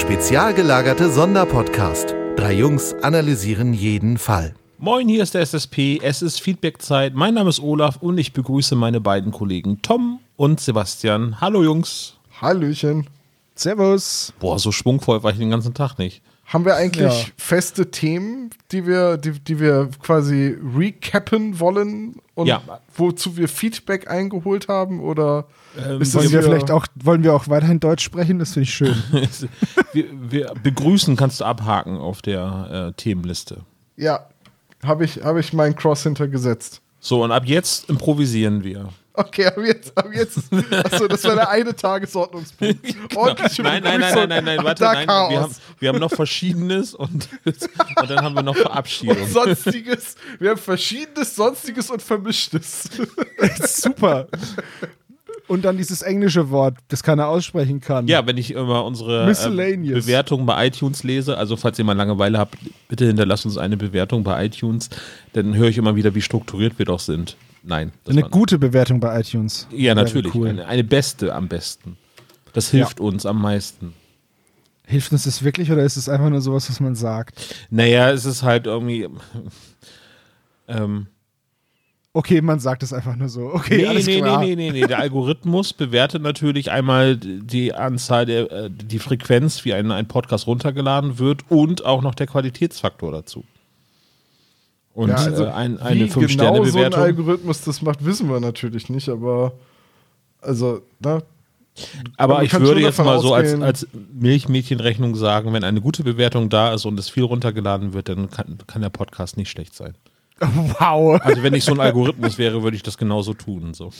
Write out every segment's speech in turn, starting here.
Spezial gelagerte Sonderpodcast. Drei Jungs analysieren jeden Fall. Moin, hier ist der SSP. Es ist Feedbackzeit. Mein Name ist Olaf und ich begrüße meine beiden Kollegen Tom und Sebastian. Hallo Jungs. Hallöchen. Servus. Boah, so schwungvoll war ich den ganzen Tag nicht. Haben wir eigentlich Ja. feste Themen, die wir, die, die wir quasi recappen wollen und Ja. wozu wir Feedback eingeholt haben? Oder Ähm, ist Wollen das wir wieder- vielleicht auch, wollen wir auch weiterhin Deutsch sprechen? Das finde ich schön. wir, wir begrüßen kannst du abhaken auf der äh, Themenliste. Ja, habe ich, hab ich meinen Cross hintergesetzt. So, und ab jetzt improvisieren wir. Okay, ab jetzt, ab jetzt. Achso, das war der eine Tagesordnungspunkt. Ordentliche Nein, nein, nein, nein, nein, nein, warte, nein. Wir haben, wir haben noch Verschiedenes und, und dann haben wir noch Verabschiedung. und Sonstiges. Wir haben Verschiedenes, Sonstiges und Vermischtes. Super. Und dann dieses englische Wort, das keiner aussprechen kann. Ja, wenn ich immer unsere äh, Miscellaneous. Bewertung bei iTunes lese, also falls ihr mal Langeweile habt, bitte hinterlasst uns eine Bewertung bei iTunes, dann höre ich immer wieder, wie strukturiert wir doch sind. Nein. Eine gute Bewertung bei iTunes. Ja, natürlich. Cool. Eine, eine beste am besten. Das hilft uns am meisten. Hilft uns das wirklich oder ist es einfach nur sowas, was man sagt? Naja, es ist halt irgendwie. Ähm, Okay, man sagt es einfach nur so. Okay, nee, alles nee, klar. nee, nee, nee, nee. Der Algorithmus bewertet natürlich einmal die Anzahl der, äh, die Frequenz, wie ein, ein Podcast runtergeladen wird und auch noch der Qualitätsfaktor dazu. Und Ja, also äh, ein, eine Wie genau so ein 5-Sterne-Bewertung. Algorithmus das macht, wissen wir natürlich nicht, aber also, ne? Aber ich würde jetzt mal so als, als Milchmädchenrechnung sagen, wenn eine gute Bewertung da ist und es viel runtergeladen wird, dann kann, kann der Podcast nicht schlecht sein. Wow. Also wenn ich so ein Algorithmus wäre, würde ich das genauso tun. So.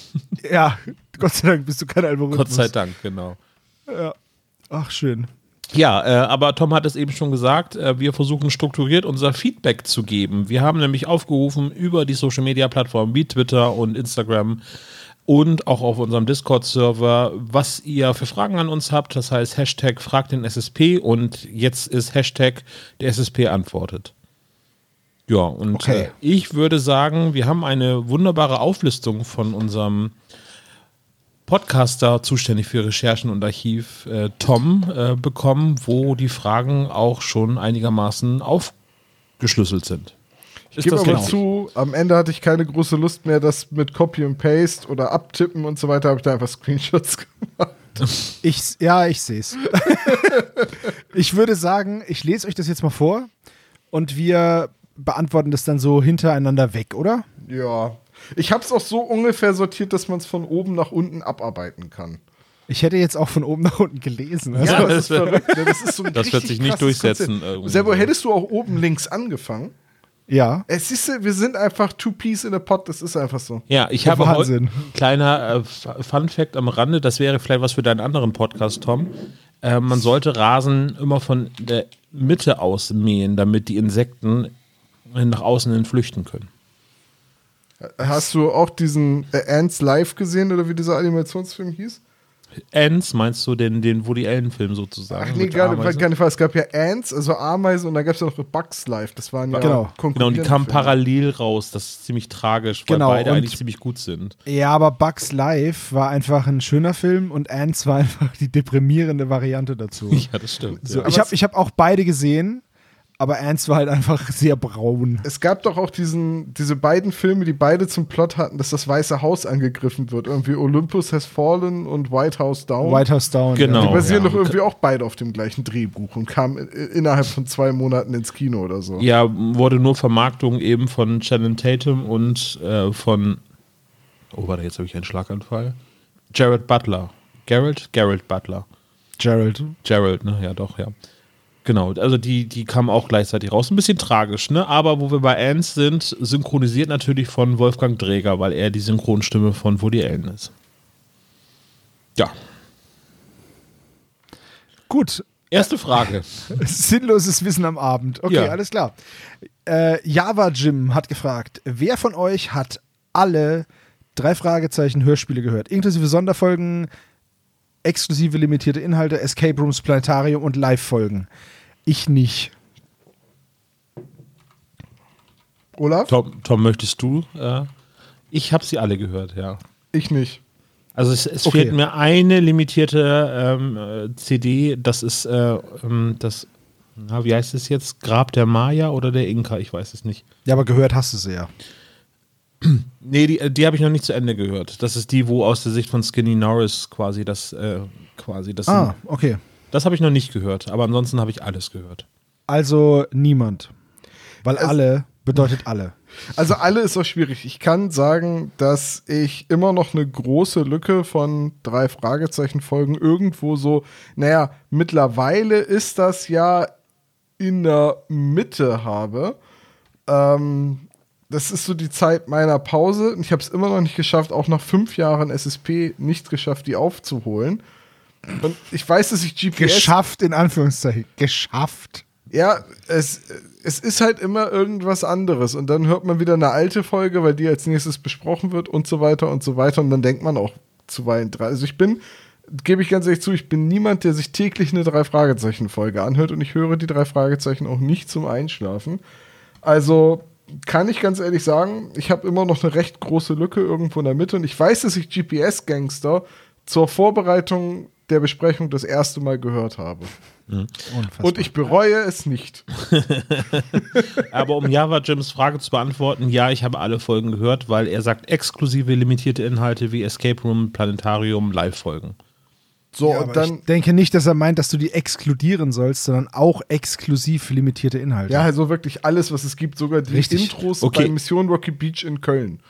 Ja, Gott sei Dank bist du kein Algorithmus. Gott sei Dank, genau. Ach, schön. Ja, äh, aber Tom hat es eben schon gesagt, äh, wir versuchen strukturiert unser Feedback zu geben. Wir haben nämlich aufgerufen über die Social Media Plattformen wie Twitter und Instagram und auch auf unserem Discord-Server, was ihr für Fragen an uns habt. Das heißt Hashtag fragt den SSP und jetzt ist Hashtag der SSP antwortet. Ja, und Okay. äh, ich würde sagen, wir haben eine wunderbare Auflistung von unserem Podcaster zuständig für Recherchen und Archiv, äh, Tom, äh, bekommen, wo die Fragen auch schon einigermaßen aufgeschlüsselt sind. Ich gebe aber richtig? zu, am Ende hatte ich keine große Lust mehr, das mit Copy und Paste oder Abtippen und so weiter, habe ich da einfach Screenshots gemacht. Ich, ja, ich sehe es. ich würde sagen, ich lese euch das jetzt mal vor und wir beantworten das dann so hintereinander weg, oder? Ja. Ich habe es auch so ungefähr sortiert, dass man es von oben nach unten abarbeiten kann. Ich hätte jetzt auch von oben nach unten gelesen. Also, Ja, das das verrückt. Ne? Das, ist so ein Das wird sich nicht durchsetzen. Servo, hättest du auch oben links angefangen? ja. Es ist, wir sind einfach two peas in a pot, das ist einfach so. Ja, ich habe heute Wahnsinn. kleiner äh, Fun Fact am Rande, das wäre vielleicht was für deinen anderen Podcast, Tom. Äh, man sollte Rasen immer von der Mitte aus mähen, damit die Insekten nach außen hin flüchten können. Hast du auch diesen äh, Ants Live gesehen oder wie dieser Animationsfilm hieß? Ants, meinst du den, den Woody Allen-Film sozusagen? Ach nee, gar, gar nicht. Es gab ja Ants, also Ameisen und dann gab es ja noch Bugs Live. Das waren ja Genau. Genau, und die kamen Filme. parallel raus. Das ist ziemlich tragisch, weil Genau, beide eigentlich ziemlich gut sind. Ja, aber Bugs Live war einfach ein schöner Film und Ants war einfach die deprimierende Variante dazu. Ja, das stimmt. So, ja. ich habe ich hab auch beide gesehen, aber Ants war halt einfach sehr braun. Es gab doch auch diesen, diese beiden Filme, die beide zum Plot hatten, dass das Weiße Haus angegriffen wird. Irgendwie Olympus Has Fallen und White House Down. White House Down. Genau. die basieren ja. doch irgendwie auch beide auf dem gleichen Drehbuch und kamen innerhalb von zwei Monaten ins Kino oder so. ja, wurde nur Vermarktung eben von Shannon Tatum und äh, von. Oh, warte, jetzt habe ich einen Schlaganfall. Jared Butler. Garrett? Garrett Butler. Gerald. Gerald, ne? Ja, doch, ja. Genau, also die, die kamen auch gleichzeitig raus. Ein bisschen tragisch, ne? Aber wo wir bei Ants sind, synchronisiert natürlich von Wolfgang Dräger, weil er die Synchronstimme von Woody Allen ist. Ja. Gut, Erste Frage. Sinnloses Wissen am Abend. Okay, Ja. alles klar. Äh, Java Jim hat gefragt, wer von euch hat alle drei Fragezeichen Hörspiele gehört? Inklusive Sonderfolgen, exklusive limitierte Inhalte, Escape Rooms, Planetarium und Live-Folgen. Ich nicht. Olaf? Tom, Tom möchtest du? Äh, ich habe sie alle gehört, ja. Ich nicht. Also es, es Okay. fehlt mir eine limitierte ähm, äh, CD, das ist äh, ähm, das, na, wie heißt es jetzt? Grab der Maya oder der Inka? Ich weiß es nicht. Ja, aber gehört hast du sie ja. Nee, die, die habe ich noch nicht zu Ende gehört. Das ist die, wo aus der Sicht von Skinny Norris quasi das, äh, quasi das, Ah, okay. das habe ich noch nicht gehört, aber ansonsten habe ich alles gehört. Also niemand. Weil alle bedeutet alle. Also alle ist auch schwierig. Ich kann sagen, dass ich immer noch eine große Lücke von drei Fragezeichen Folgen irgendwo so, naja, mittlerweile ist das ja in der Mitte habe. Ähm, das ist so die Zeit meiner Pause. Und ich habe es immer noch nicht geschafft, auch nach fünf Jahren SSP nicht geschafft, die aufzuholen. Und ich weiß, dass ich GPS Geschafft in Anführungszeichen. Geschafft. ja, es, es ist halt immer irgendwas anderes. Und dann hört man wieder eine alte Folge, weil die als nächstes besprochen wird und so weiter und so weiter. Und dann denkt man auch zuweilen dran. Also ich bin, gebe ich ganz ehrlich zu, ich bin niemand, der sich täglich eine Drei-Fragezeichen-Folge anhört. Und ich höre die drei Fragezeichen auch nicht zum Einschlafen. Also kann ich ganz ehrlich sagen, ich habe immer noch eine recht große Lücke irgendwo in der Mitte. Und ich weiß, dass ich GPS-Gangster zur Vorbereitung der Besprechung das erste Mal gehört habe. Unfassbar. Und ich bereue es nicht. Aber um Java Jims Frage zu beantworten, ja, ich habe alle Folgen gehört, weil er sagt exklusive limitierte Inhalte wie Escape Room, Planetarium, Live-Folgen. So, ja, und aber dann, ich denke nicht, dass er meint, dass du die exkludieren sollst, sondern auch exklusiv limitierte Inhalte. ja, also wirklich alles, was es gibt, sogar die Richtig. Intros Okay. bei Mission Rocky Beach in Köln.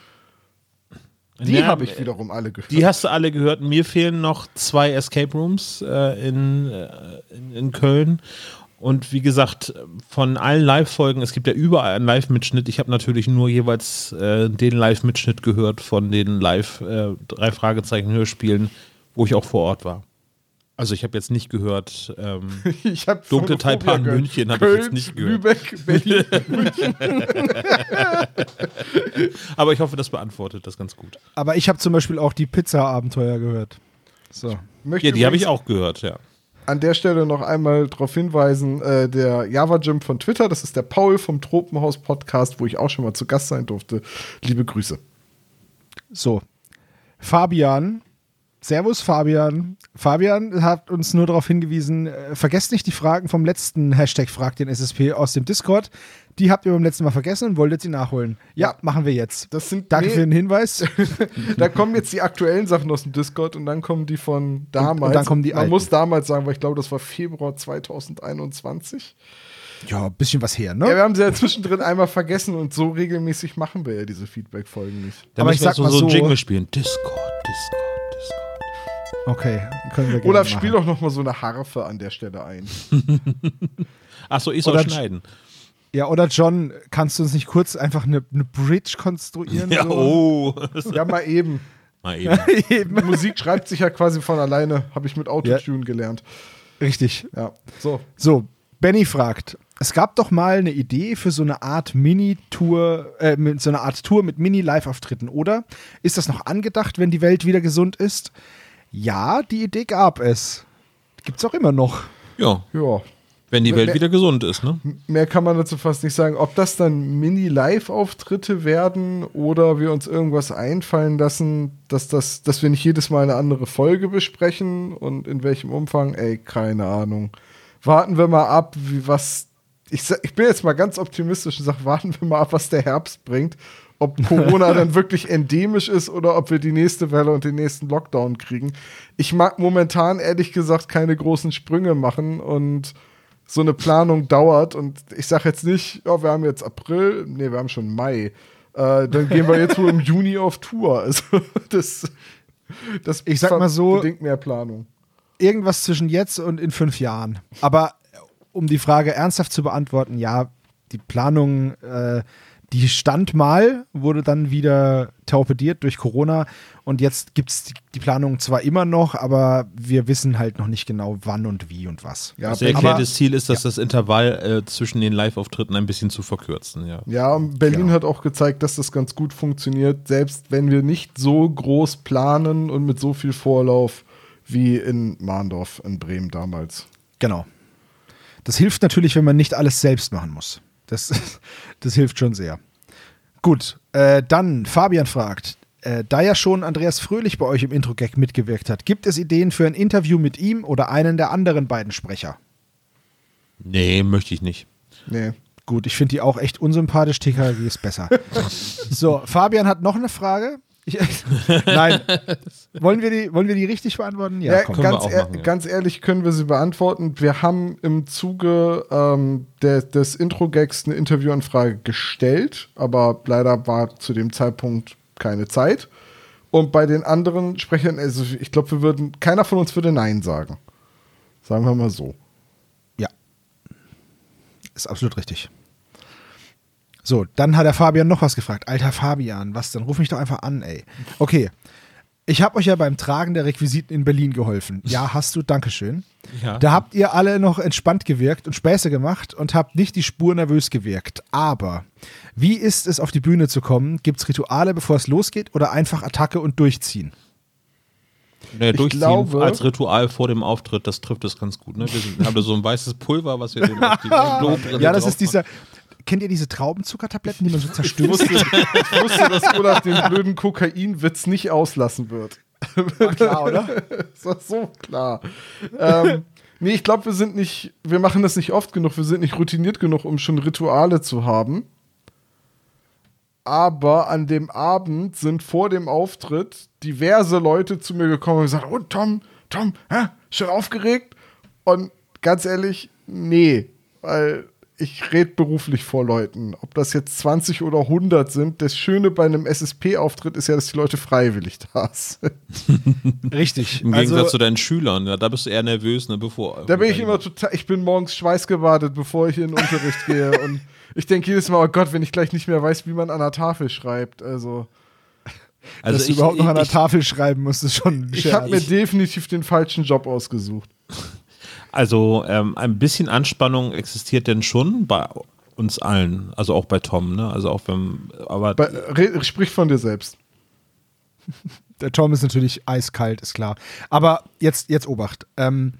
Die Ja, habe ich wiederum alle gehört. Die hast du alle gehört. Mir fehlen noch zwei Escape Rooms äh, in, äh, in, in Köln. Und wie gesagt, von allen Live-Folgen, es gibt ja überall einen Live-Mitschnitt. Ich habe natürlich nur jeweils äh, den Live-Mitschnitt gehört von den Live äh, drei Fragezeichen Hörspielen, wo ich auch vor Ort war. Also ich habe jetzt nicht gehört. Ähm, ich habe Dunkle Taipan München habe ich jetzt nicht gehört. Lübeck, Berlin. aber ich hoffe, das beantwortet das ganz gut. Aber ich habe zum Beispiel auch die Pizza-Abenteuer gehört. So. Möchte Ja, die habe ich auch gehört, ja. An der Stelle noch einmal darauf hinweisen, äh, der Java Jim von Twitter, das ist der Paul vom Tropenhaus Podcast, wo ich auch schon mal zu Gast sein durfte. Liebe Grüße. So. Fabian. Servus, Fabian. Fabian hat uns nur darauf hingewiesen, äh, vergesst nicht die Fragen vom letzten Hashtag Frag den SSP aus dem Discord. Die habt ihr beim letzten Mal vergessen und wolltet sie nachholen. Ja, Ja. machen wir jetzt. Das sind Danke nee, für den Hinweis. Da kommen jetzt die aktuellen Sachen aus dem Discord und dann kommen die von damals. und dann kommen die Man alten. muss damals sagen, weil ich glaube, das war Februar 2021. ja, ein bisschen was her, ne? Ja, wir haben sie ja zwischendrin einmal vergessen und so regelmäßig machen wir ja diese Feedback-Folgen nicht. Da Aber ich sag mal so ein so- Jingle spielen. Discord, Discord. Okay, können wir gerne Olaf, machen. spiel doch noch mal so eine Harfe an der Stelle ein. Achso, ich soll Oder- schneiden. Ja, oder John, kannst du uns nicht kurz einfach eine, eine Bridge konstruieren? Ja, so? oh. Ja, mal eben. Mal eben. Eben. Musik schreibt sich ja quasi von alleine, habe ich mit Autotune gelernt. Richtig. Ja, so. So, Benny fragt, es gab doch mal eine Idee für so eine Art Mini-Tour, äh, mit so eine Art Tour mit Mini-Live-Auftritten, oder? Ist das noch angedacht, wenn die Welt wieder gesund ist? Ja, die Idee gab es. Gibt's auch immer noch. Ja, Ja, wenn die Welt Mehr- wieder gesund ist, ne? mehr kann man dazu fast nicht sagen. Ob das dann Mini-Live-Auftritte werden oder wir uns irgendwas einfallen lassen, dass, das, dass wir nicht jedes Mal eine andere Folge besprechen und in welchem Umfang, ey, keine Ahnung. Warten wir mal ab, wie was. Ich, ich bin jetzt mal ganz optimistisch und sage, warten wir mal ab, was der Herbst bringt. Ob Corona dann wirklich endemisch ist oder ob wir die nächste Welle und den nächsten Lockdown kriegen. Ich mag momentan ehrlich gesagt keine großen Sprünge machen und so eine Planung dauert und ich sage jetzt nicht, oh, wir haben jetzt April, nee, wir haben schon Mai. Äh, dann gehen wir jetzt wohl im Juni auf Tour. Also das, das Ich sag mal so- bedingt mehr Planung. Irgendwas zwischen jetzt und in fünf Jahren. Aber um die Frage ernsthaft zu beantworten, ja, die Planung, äh, die stand mal, wurde dann wieder torpediert durch Corona und jetzt gibt es die, die Planung zwar immer noch, aber wir wissen halt noch nicht genau wann und wie und was. Ja, Das erklärtes Ziel ist, dass das Intervall äh, zwischen den Live-Auftritten ein bisschen zu verkürzen, ja. ja, und Berlin Genau. hat auch gezeigt, dass das ganz gut funktioniert, selbst wenn wir nicht so groß planen und mit so viel Vorlauf wie in Mahndorf in Bremen damals. Genau. Das hilft natürlich, wenn man nicht alles selbst machen muss. Das, das hilft schon sehr. Gut, äh, dann Fabian fragt, Äh, da ja schon Andreas Fröhlich bei euch im Intro-Gag mitgewirkt hat, gibt es Ideen für ein Interview mit ihm oder einen der anderen beiden Sprecher? Nee, möchte ich nicht. Nee. Gut, ich finde die auch echt unsympathisch. TKG ist besser. so, Fabian hat noch eine Frage. Nein. wollen, wir die, wollen wir die richtig beantworten? Ja, wir ganz, auch ehr- machen, ja. ganz ehrlich können wir sie beantworten. Wir haben im Zuge ähm, der, des Intro-Gags eine Interviewanfrage gestellt, aber leider war zu dem Zeitpunkt keine Zeit. Und bei den anderen Sprechern, also ich glaube, wir würden, keiner von uns würde Nein sagen. Sagen wir mal so. Ja. Ist absolut richtig. So, dann hat der Fabian noch was gefragt. Alter Fabian, was denn? Ruf mich doch einfach an, ey. Okay. Ich habe euch ja beim Tragen der Requisiten in Berlin geholfen. Ja, hast du, Dankeschön. Ja. Da habt ihr alle noch entspannt gewirkt und Späße gemacht und habt nicht die Spur nervös gewirkt. Aber wie ist es, auf die Bühne zu kommen? Gibt's Rituale, bevor es losgeht oder einfach Attacke und durchziehen? Nee, durchziehen glaube- als Ritual vor dem Auftritt, das trifft es ganz gut. Ne? Wir haben da so ein weißes Pulver, was wir dem auf die Klobrille Ja, das ist dieser. Kennt ihr diese Traubenzuckertabletten, die man so Ich zerstört? wusste, ich wusste, dass Olaf den blöden Kokainwitz nicht auslassen wird. War klar, oder? Das war so klar. ähm, nee, ich glaube, wir sind nicht, wir machen das nicht oft genug, wir sind nicht routiniert genug, um schon Rituale zu haben. Aber an dem Abend sind vor dem Auftritt diverse Leute zu mir gekommen und gesagt: Oh, Tom, Tom, hä? schon aufgeregt? Und ganz ehrlich, nee, weil ich rede beruflich vor Leuten. Ob das jetzt 20 oder 100 sind, das Schöne bei einem SSP-Auftritt ist ja, dass die Leute freiwillig da sind. Richtig. Im Also, Gegensatz zu deinen Schülern, ja, da bist du eher nervös, ne, bevor. Da bin ich immer total, ich bin morgens schweißgebadet, bevor ich in den Unterricht gehe. Und ich denke jedes Mal, oh Gott, wenn ich gleich nicht mehr weiß, wie man an der Tafel schreibt. Also, also dass du überhaupt noch an der Tafel schreiben musst, ist schon ein ich habe mir Scherz. definitiv den falschen Job ausgesucht. Also ähm, ein bisschen Anspannung existiert denn schon bei uns allen, also auch bei Tom, ne? Also auch wenn, aber Bei, re, sprich von dir selbst. Der Tom ist natürlich eiskalt, ist klar. Aber jetzt, jetzt Obacht. Ähm,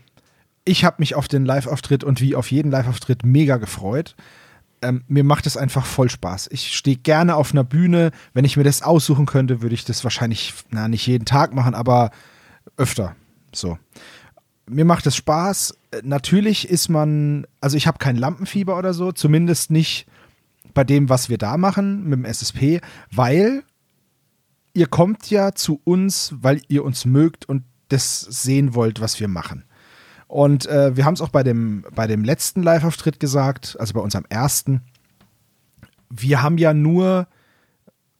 ich habe mich auf den Live-Auftritt und wie auf jeden Live-Auftritt mega gefreut. Ähm, mir macht es einfach voll Spaß. Ich stehe gerne auf einer Bühne. Wenn ich mir das aussuchen könnte, würde ich das wahrscheinlich, na, nicht jeden Tag machen, aber öfter. So. Mir macht es Spaß. Natürlich ist man, also ich habe kein Lampenfieber oder so, zumindest nicht bei dem, was wir da machen mit dem SSP, weil ihr kommt ja zu uns, weil ihr uns mögt und das sehen wollt, was wir machen. Und äh, wir haben es auch bei dem, bei dem letzten Live-Auftritt gesagt, also bei unserem ersten. Wir haben ja nur,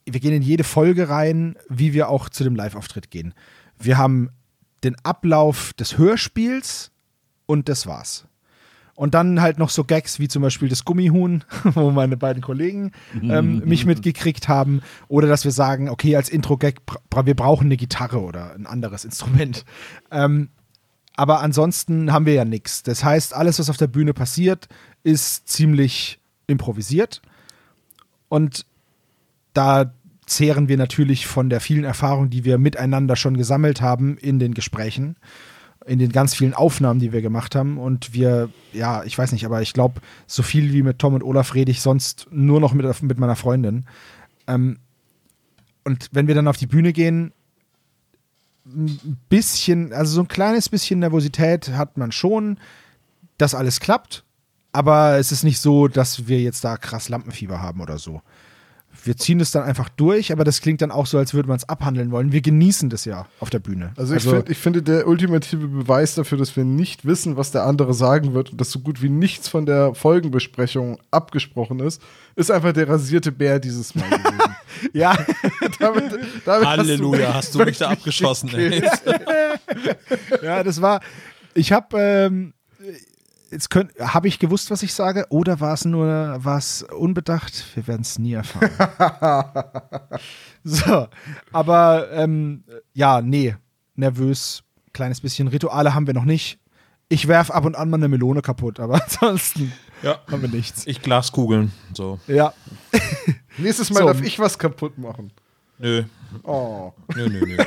wir gehen in jede Folge rein, wie wir auch zu dem Live-Auftritt gehen. Wir haben den Ablauf des Hörspiels und das war's. Und dann halt noch so Gags wie zum Beispiel das Gummihuhn, wo meine beiden Kollegen ähm, mich mitgekriegt haben. Oder dass wir sagen, okay, als Intro-Gag, wir brauchen eine Gitarre oder ein anderes Instrument. Ähm, aber ansonsten haben wir ja nichts. Das heißt, alles, was auf der Bühne passiert, ist ziemlich improvisiert. Und da zehren wir natürlich von der vielen Erfahrung, die wir miteinander schon gesammelt haben in den Gesprächen, in den ganz vielen Aufnahmen, die wir gemacht haben. Und wir, ja, ich weiß nicht, aber ich glaube, so viel wie mit Tom und Olaf rede ich sonst nur noch mit, mit meiner Freundin. Ähm, und wenn wir dann auf die Bühne gehen, ein bisschen, also so ein kleines bisschen Nervosität hat man schon, dass alles klappt. Aber es ist nicht so, dass wir jetzt da krass Lampenfieber haben oder so. Wir ziehen es dann einfach durch, aber das klingt dann auch so, als würde man es abhandeln wollen. Wir genießen das ja auf der Bühne. Also ich, find, ich finde, der ultimative Beweis dafür, dass wir nicht wissen, was der andere sagen wird und dass so gut wie nichts von der Folgenbesprechung abgesprochen ist, ist einfach der rasierte Bär dieses Mal gewesen. ja, damit, damit Halleluja, hast du mich da abgeschossen, ja, das war. Ich habe ähm, habe ich gewusst, was ich sage, oder war es nur was unbedacht? Wir werden es nie erfahren. so, aber ähm, ja, nee, nervös, kleines bisschen Rituale haben wir noch nicht. Ich werf ab und an mal eine Melone kaputt, aber ansonsten Ja. haben wir nichts. Ich Glaskugeln, so. Ja, Nächstes Mal So. darf ich was kaputt machen. Nö, Oh, nö, nö, nö.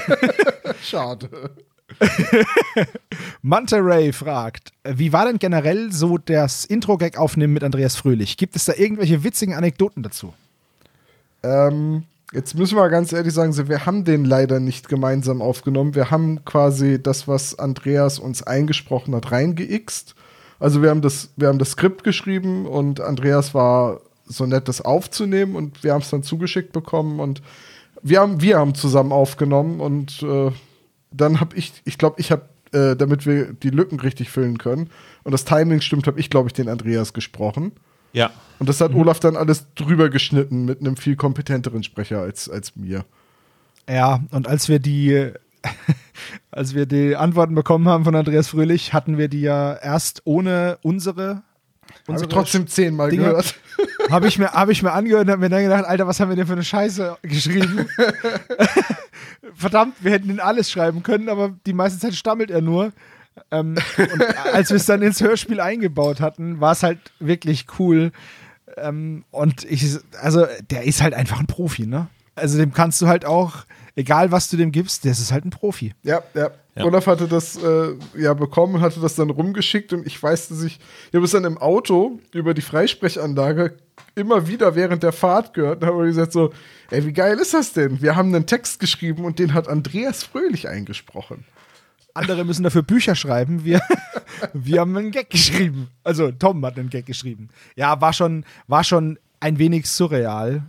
schade. Manta Ray fragt, wie war denn generell so das Intro-Gag aufnehmen mit Andreas Fröhlich? Gibt es da irgendwelche witzigen Anekdoten dazu? Ähm, Jetzt müssen wir ganz ehrlich sagen, wir haben den leider nicht gemeinsam aufgenommen. Wir haben quasi das, was Andreas uns eingesprochen hat, reingeixt. Also wir haben das, wir haben das Skript geschrieben und Andreas war so nett, das aufzunehmen und wir haben es dann zugeschickt bekommen und wir haben, wir haben zusammen aufgenommen und äh, dann habe ich, ich glaube, ich habe, äh, damit wir die Lücken richtig füllen können und das Timing stimmt, habe ich, glaube ich, den Andreas gesprochen. Ja. Und das hat mhm. Olaf dann alles drüber geschnitten mit einem viel kompetenteren Sprecher als, als mir. Ja, und als wir die, als wir die Antworten bekommen haben von Andreas Fröhlich, hatten wir die ja erst ohne unsere. unsere Habe trotzdem zehnmal Dinge, gehört. Habe ich, mir, hab ich mir angehört und habe mir dann gedacht, Alter, was haben wir denn für eine Scheiße geschrieben? Verdammt, wir hätten ihn alles schreiben können, aber die meiste Zeit stammelt er nur. Ähm, und als wir es dann ins Hörspiel eingebaut hatten, war es halt wirklich cool. Ähm, und ich, also der ist halt einfach ein Profi, ne? Also dem kannst du halt auch, egal was du dem gibst, der ist halt ein Profi. Ja, ja. ja. Olaf hatte das äh, ja bekommen, hatte das dann rumgeschickt und ich weiß, dass ich, ich habe es dann im Auto über die Freisprechanlage immer wieder während der Fahrt gehört und habe gesagt so, ey, wie geil ist das denn? Wir haben einen Text geschrieben und den hat Andreas Fröhlich eingesprochen. Andere müssen dafür Bücher schreiben. Wir, wir haben einen Gag geschrieben. Also Tom hat einen Gag geschrieben. Ja, war schon, war schon ein wenig surreal.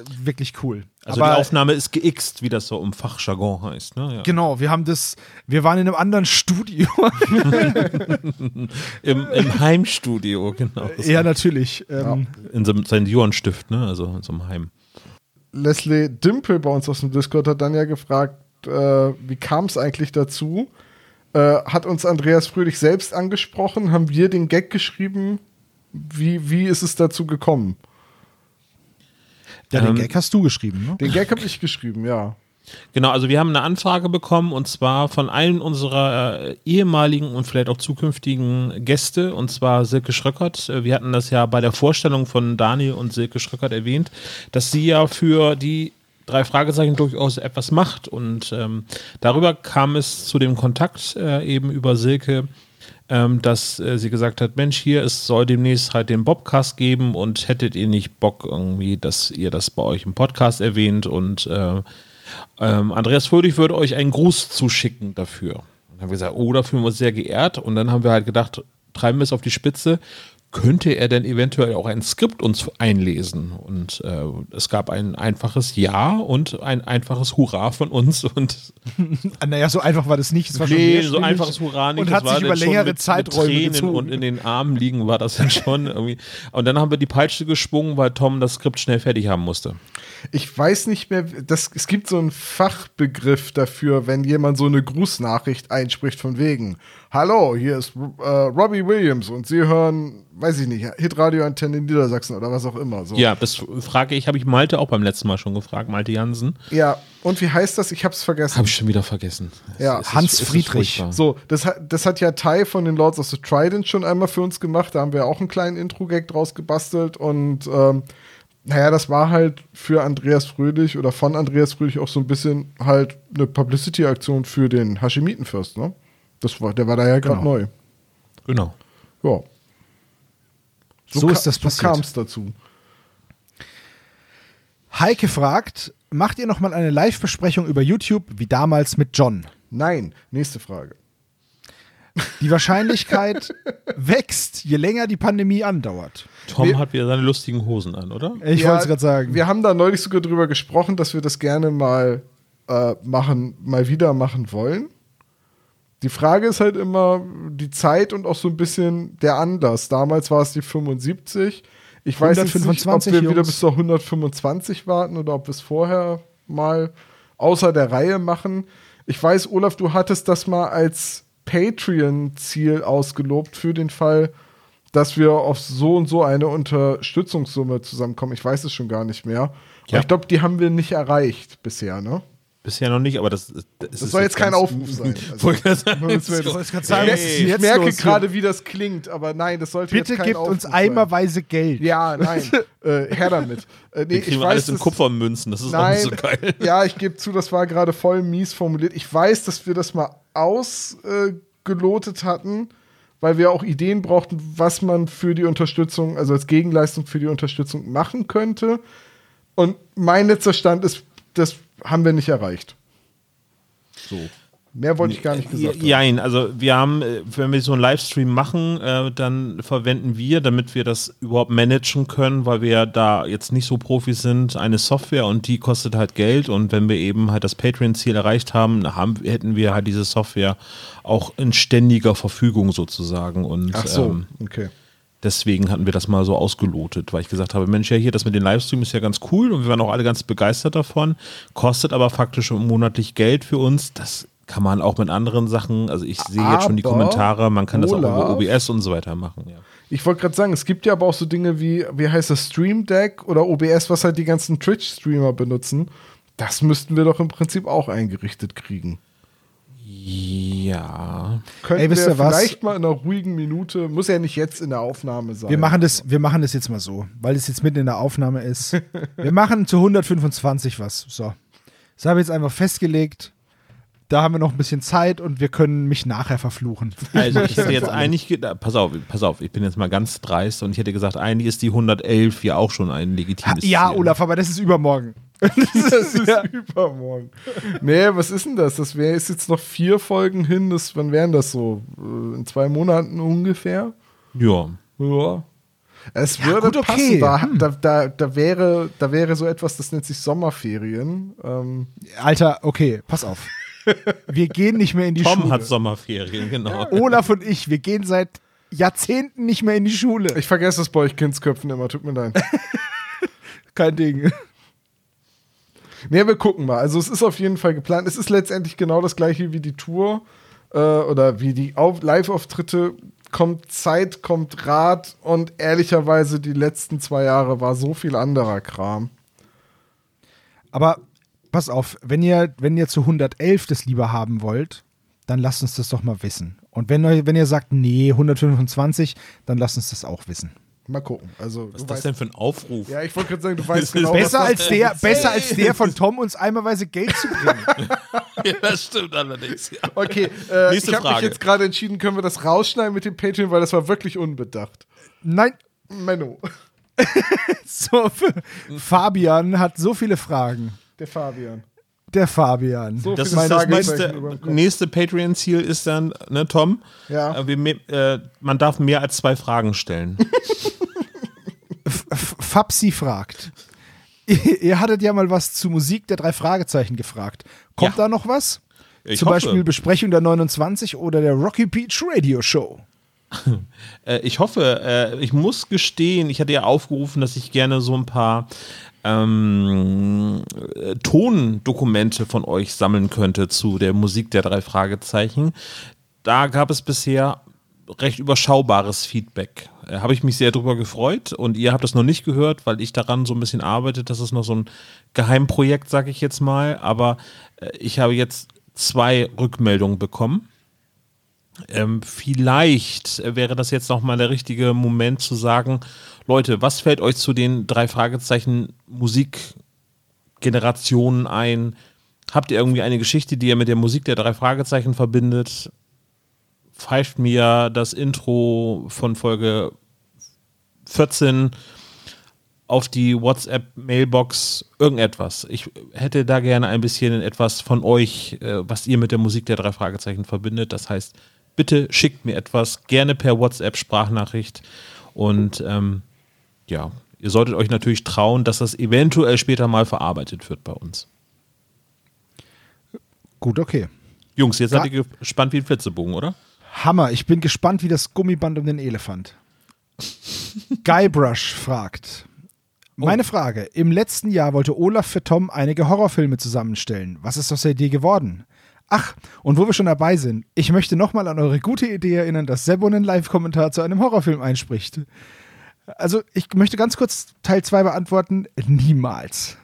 Äh, wirklich cool. Also Aber die Aufnahme ist geixt, wie das so im Fachjargon heißt. Ne? Ja. Genau, wir haben das, wir waren in einem anderen Studio. Im, Im, Heimstudio, genau. Ja, natürlich. Ja. Ähm, in so einem Seniorenstift, ne? Also in so einem Heim. Leslie Dimple bei uns aus dem Discord hat dann ja gefragt, äh, wie kam es eigentlich dazu? Äh, hat uns Andreas Fröhlich selbst angesprochen? Haben wir den Gag geschrieben? Wie, wie ist es dazu gekommen? Ja, den ähm, Gag hast du geschrieben, ne? Den Gag habe ich geschrieben, ja. Genau, also wir haben eine Anfrage bekommen und zwar von allen unserer äh, ehemaligen und vielleicht auch zukünftigen Gäste und zwar Silke Schröckert. Äh, wir hatten das ja bei der Vorstellung von Daniel und Silke Schröckert erwähnt, dass sie ja für die drei Fragezeichen durchaus etwas macht. Und ähm, darüber kam es zu dem Kontakt äh, eben über Silke, ähm, dass äh, sie gesagt hat, Mensch, hier, es soll demnächst halt den Bobcast geben und hättet ihr nicht Bock irgendwie, dass ihr das bei euch im Podcast erwähnt und äh, ähm, Andreas Fröhlich würde euch einen Gruß zuschicken dafür. Und dann haben wir gesagt, oh, da fühlen wir uns sehr geehrt. Und dann haben wir halt gedacht, treiben wir es auf die Spitze könnte er denn eventuell auch ein Skript uns einlesen? Und äh, es gab ein einfaches Ja und ein einfaches Hurra von uns. Und naja, so einfach war das nicht. Es war nee, so einfaches Hurra nicht. Und hat sich über längere mit, Zeiträume mit Tränen gezogen. und in den Armen liegen war das dann schon irgendwie. Und dann haben wir die Peitsche geschwungen, weil Tom das Skript schnell fertig haben musste. Ich weiß nicht mehr, das, es gibt so einen Fachbegriff dafür, wenn jemand so eine Grußnachricht einspricht von wegen Hallo, hier ist äh, Robbie Williams und Sie hören, weiß ich nicht, Hitradio-Antenne in Niedersachsen oder was auch immer. So. Ja, das frage ich, habe ich Malte auch beim letzten Mal schon gefragt, Malte Jansen. Ja, und wie heißt das? Ich habe es vergessen. Habe ich schon wieder vergessen. Ja, es Hans ist, Friedrich. So, das, das hat ja Ty von den Lords of the Trident schon einmal für uns gemacht. Da haben wir auch einen kleinen Intro-Gag draus gebastelt und ähm, naja, das war halt für Andreas Fröhlich oder von Andreas Fröhlich auch so ein bisschen halt eine Publicity-Aktion für den Hashemitenfürst, ne? Das war, der war da ja gerade genau. neu. Genau. Ja. So, so ist das so kam es dazu. Heike fragt, macht ihr noch mal eine Live-Besprechung über YouTube wie damals mit John? Nein, nächste Frage. Die Wahrscheinlichkeit wächst, je länger die Pandemie andauert. Tom wir, hat wieder seine lustigen Hosen an, oder? Ich ja, wollte es gerade sagen. Wir haben da neulich sogar drüber gesprochen, dass wir das gerne mal äh, machen, mal wieder machen wollen. Die Frage ist halt immer die Zeit und auch so ein bisschen der Anlass. Damals war es die 75. Ich weiß nicht, ob wir Jungs. wieder bis zur 125 warten oder ob wir es vorher mal außer der Reihe machen. Ich weiß, Olaf, du hattest das mal als Patreon-Ziel ausgelobt für den Fall, dass wir auf so und so eine Unterstützungssumme zusammenkommen. Ich weiß es schon gar nicht mehr. Ja. ich glaube, die haben wir nicht erreicht bisher, ne? Bisher noch nicht, aber das, das, das soll jetzt kein Aufruf sein. Also, hey, ich merke gerade, wie das klingt, aber nein, das sollte Bitte jetzt kein gebt Aufruf uns eimerweise Geld. Ja, nein, äh, her damit. Äh, nee, ich weiß, alles in Kupfermünzen, das ist nein, auch nicht so geil. Ja, ich gebe zu, das war gerade voll mies formuliert. Ich weiß, dass wir das mal ausgelotet äh, hatten, weil wir auch Ideen brauchten, was man für die Unterstützung, also als Gegenleistung für die Unterstützung machen könnte. Und mein letzter Stand ist, das haben wir nicht erreicht. So. Mehr wollte ich gar nicht gesagt haben. Jein, also wir haben, äh, wenn wir so einen Livestream machen, äh, dann verwenden wir, damit wir das überhaupt managen können, weil wir da jetzt nicht so Profis sind, eine Software und die kostet halt Geld und wenn wir eben halt das Patreon-Ziel erreicht haben, haben, hätten wir halt diese Software auch in ständiger Verfügung sozusagen und Ach so, ähm, okay. Deswegen hatten wir das mal so ausgelotet, weil ich gesagt habe, Mensch, ja hier, das mit den Livestream ist ja ganz cool und wir waren auch alle ganz begeistert davon, kostet aber faktisch monatlich Geld für uns. Das kann man auch mit anderen Sachen, also ich sehe jetzt schon die Kommentare, man kann das auch über Olaf, OBS und so weiter machen. Ja. Ich wollte gerade sagen, es gibt ja aber auch so Dinge wie, wie heißt das, Stream Deck oder OBS, was halt die ganzen Twitch-Streamer benutzen. Das müssten wir doch im Prinzip auch eingerichtet kriegen. Ja. Könnten Ey, wisst wir ihr was? vielleicht mal in einer ruhigen Minute, muss ja nicht jetzt in der Aufnahme sein. Wir machen, das, wir machen das jetzt mal so, weil es jetzt mitten in der Aufnahme ist. Wir machen zu 125 was. So. Das habe ich jetzt einfach festgelegt. Da haben wir noch ein bisschen Zeit und wir können mich nachher verfluchen. Also ich hätte jetzt eigentlich, pass auf, pass auf, ich bin jetzt mal ganz dreist und ich hätte gesagt, eigentlich ist die 111 ja auch schon ein legitimes Ja, Ziel. Olaf, aber das ist übermorgen. Das ist übermorgen. Nee, was ist denn das? Das wäre ist jetzt noch vier Folgen hin. Das, wann wären das so? Äh, In zwei Monaten ungefähr? Ja. Ja. Es würde gut, okay. passen. Da, Hm. da, da, da, wäre, da wäre so etwas, das nennt sich Sommerferien. Ähm, Alter, okay, pass auf. Wir gehen nicht mehr in die Tom Schule. hat Sommerferien, genau. Olaf und ich, wir gehen seit Jahrzehnten nicht mehr in die Schule. ich vergesse das bei euch Kindsköpfen immer, tut mir leid. Kein Ding. Nee, wir gucken mal. Also es ist auf jeden Fall geplant. Es ist letztendlich genau das gleiche wie die Tour äh, oder wie die Auf Live-Auftritte. Kommt Zeit, kommt Rat und ehrlicherweise die letzten zwei Jahre war so viel anderer Kram. Aber pass auf, wenn ihr, wenn ihr zu 111 das lieber haben wollt, dann lasst uns das doch mal wissen. Und wenn, wenn ihr sagt, nee, 125, dann lasst uns das auch wissen. Mal gucken. Also, Was ist das weißt, denn für ein Aufruf? ja, ich wollte gerade sagen, du weißt ist genau, Besser was als, der, besser als der von Tom, uns einmalweise Geld zu bringen. Ja, das stimmt allerdings. Ja. Okay, äh, Nächste ich habe mich jetzt gerade entschieden, können wir das rausschneiden mit dem Patreon, weil das war wirklich unbedacht. Nein, Menno, so, Fabian hat so viele Fragen. der Fabian. Der Fabian. So Das viele ist das nächste, nächste Patreon-Ziel ist dann, ne, Tom? Ja. Äh, wir, äh, man darf mehr als zwei Fragen stellen. Fabsi fragt. Ihr ihr hattet ja mal was zu Musik der drei Fragezeichen gefragt. Kommt Ja. da noch was? Ich Zum hoffe. Beispiel Besprechung der 29 oder der Rocky Beach Radio Show. Äh, ich hoffe, äh, ich muss gestehen, ich hatte ja aufgerufen, dass ich gerne so ein paar ähm, äh, Tondokumente von euch sammeln könnte zu der Musik der drei Fragezeichen. Da gab es bisher recht überschaubares Feedback. Äh, Habe ich mich sehr drüber gefreut und ihr habt das noch nicht gehört, weil ich daran so ein bisschen arbeite. Das ist noch so ein Geheimprojekt, sage ich jetzt mal. Aber äh, ich habe jetzt zwei Rückmeldungen bekommen. Ähm, vielleicht wäre das jetzt nochmal der richtige Moment zu sagen, Leute, was fällt euch zu den drei Fragezeichen Musikgenerationen ein? Habt ihr irgendwie eine Geschichte, die ihr mit der Musik der drei Fragezeichen verbindet? Pfeift mir das Intro von Folge 14 auf die WhatsApp-Mailbox irgendetwas. Ich hätte da gerne ein bisschen etwas von euch, äh, was ihr mit der Musik der drei Fragezeichen verbindet. Das heißt, bitte schickt mir etwas, gerne per WhatsApp-Sprachnachricht. Und ähm, ja, ihr solltet euch natürlich trauen, dass das eventuell später mal verarbeitet wird bei uns. Gut, okay. Jungs, jetzt seid ihr gespannt wie ein Flitzebogen, oder? Hammer, ich bin gespannt wie das Gummiband um den Elefant. Guybrush fragt. Meine Frage: Im letzten Jahr wollte Olaf für Tom einige Horrorfilme zusammenstellen. Was ist aus der Idee geworden? Ach, und wo wir schon dabei sind, ich möchte nochmal an eure gute Idee erinnern, dass Sebo einen Live-Kommentar zu einem Horrorfilm einspricht. Also, ich möchte ganz kurz Teil 2 beantworten. Niemals.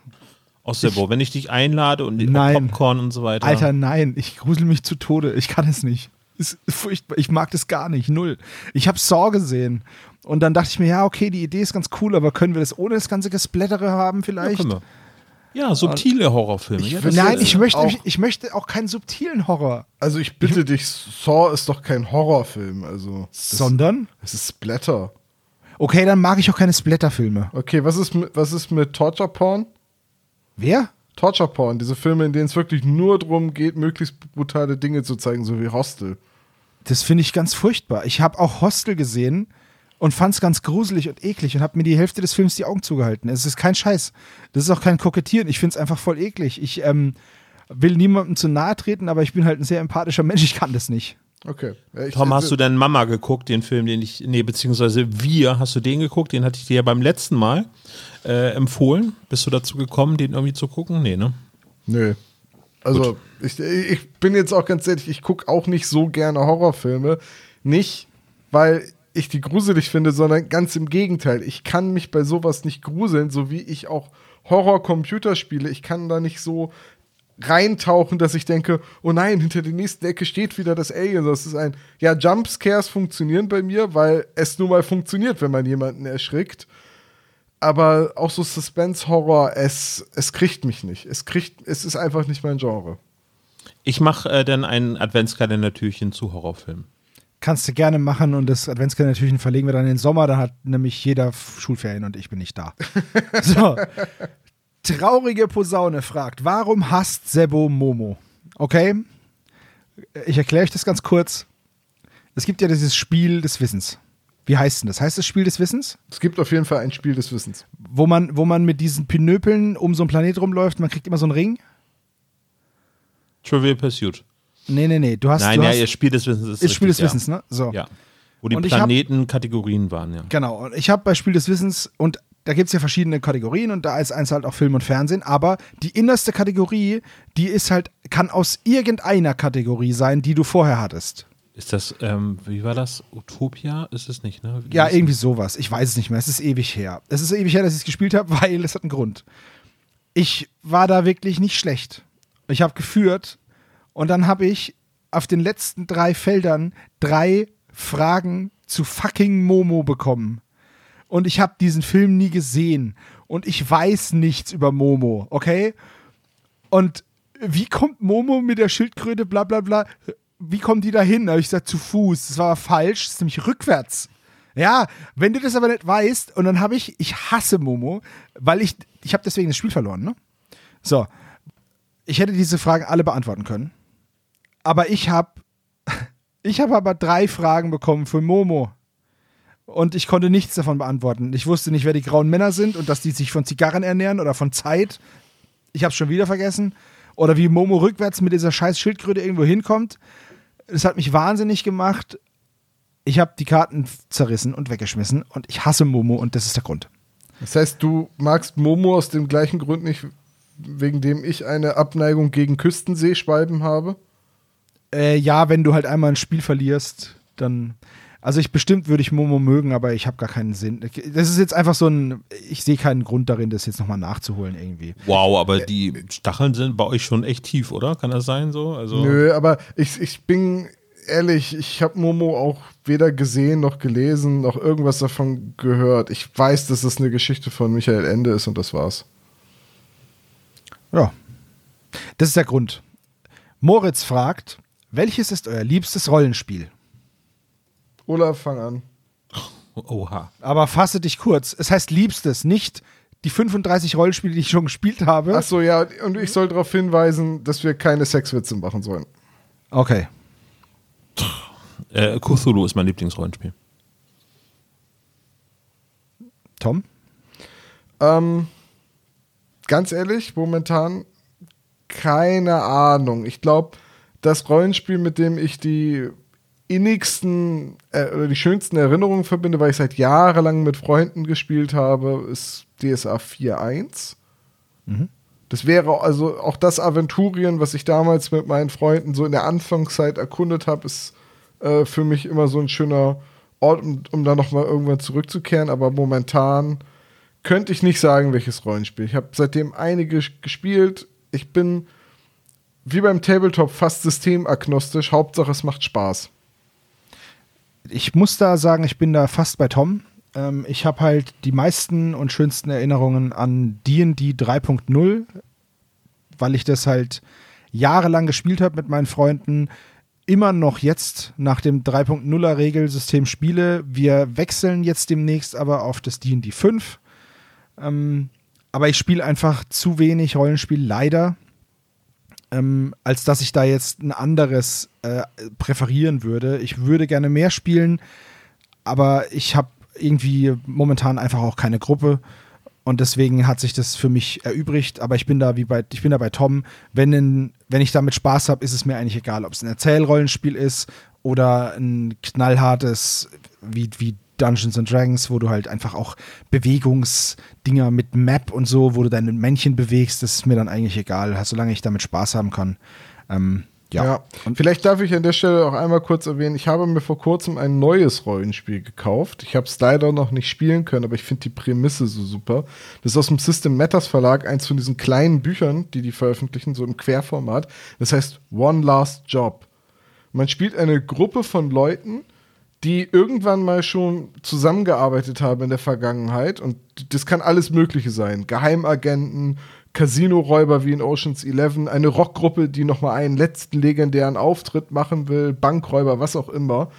Aus der Bo, wenn ich dich einlade und Nein. Popcorn und so weiter. Alter, nein, ich grusel mich zu Tode. Ich kann es nicht. Ist furchtbar. Ich mag das gar nicht. Null. Ich habe Saw gesehen. Und dann dachte ich mir, ja, okay, die Idee ist ganz cool, aber können wir das ohne das ganze Gesplättere haben ja, vielleicht? können wir. ja, subtile Horrorfilme. Ich ja, Nein, ich möchte, auch- ich, ich möchte auch keinen subtilen Horror. Also ich bitte dich, Saw ist doch kein Horrorfilm. Also das, Sondern? es ist Splatter. Okay, dann mag ich auch keine Splatterfilme. Okay, was ist mit, was ist mit Torture Porn? Wer? Torture Porn, diese Filme, in denen es wirklich nur darum geht, möglichst brutale Dinge zu zeigen, so wie Hostel. Das finde ich ganz furchtbar. Ich habe auch Hostel gesehen und fand es ganz gruselig und eklig und habe mir die Hälfte des Films die Augen zugehalten. Es ist kein Scheiß. Das ist auch kein Kokettieren. Ich finde es einfach voll eklig. Ich ähm, will niemandem zu nahe treten, aber ich bin halt ein sehr empathischer Mensch. Ich kann das nicht. Okay. Ich- Tom, hast du denn Mama geguckt, den Film, den ich, nee, beziehungsweise wir, hast du den geguckt? Den hatte ich dir ja beim letzten Mal äh, empfohlen. Bist du dazu gekommen, den irgendwie zu gucken? Nee, ne? Nö. Also, ich, ich bin jetzt auch ganz ehrlich, ich gucke auch nicht so gerne Horrorfilme. Nicht, weil ich die gruselig finde, sondern ganz im Gegenteil. Ich kann mich bei sowas nicht gruseln, so wie ich auch Horror-Computerspiele. Ich kann da nicht so reintauchen, dass ich denke, oh nein, hinter der nächsten Ecke steht wieder das Alien. Das ist ein, ja, Jumpscares funktionieren bei mir, weil es nun mal funktioniert, wenn man jemanden erschrickt. Aber auch so Suspense-Horror, es, es kriegt mich nicht. Es kriegt, es ist einfach nicht mein Genre. Ich mache äh, dann ein Adventskalendertürchen zu Horrorfilmen. Kannst du gerne machen und das Adventskalender-Türchen verlegen wir dann in den Sommer. Dann hat nämlich jeder Schulferien und ich bin nicht da. so. Traurige Posaune fragt, warum hasst Sebo Momo? Okay, ich erkläre euch das ganz kurz. Es gibt ja dieses Spiel des Wissens. Wie heißt denn das? Heißt das Spiel des Wissens? Es gibt auf jeden Fall ein Spiel des Wissens. Wo man, wo man mit diesen Pinöpeln um so einen Planet rumläuft, man kriegt immer so einen Ring? Trivial Pursuit. Nee, nee, nee. Du hast, Nein, du ja, hast, ihr Spiel des Wissens ist ist Spiel des richtig, Wissens, ne? So. Ja. ja. Wo die Und ich hab- Planeten Kategorien waren, ja. Genau, und ich habe bei Spiel des Wissens, und da gibt es ja verschiedene Kategorien und da ist eins halt auch Film und Fernsehen, aber die innerste Kategorie, die ist halt, kann aus irgendeiner Kategorie sein, die du vorher hattest. Ist das, ähm, wie war das? Utopia? Ist es nicht, ne? Wie Ja, irgendwie sowas. Ich weiß es nicht mehr. Es ist ewig her. Es ist ewig her, dass ich es gespielt habe, weil es hat einen Grund. Ich war da wirklich nicht schlecht. Ich habe geführt und dann habe ich auf den letzten drei Feldern drei Fragen zu fucking Momo bekommen. Und ich habe diesen Film nie gesehen. Und ich weiß nichts über Momo, okay? Und wie kommt Momo mit der Schildkröte, bla bla bla? Wie kommt die da hin? Da habe ich gesagt, zu Fuß. Das war falsch, das ist nämlich rückwärts. Ja, wenn du das aber nicht weißt, und dann habe ich, ich hasse Momo, weil ich, ich habe deswegen das Spiel verloren, ne? So, ich hätte diese Fragen alle beantworten können. Aber ich habe, ich habe aber drei Fragen bekommen für Momo. Und ich konnte nichts davon beantworten. Ich wusste nicht, wer die grauen Männer sind und dass die sich von Zigarren ernähren oder von Zeit. Ich habe es schon wieder vergessen. Oder wie Momo rückwärts mit dieser scheiß Schildkröte irgendwo hinkommt. Das hat mich wahnsinnig gemacht. Ich habe die Karten zerrissen und weggeschmissen und ich hasse Momo und das ist der Grund. Das heißt, du magst Momo aus dem gleichen Grund nicht, wegen dem ich eine Abneigung gegen Küstenseeschwalben habe? Äh, ja, wenn du halt einmal ein Spiel verlierst, dann. Also ich bestimmt würde ich Momo mögen, aber ich habe gar keinen Sinn. Das ist jetzt einfach so ein. Ich sehe keinen Grund darin, das jetzt nochmal nachzuholen irgendwie. Wow, aber die Stacheln sind bei euch schon echt tief, oder? Kann das sein so? Also, Nö, aber ich, ich bin ehrlich, ich habe Momo auch weder gesehen noch gelesen noch irgendwas davon gehört. Ich weiß, dass das eine Geschichte von Michael Ende ist und das war's. Ja. Das ist der Grund. Moritz fragt, welches ist euer liebstes Rollenspiel? Olaf, fang an. Oha. Aber fasse dich kurz. Es heißt liebstes, nicht die 35 Rollenspiele, die ich schon gespielt habe. Ach so, ja, und ich soll darauf hinweisen, dass wir keine Sexwitze machen sollen. Okay. Äh, Cthulhu ist mein Lieblingsrollenspiel. Tom? Ähm, ganz ehrlich, momentan keine Ahnung. Ich glaube, das Rollenspiel, mit dem ich die innigsten äh, oder die schönsten Erinnerungen verbinde, weil ich seit jahrelang mit Freunden gespielt habe, ist DSA 4.1. Das wäre also auch das Aventurien, was ich damals mit meinen Freunden so in der Anfangszeit erkundet habe, ist äh, für mich immer so ein schöner Ort, um, um da nochmal irgendwann zurückzukehren. Aber momentan könnte ich nicht sagen, welches Rollenspiel. Ich habe seitdem einige gespielt. Ich bin wie beim Tabletop fast systemagnostisch. Hauptsache, es macht Spaß. Ich muss da sagen, ich bin da fast bei Tom. Ähm, ich habe halt die meisten und schönsten Erinnerungen an D&D 3.0, weil ich das halt jahrelang gespielt habe mit meinen Freunden. Immer noch jetzt nach dem 3.0er Regelsystem spiele. Wir wechseln jetzt demnächst aber auf das D&D 5. Ähm, aber ich spiele einfach zu wenig Rollenspiel, leider, ähm, als dass ich da jetzt ein anderes äh, präferieren würde. Ich würde gerne mehr spielen, aber ich habe irgendwie momentan einfach auch keine Gruppe. Und deswegen hat sich das für mich erübrigt. Aber ich bin da wie bei, ich bin da bei Tom. Wenn, in, wenn ich damit Spaß habe, ist es mir eigentlich egal, ob es ein Erzählrollenspiel ist oder ein knallhartes wie, wie Dungeons and Dragons, wo du halt einfach auch Bewegungsdinger mit Map und so, wo du deine Männchen bewegst, das ist mir dann eigentlich egal, solange ich damit Spaß haben kann. Ähm, ja. ja. Und vielleicht darf ich an der Stelle auch einmal kurz erwähnen, ich habe mir vor kurzem ein neues Rollenspiel gekauft. Ich habe es leider noch nicht spielen können, aber ich finde die Prämisse so super. Das ist aus dem System Matters Verlag, eins von diesen kleinen Büchern, die die veröffentlichen, so im Querformat. Das heißt One Last Job. Man spielt eine Gruppe von Leuten, die irgendwann mal schon zusammengearbeitet haben in der Vergangenheit. Und das kann alles Mögliche sein. Geheimagenten, Casino-Räuber wie in Oceans 11, eine Rockgruppe, die noch mal einen letzten legendären Auftritt machen will, Bankräuber, was auch immer.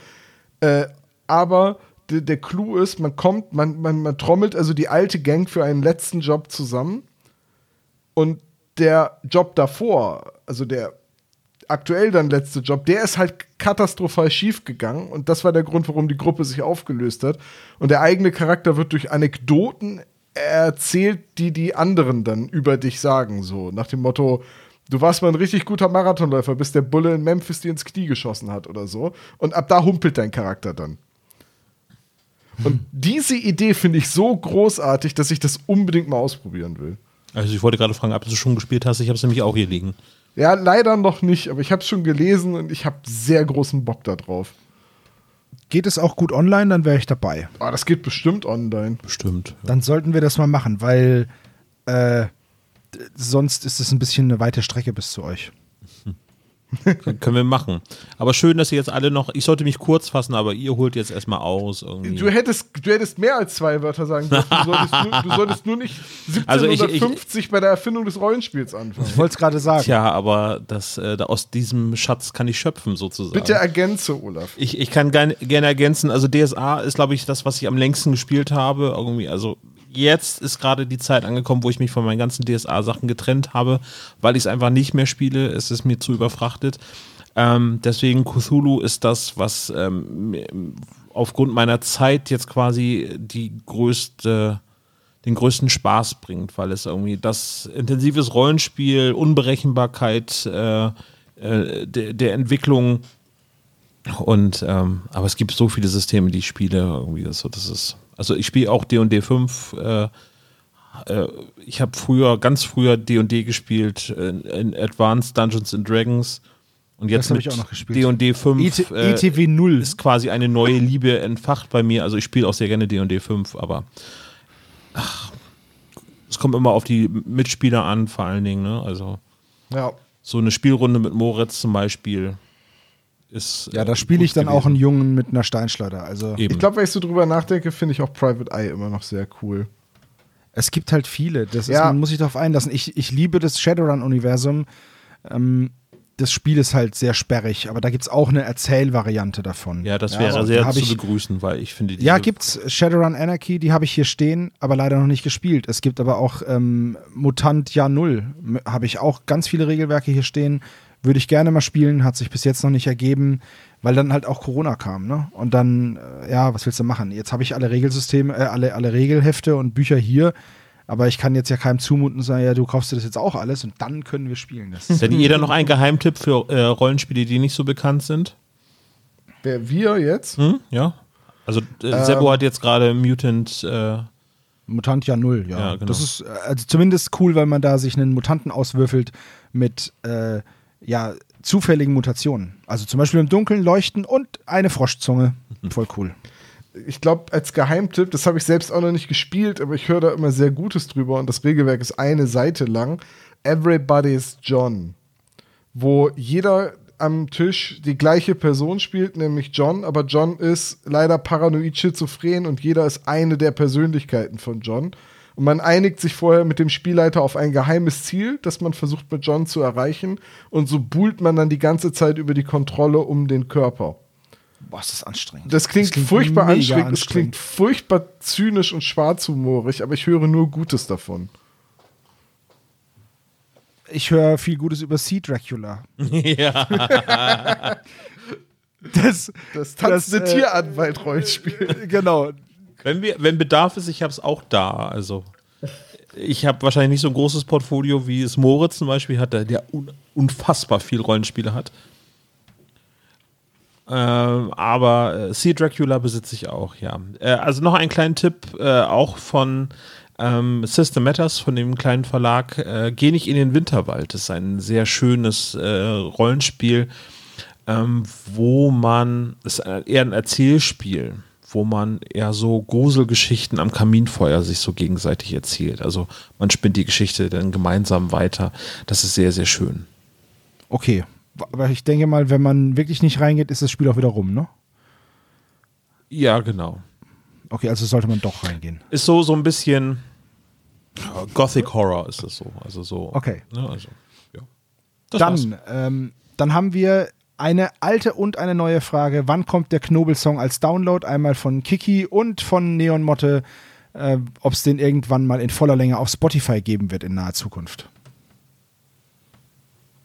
Äh, aber der Clou ist, man kommt, man, man, man trommelt also die alte Gang für einen letzten Job zusammen. Und der Job davor, also der aktuell dann letzte Job, der ist halt katastrophal schief gegangen und das war der Grund, warum die Gruppe sich aufgelöst hat. Und der eigene Charakter wird durch Anekdoten erzählt, die die anderen dann über dich sagen, so nach dem Motto, du warst mal ein richtig guter Marathonläufer, bis der Bulle in Memphis dir ins Knie geschossen hat oder so. Und ab da humpelt dein Charakter dann. Und diese Idee finde ich so großartig, dass ich das unbedingt mal ausprobieren will. Also ich wollte gerade fragen, ob du schon gespielt hast. Ich habe es nämlich auch hier liegen. Ja, leider noch nicht, aber ich habe es schon gelesen und ich habe sehr großen Bock darauf. Geht es auch gut online, dann wäre ich dabei. Ah, das geht bestimmt online. Bestimmt. Ja. Dann sollten wir das mal machen, weil äh, sonst ist es ein bisschen eine weite Strecke bis zu euch. Können wir machen. Aber schön, dass ihr jetzt alle noch. Ich sollte mich kurz fassen, aber ihr holt jetzt erstmal aus. Irgendwie. Du, hättest, du hättest mehr als zwei Wörter sagen dürfen. Du solltest nur, du solltest nur nicht 1750 also ich, ich, bei der Erfindung des Rollenspiels anfangen. Ich wollte es gerade sagen. Ja, aber das, äh, aus diesem Schatz kann ich schöpfen, sozusagen. Bitte ergänze, Olaf. Ich, ich kann gerne ergänzen. Also, DSA ist, glaube ich, das, was ich am längsten gespielt habe. Irgendwie, also jetzt ist gerade die Zeit angekommen, wo ich mich von meinen ganzen DSA-Sachen getrennt habe, weil ich es einfach nicht mehr spiele. Es ist mir zu überfrachtet. Ähm, deswegen Cthulhu ist das, was ähm, aufgrund meiner Zeit jetzt quasi die größte, den größten Spaß bringt, weil es irgendwie das intensives Rollenspiel, Unberechenbarkeit äh, äh, der, der Entwicklung und ähm, aber es gibt so viele Systeme, die ich spiele, irgendwie das, das ist also ich spiele auch D&D 5. Äh, äh, ich habe früher, ganz früher D&D gespielt in, in, Advanced Dungeons and Dragons. Und jetzt mit D&D 5 äh, ETW 0 ist quasi eine neue Liebe entfacht bei mir. Also ich spiele auch sehr gerne D&D 5, aber ach, es kommt immer auf die Mitspieler an, vor allen Dingen. Ne? Also ja. so eine Spielrunde mit Moritz zum Beispiel ist. Ja, da spiele ich dann gewesen. auch einen Jungen mit einer Steinschleuder. Also Eben. Ich glaube, wenn ich so drüber nachdenke, finde ich auch Private Eye immer noch sehr cool. Es gibt halt viele. Das ja. ist, man muss sich darauf einlassen. Ich, ich liebe das Shadowrun-Universum. Ähm, das Spiel ist halt sehr sperrig, aber da gibt es auch eine Erzählvariante davon. Ja, das wäre ja, sehr zu ich, begrüßen, weil ich finde Ja, gibt's Shadowrun Anarchy, die habe ich hier stehen, aber leider noch nicht gespielt. Es gibt aber auch ähm, Mutant Jahr Null, habe ich auch ganz viele Regelwerke hier stehen. Würde ich gerne mal spielen, hat sich bis jetzt noch nicht ergeben, weil dann halt auch Corona kam, ne? Und dann, äh, ja, was willst du machen? Jetzt habe ich alle Regelsysteme, äh, alle, alle Regelhefte und Bücher hier, aber ich kann jetzt ja keinem zumuten und sagen, ja, du kaufst dir das jetzt auch alles und dann können wir spielen. Das Denn jeder noch ein Geheimtipp für äh, Rollenspiele, die nicht so bekannt sind? Wer, wir jetzt? Hm? Ja. Also äh, ähm, Sebo hat jetzt gerade Mutant. Äh, Mutant ja null, ja. ja genau. Das ist also zumindest cool, weil man da sich einen Mutanten auswürfelt mit äh, ja, zufälligen Mutationen. Also zum Beispiel im Dunkeln leuchten und eine Froschzunge. Voll cool. Ich glaube, als Geheimtipp, das habe ich selbst auch noch nicht gespielt, aber ich höre da immer sehr Gutes drüber und das Regelwerk ist eine Seite lang. Everybody's John. Wo jeder am Tisch die gleiche Person spielt, nämlich John, aber John ist leider paranoid schizophren und jeder ist eine der Persönlichkeiten von John. Und man einigt sich vorher mit dem Spielleiter auf ein geheimes Ziel, das man versucht mit John zu erreichen. Und so buhlt man dann die ganze Zeit über die Kontrolle um den Körper. Boah, ist das anstrengend. Das klingt, das klingt furchtbar anstrengend. anstrengend. Es klingt furchtbar zynisch und schwarzhumorig, aber ich höre nur Gutes davon. ich höre viel Gutes über Sea Dracula. ja. Das Das, tanzende Das, äh, Tieranwalt-Rollenspiel. genau. Wenn, wir, wenn Bedarf ist, ich habe es auch da. Also ich habe wahrscheinlich nicht so ein großes Portfolio, wie es Moritz zum Beispiel hat, der, der un unfassbar viel Rollenspiele hat. Ähm, aber äh, Sea Dracula besitze ich auch, ja. Äh, also noch einen kleinen Tipp, äh, auch von ähm, System Matters, von dem kleinen Verlag. Äh, Geh nicht in den Winterwald. Das ist ein sehr schönes äh, Rollenspiel, ähm, wo man, ist eher ein Erzählspiel, wo man eher so Gruselgeschichten am Kaminfeuer sich so gegenseitig erzählt. Also man spinnt die Geschichte dann gemeinsam weiter. Das ist sehr, sehr schön. Okay. Aber ich denke mal, wenn man wirklich nicht reingeht, ist das Spiel auch wieder rum, ne? Ja, genau. Okay, also sollte man doch reingehen. Ist so, so ein bisschen Gothic Horror ist es so. Also so. Okay. Ne, also, ja. Dann, ähm, dann haben wir eine alte und eine neue Frage. Wann kommt der Knobel-Song als Download? Einmal von Kiki und von Neon Motte, äh, ob es den irgendwann mal in voller Länge auf Spotify geben wird in naher Zukunft.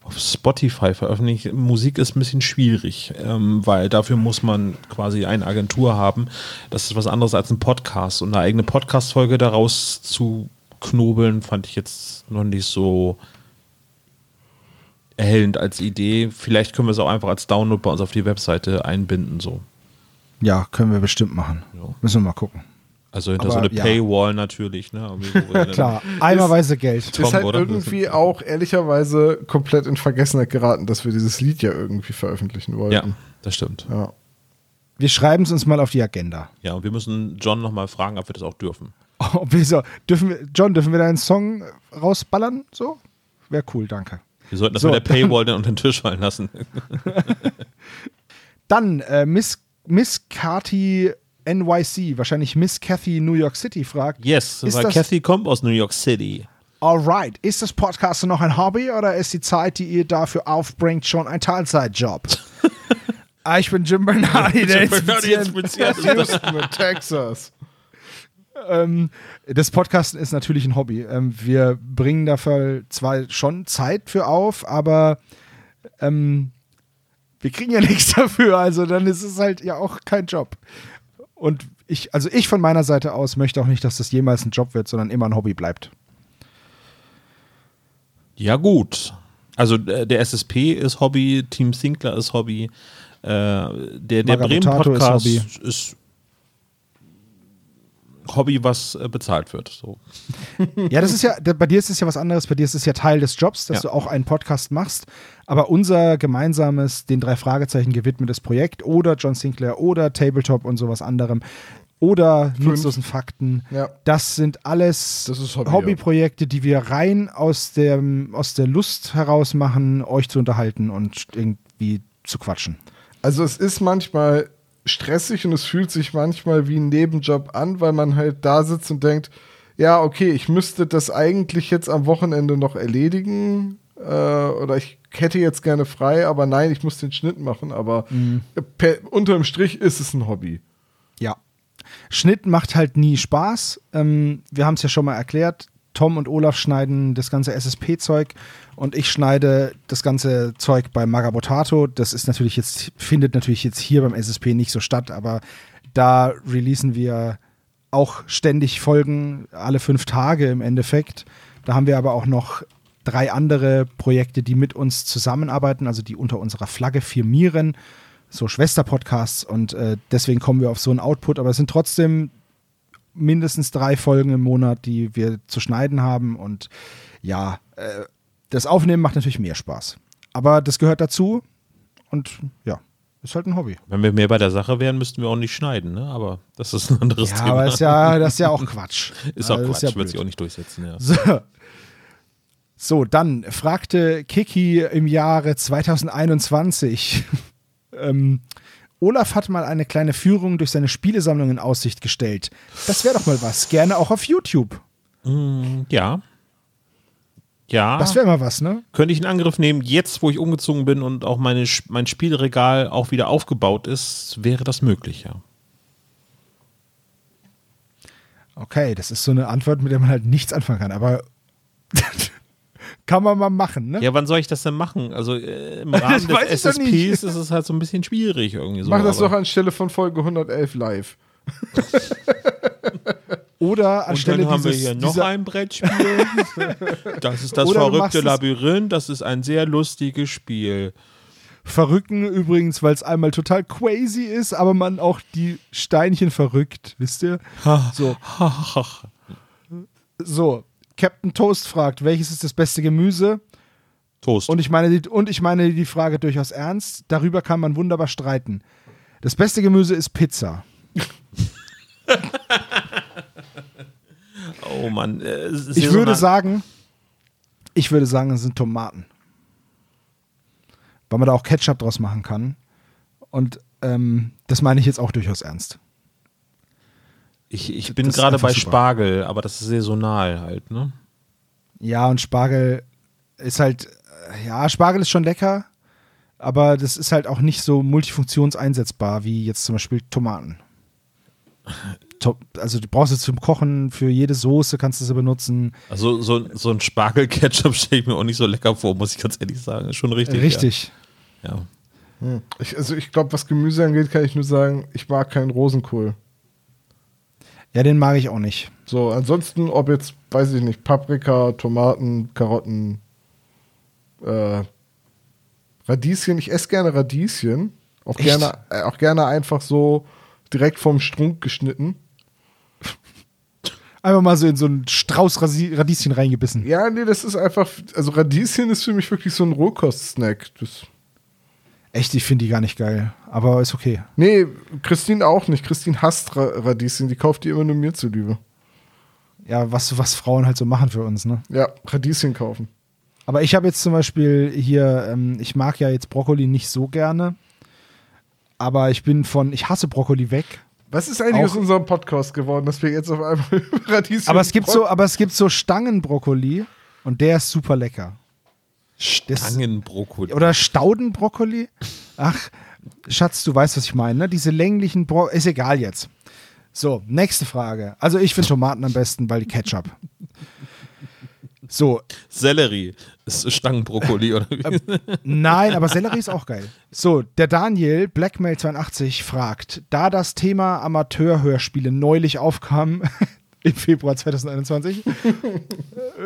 Auf Spotify veröffentlichen. Musik ist ein bisschen schwierig, ähm, weil dafür muss man quasi eine Agentur haben. Das ist was anderes als ein Podcast. Und eine eigene Podcast-Folge daraus zu knobeln, fand ich jetzt noch nicht so erhellend als Idee. Vielleicht können wir es auch einfach als Download bei uns auf die Webseite einbinden. So. Ja, können wir bestimmt machen. Ja. Müssen wir mal gucken. Also hinter Aber so eine ja. Paywall natürlich. Ne? Klar, eimerweise Geld. Tom, ist halt oder? irgendwie auch ehrlicherweise komplett in Vergessenheit geraten, dass wir dieses Lied ja irgendwie veröffentlichen Ja, wollten. das stimmt. Ja. Wir schreiben es uns mal auf die Agenda. Ja, und wir müssen John nochmal fragen, ob wir das auch dürfen. Ob wir so, dürfen wir, John, dürfen wir deinen Song rausballern? So? Wäre cool, danke. Wir sollten das So. mit der Paywall dann unter den Tisch fallen lassen. Dann äh, Miss, Miss Carty NYC, wahrscheinlich Miss Cathy New York City fragt. Yes, Ist weil das- Kathy kommt aus New York City. Alright, ist das Podcasten noch ein Hobby oder ist die Zeit, die ihr dafür aufbringt, schon ein Teilzeitjob? ah, ich bin Jim Bernardi, der Inspizient. Houston Texas. ähm, das Podcasten ist natürlich ein Hobby. Ähm, wir bringen dafür zwar schon Zeit für auf, aber ähm, wir kriegen ja nichts dafür. Also dann ist es halt ja auch kein Job. Und ich, also ich von meiner Seite aus möchte auch nicht, dass das jemals ein Job wird, sondern immer ein Hobby bleibt. Ja, gut. Also äh, der SSP ist Hobby, Team Sinclair ist Hobby, äh, der, der Bremen-Podcast Hobby. ist, ist Hobby, was äh, bezahlt wird. So. Ja, das ist ja, bei dir ist es ja was anderes. Bei dir ist es ja Teil des Jobs, dass Ja. du auch einen Podcast machst. Aber unser gemeinsames, den drei Fragezeichen gewidmetes Projekt oder John Sinclair oder Tabletop und sowas anderem oder nutzlosen Fakten, Ja. das sind alles Das Hobby, Hobbyprojekte, die wir rein aus, dem, aus der Lust heraus machen, euch zu unterhalten und irgendwie zu quatschen. Also es ist manchmal stressig und es fühlt sich manchmal wie ein Nebenjob an, weil man halt da sitzt und denkt, ja, okay, ich müsste das eigentlich jetzt am Wochenende noch erledigen äh, oder ich hätte jetzt gerne frei, aber nein, ich muss den Schnitt machen, aber per, unterm Strich ist es ein Hobby. Ja. Schnitt macht halt nie Spaß. Ähm, wir haben es ja schon mal erklärt. Tom und Olaf schneiden das ganze SSP-Zeug und ich schneide das ganze Zeug bei Magabotato. Das ist natürlich jetzt, findet natürlich jetzt hier beim SSP nicht so statt, aber da releasen wir auch ständig Folgen, alle fünf Tage im Endeffekt. Da haben wir aber auch noch drei andere Projekte, die mit uns zusammenarbeiten, also die unter unserer Flagge firmieren so Schwester-Podcasts und äh, deswegen kommen wir auf so einen Output, aber es sind trotzdem mindestens drei Folgen im Monat, die wir zu schneiden haben und ja, äh, das Aufnehmen macht natürlich mehr Spaß. Aber das gehört dazu und ja, ist halt ein Hobby. Wenn wir mehr bei der Sache wären, müssten wir auch nicht schneiden, ne? aber das ist ein anderes Ja, Thema. aber ist ja, das ist ja auch Quatsch. ist auch Also, Quatsch, ja wird sich auch nicht durchsetzen. Ja. So. so, dann fragte Kiki im Jahre 2021. ähm, Olaf hat mal eine kleine Führung durch seine Spielesammlung in Aussicht gestellt. Das wäre doch mal was. Gerne auch auf YouTube. Ja. Ja. Das wäre mal was, ne? könnte ich in Angriff nehmen, jetzt wo ich umgezogen bin und auch meine, mein Spielregal auch wieder aufgebaut ist, wäre das möglich, ja. Okay, das ist so eine Antwort, mit der man halt nichts anfangen kann. Aber Kann man mal machen, ne? Ja, wann soll ich das denn machen? Also äh, im Rahmen des. SSPs ist es halt so ein bisschen schwierig irgendwie so. Mach das aber- doch anstelle von Folge 111 live. Oder Und anstelle dann haben wir dieses, hier noch ein Brettspiel. das ist das Oder verrückte Labyrinth. Das ist ein sehr lustiges Spiel. Verrücken übrigens, weil es einmal total crazy ist, aber man auch die Steinchen verrückt, wisst ihr? So. So, Captain Toast fragt, welches ist das beste Gemüse? Toast. Und ich meine, die, und ich meine die Frage durchaus ernst. Darüber kann man wunderbar streiten. Das beste Gemüse ist Pizza. oh Mann. Äh, Ich würde sagen, ich würde sagen, es sind Tomaten. Weil man da auch Ketchup draus machen kann. Und ähm, das meine ich jetzt auch durchaus ernst. Ich, ich bin gerade bei super. Spargel, aber das ist saisonal halt, ne? Ja, und Spargel ist halt, äh, ja, Spargel ist schon lecker, aber das ist halt auch nicht so multifunktionseinsetzbar wie jetzt zum Beispiel Tomaten. To also du brauchst es zum Kochen, für jede Soße kannst du sie benutzen. Also so, so ein Spargel-Ketchup stelle ich mir auch nicht so lecker vor, muss ich ganz ehrlich sagen. Ist schon richtig. Richtig. Ja. ja. Ich, also ich glaube, was Gemüse angeht, kann ich nur sagen, ich mag keinen Rosenkohl. Ja, den mag ich auch nicht. So, ansonsten, ob jetzt, weiß ich nicht, Paprika, Tomaten, Karotten, äh, Radieschen, ich esse gerne Radieschen. Auch Echt? gerne, äh, auch gerne einfach so direkt vom Strunk geschnitten. Einfach mal so in so einen Strauß Radieschen reingebissen. Ja, nee, das ist einfach, also Radieschen ist für mich wirklich so ein Rohkost-Snack. Das, Echt, ich finde die gar nicht geil. Aber ist okay. nee, Christine auch nicht. Christine hasst Ra Radieschen, die kauft die immer nur mir zuliebe. Ja, was, was Frauen halt so machen für uns, ne? Ja, Radieschen kaufen. Aber ich habe jetzt zum Beispiel hier, ähm, ich mag ja jetzt Brokkoli nicht so gerne. Aber ich bin von, ich hasse Brokkoli weg. Was ist eigentlich Auch- aus unserem Podcast geworden, dass wir jetzt auf einmal Radieschen Aber es gibt so, aber es gibt so Stangenbrokkoli und der ist super lecker. Stangenbrokkoli. Oder Staudenbrokkoli? Ach, Schatz, du weißt, was ich meine, ne? Diese länglichen Bro ist egal jetzt. So, nächste Frage. Also ich finde Tomaten am besten, weil die Ketchup. So, Sellerie. Ist Stangenbrokkoli oder wie? Nein, aber Sellerie ist auch geil. So, der Daniel, Blackmail82, fragt, da das Thema Amateurhörspiele neulich aufkam, im Februar 2021, äh,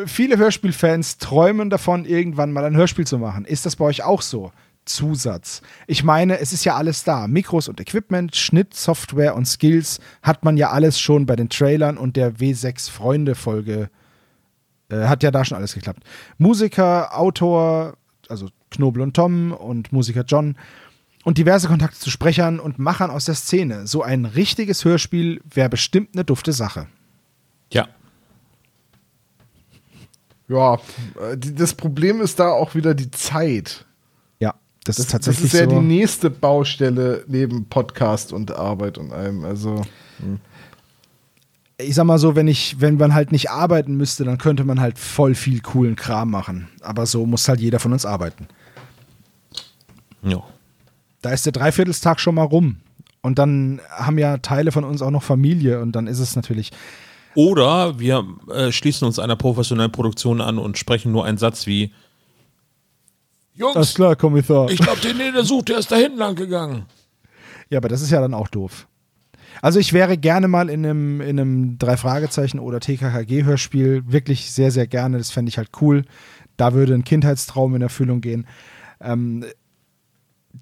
viele Hörspielfans träumen davon, irgendwann mal ein Hörspiel zu machen. Ist das bei euch auch so? Zusatz. Ich meine, es ist ja alles da. Mikros und Equipment, Schnitt, Software und Skills hat man ja alles schon bei den Trailern und der W6 Freunde Folge äh, hat ja da schon alles geklappt. Musiker, Autor, also Knobel und Tom und Musiker John und diverse Kontakte zu Sprechern und Machern aus der Szene. So ein richtiges Hörspiel wäre bestimmt eine dufte Sache. Ja. Ja, äh, das Problem ist da auch wieder die Zeit. Ja, das, Das, ist tatsächlich das ist ja so. die nächste Baustelle neben Podcast und Arbeit und allem. Also, ich sag mal so, wenn ich, wenn man halt nicht arbeiten müsste, dann könnte man halt voll viel coolen Kram machen. Aber so muss halt jeder von uns arbeiten. ja. Da ist der Dreiviertelstag schon mal rum. Und dann haben ja Teile von uns auch noch Familie und dann ist es natürlich. Oder wir äh, schließen uns einer professionellen Produktion an und sprechen nur einen Satz wie Jungs, klar, Kommissar. ich glaube, den, den er sucht, der ist da hinten lang gegangen. Ja, aber das ist ja dann auch doof. Also ich wäre gerne mal in einem, in einem Drei-Fragezeichen- oder TKKG-Hörspiel. Wirklich sehr, sehr gerne. Das fände ich halt cool. Da würde ein Kindheitstraum in Erfüllung gehen. Ähm,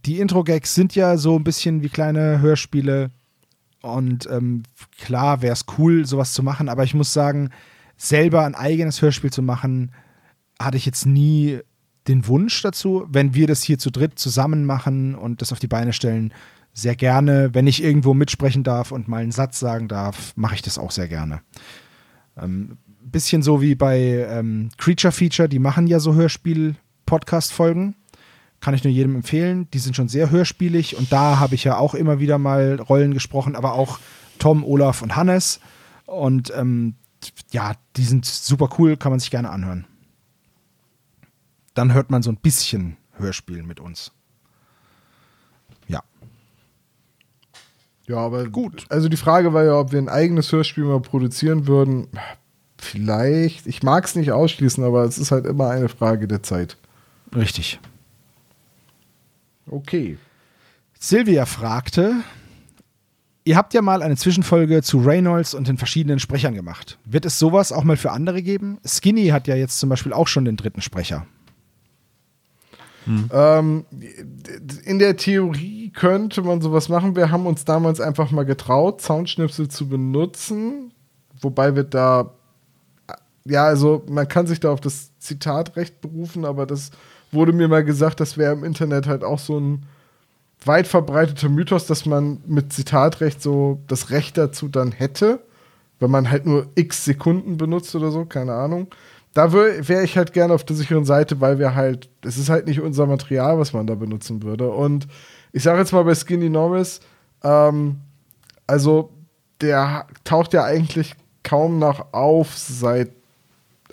die Intro-Gags sind ja so ein bisschen wie kleine Hörspiele. Und ähm, klar wäre es cool, sowas zu machen. Aber ich muss sagen, selber ein eigenes Hörspiel zu machen, hatte ich jetzt nie den Wunsch dazu. Wenn wir das hier zu dritt zusammen machen und das auf die Beine stellen, sehr gerne. Wenn ich irgendwo mitsprechen darf und mal einen Satz sagen darf, mache ich das auch sehr gerne. Ähm, bisschen so wie bei ähm, Creature Feature, die machen ja so Hörspiel-Podcast-Folgen. Kann ich nur jedem empfehlen. Die sind schon sehr hörspielig und da habe ich ja auch immer wieder mal Rollen gesprochen, aber auch Tom, Olaf und Hannes. Und ähm, ja, die sind super cool, kann man sich gerne anhören. Dann hört man so ein bisschen Hörspiel mit uns. Ja. ja, aber gut. Also, die Frage war ja, ob wir ein eigenes Hörspiel mal produzieren würden. vielleicht, ich mag es nicht ausschließen, aber es ist halt immer eine Frage der Zeit. Richtig. Okay. Silvia fragte, ihr habt ja mal eine Zwischenfolge zu Reynolds und den verschiedenen Sprechern gemacht. Wird es sowas auch mal für andere geben? Skinny hat ja jetzt zum Beispiel auch schon den dritten Sprecher. Ähm, in der Theorie könnte man sowas machen. Wir haben uns damals einfach mal getraut, Soundschnipsel zu benutzen, wobei wir da, ja, also man kann sich da auf das Zitatrecht berufen, aber das wurde mir mal gesagt, das wäre im Internet halt auch so ein weit verbreiteter Mythos, dass man mit Zitatrecht so das Recht dazu dann hätte, wenn man halt nur x Sekunden benutzt oder so, keine Ahnung. Da wäre ich halt gerne auf der sicheren Seite, weil wir halt, es ist halt nicht unser Material, was man da benutzen würde. Und ich sage jetzt mal bei Skinny Norris, ähm, also der taucht ja eigentlich kaum noch auf, seit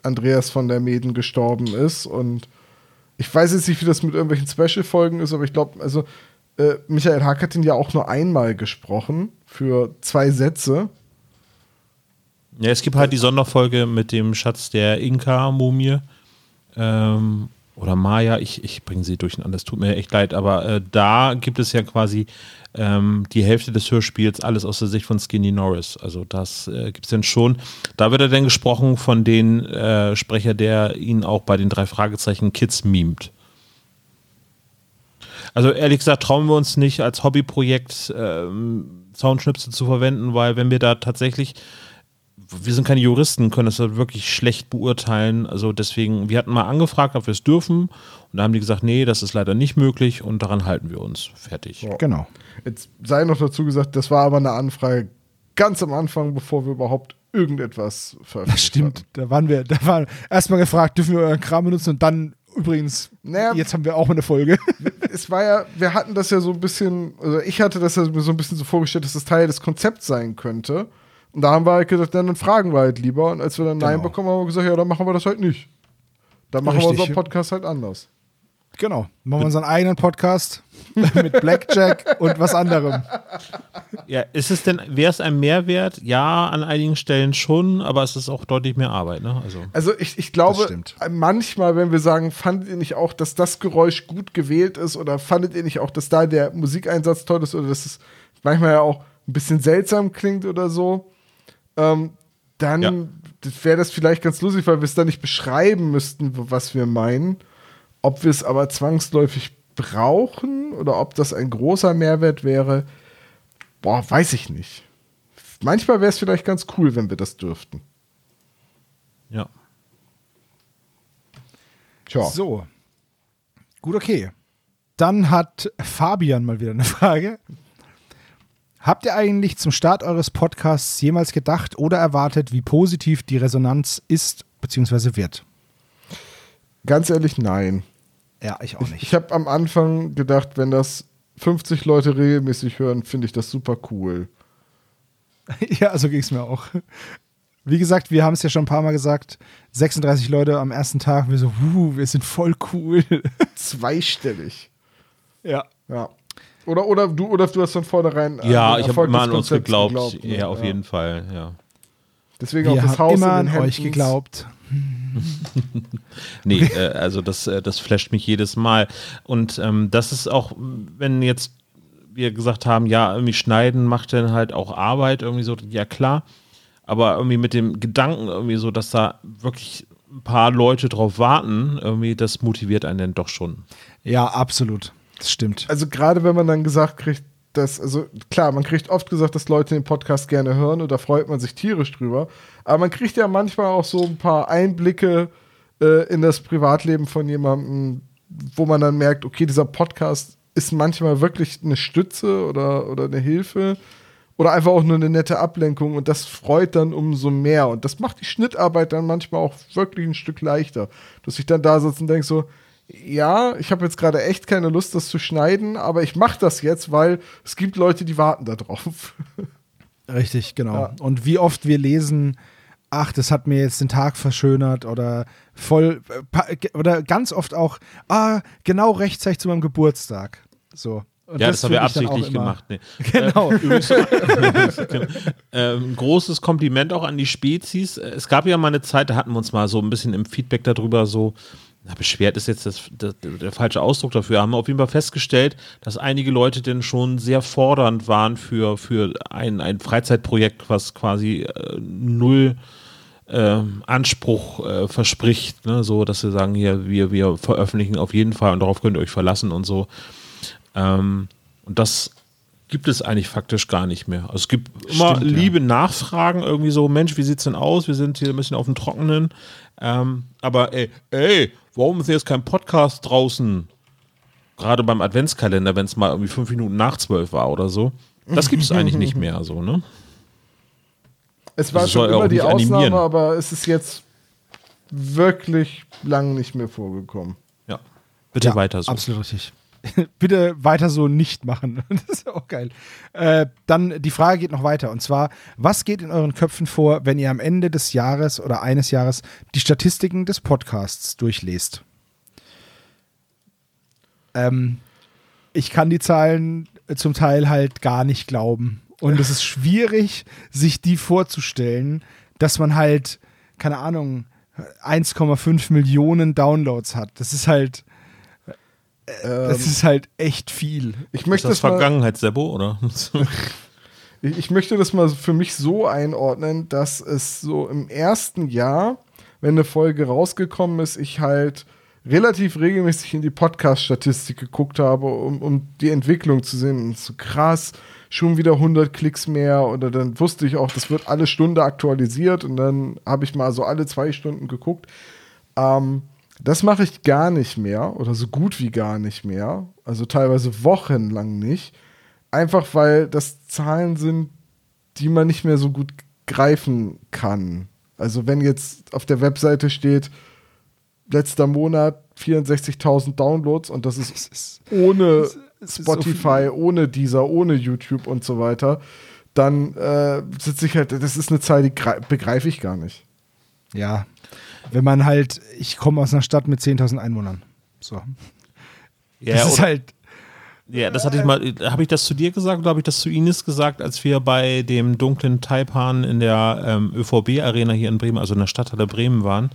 Andreas von der Meden gestorben ist. Und ich weiß jetzt nicht, wie das mit irgendwelchen Special-Folgen ist, aber ich glaube, also äh, Michael Hack hat ihn ja auch nur einmal gesprochen für zwei Sätze. Ja, es gibt halt die Sonderfolge mit dem Schatz der Inka-Mumie. Ähm, oder Maya, ich, ich bringe sie durcheinander, es tut mir echt leid, aber äh, da gibt es ja quasi ähm, die Hälfte des Hörspiels alles aus der Sicht von Skinny Norris. Also das äh, gibt es dann schon. Da wird er dann gesprochen von den äh, Sprecher, der ihn auch bei den drei Fragezeichen Kids mimt. Also ehrlich gesagt trauen wir uns nicht als Hobbyprojekt ähm, Soundschnipsel zu verwenden, weil wenn wir da tatsächlich wir sind keine Juristen, können das halt wirklich schlecht beurteilen. Also deswegen, wir hatten mal angefragt, ob wir es dürfen. Und da haben die gesagt, nee, das ist leider nicht möglich und daran halten wir uns. Fertig. Ja. Genau. Jetzt sei noch dazu gesagt, das war aber eine Anfrage ganz am Anfang, bevor wir überhaupt irgendetwas veröffentlicht Das stimmt. Da waren wir, da waren erstmal gefragt, dürfen wir euren Kram benutzen und dann übrigens, Naja. jetzt haben wir auch eine Folge. es war ja, wir hatten das ja so ein bisschen, also ich hatte das ja so ein bisschen so vorgestellt, dass das Teil des Konzepts sein könnte. Und da haben wir halt gesagt, dann fragen wir halt lieber. Und als wir dann Nein Genau. bekommen, haben wir gesagt, ja, dann machen wir das halt nicht. Dann machen wir Richtig. unseren Podcast halt anders. genau. Machen wir unseren eigenen Podcast mit Blackjack und was anderem. Ja, ist es denn, wäre es ein Mehrwert? Ja, an einigen Stellen schon, aber es ist auch deutlich mehr Arbeit, ne? Also. Also ich, ich glaube, manchmal, wenn wir sagen, fandet ihr nicht auch, dass das Geräusch gut gewählt ist oder fandet ihr nicht auch, dass da der Musikeinsatz toll ist oder dass es manchmal ja auch ein bisschen seltsam klingt oder so, ähm, dann Ja. wäre das vielleicht ganz lustig, weil wir es dann nicht beschreiben müssten, was wir meinen. Ob wir es aber zwangsläufig brauchen oder ob das ein großer Mehrwert wäre, boah, weiß ich nicht. Manchmal wäre es vielleicht ganz cool, wenn wir das dürften. Ja. Tja. So. Gut, okay. Dann hat Fabian mal wieder eine Frage. Habt ihr eigentlich zum Start eures Podcasts jemals gedacht oder erwartet, wie positiv die Resonanz ist bzw. wird? Ganz ehrlich, nein. Ja, ich auch nicht. Ich habe am Anfang gedacht, wenn das 50 Leute regelmäßig hören, finde ich das super cool. Ja, so ging es mir auch. Wie gesagt, wir haben es ja schon ein paar Mal gesagt, 36 Leute am ersten Tag, wir so, wuh, wir sind voll cool. Zweistellig. Ja. Ja. Oder, oder, du, oder du hast von vornherein an Ja, ich habe immer an uns geglaubt. ne? Ja, auf jeden Fall, ja. Deswegen auch Wir das haben Haus immer in an euch geglaubt. Nee, äh, also das, äh, das flasht mich jedes Mal. Und ähm, das ist auch, wenn jetzt wir gesagt haben, ja, irgendwie schneiden macht dann halt auch Arbeit, irgendwie so, ja klar. Aber irgendwie mit dem Gedanken irgendwie so, dass da wirklich ein paar Leute drauf warten, irgendwie, das motiviert einen dann doch schon. Ja, absolut. Das stimmt. Also gerade wenn man dann gesagt kriegt, dass, also klar, man kriegt oft gesagt, dass Leute den Podcast gerne hören und da freut man sich tierisch drüber. Aber man kriegt ja manchmal auch so ein paar Einblicke äh, in das Privatleben von jemandem, wo man dann merkt, okay, dieser Podcast ist manchmal wirklich eine Stütze oder, oder eine Hilfe oder einfach auch nur eine nette Ablenkung und das freut dann umso mehr und das macht die Schnittarbeit dann manchmal auch wirklich ein Stück leichter, dass ich dann da sitze und denke so, ja, ich habe jetzt gerade echt keine Lust, das zu schneiden, aber ich mache das jetzt, weil es gibt Leute, die warten da drauf. Richtig, genau. Ja. Und wie oft wir lesen, ach, das hat mir jetzt den Tag verschönert oder voll, äh, oder ganz oft auch, ah, genau rechtzeitig zu meinem Geburtstag. So. Und ja, das, haben wir absichtlich gemacht. Nee. Genau. Äh, übrigens, äh, ein großes Kompliment auch an die Spezies. Es gab ja mal eine Zeit, da hatten wir uns mal so ein bisschen im Feedback darüber so, na, beschwert ist jetzt das, das, der falsche Ausdruck dafür, haben wir auf jeden Fall festgestellt, dass einige Leute denn schon sehr fordernd waren für, für ein, ein Freizeitprojekt, was quasi äh, null äh, Anspruch äh, verspricht, ne? so dass sie sagen, hier, wir, wir veröffentlichen auf jeden Fall und darauf könnt ihr euch verlassen und so. Ähm, und das gibt es eigentlich faktisch gar nicht mehr. Also es gibt immer Stimmt, ja. liebe Nachfragen, irgendwie so, Mensch, wie sieht's denn aus? Wir sind hier ein bisschen auf dem Trockenen. Ähm, aber ey, ey, warum ist jetzt kein Podcast draußen? Gerade beim Adventskalender, wenn es mal irgendwie fünf Minuten nach zwölf war oder so. Das gibt es eigentlich nicht mehr so, ne? Es war Das schon immer die nicht animieren. Ausnahme, aber es ist jetzt wirklich lang nicht mehr vorgekommen. Ja. Bitte Ja, weiter so. Absolut richtig. Bitte weiter so nicht machen. Das ist auch geil. Äh, dann die Frage geht noch weiter. Und zwar, was geht in euren Köpfen vor, wenn ihr am Ende des Jahres oder eines Jahres die Statistiken des Podcasts durchlest? Ähm, ich kann die Zahlen zum Teil halt gar nicht glauben. Und es ist schwierig, sich die vorzustellen, dass man halt, keine Ahnung, 1,5 Millionen Downloads hat. Das ist halt, das ist halt echt viel. Ich Ist möchte das das mal, Vergangenheit, Sebo, oder? ich, ich möchte das mal für mich so einordnen, dass es so im ersten Jahr, wenn eine Folge rausgekommen ist, ich halt relativ regelmäßig in die Podcast-Statistik geguckt habe, um, um die Entwicklung zu sehen. Und so krass, schon wieder 100 Klicks mehr. Oder dann wusste ich auch, das wird alle Stunde aktualisiert. Und dann habe ich mal so alle zwei Stunden geguckt. Ähm, das mache ich gar nicht mehr oder so gut wie gar nicht mehr. Also teilweise wochenlang nicht. Einfach weil das Zahlen sind, die man nicht mehr so gut greifen kann. Also wenn jetzt auf der Webseite steht, letzter Monat 64.000 Downloads und das ist ohne es ist so Spotify, ohne Deezer, ohne YouTube und so weiter, dann äh, sitze ich halt, das ist eine Zahl, die grei- begreife ich gar nicht. Ja, wenn man halt, ich komme aus einer Stadt mit 10.000 Einwohnern. So. Ja, das ist halt, Ja, das hatte ich mal, habe ich das zu dir gesagt oder habe ich das zu Ines gesagt, als wir bei dem dunklen Taipan in der ähm, ÖVB-Arena hier in Bremen, also in der Stadthalle Bremen waren.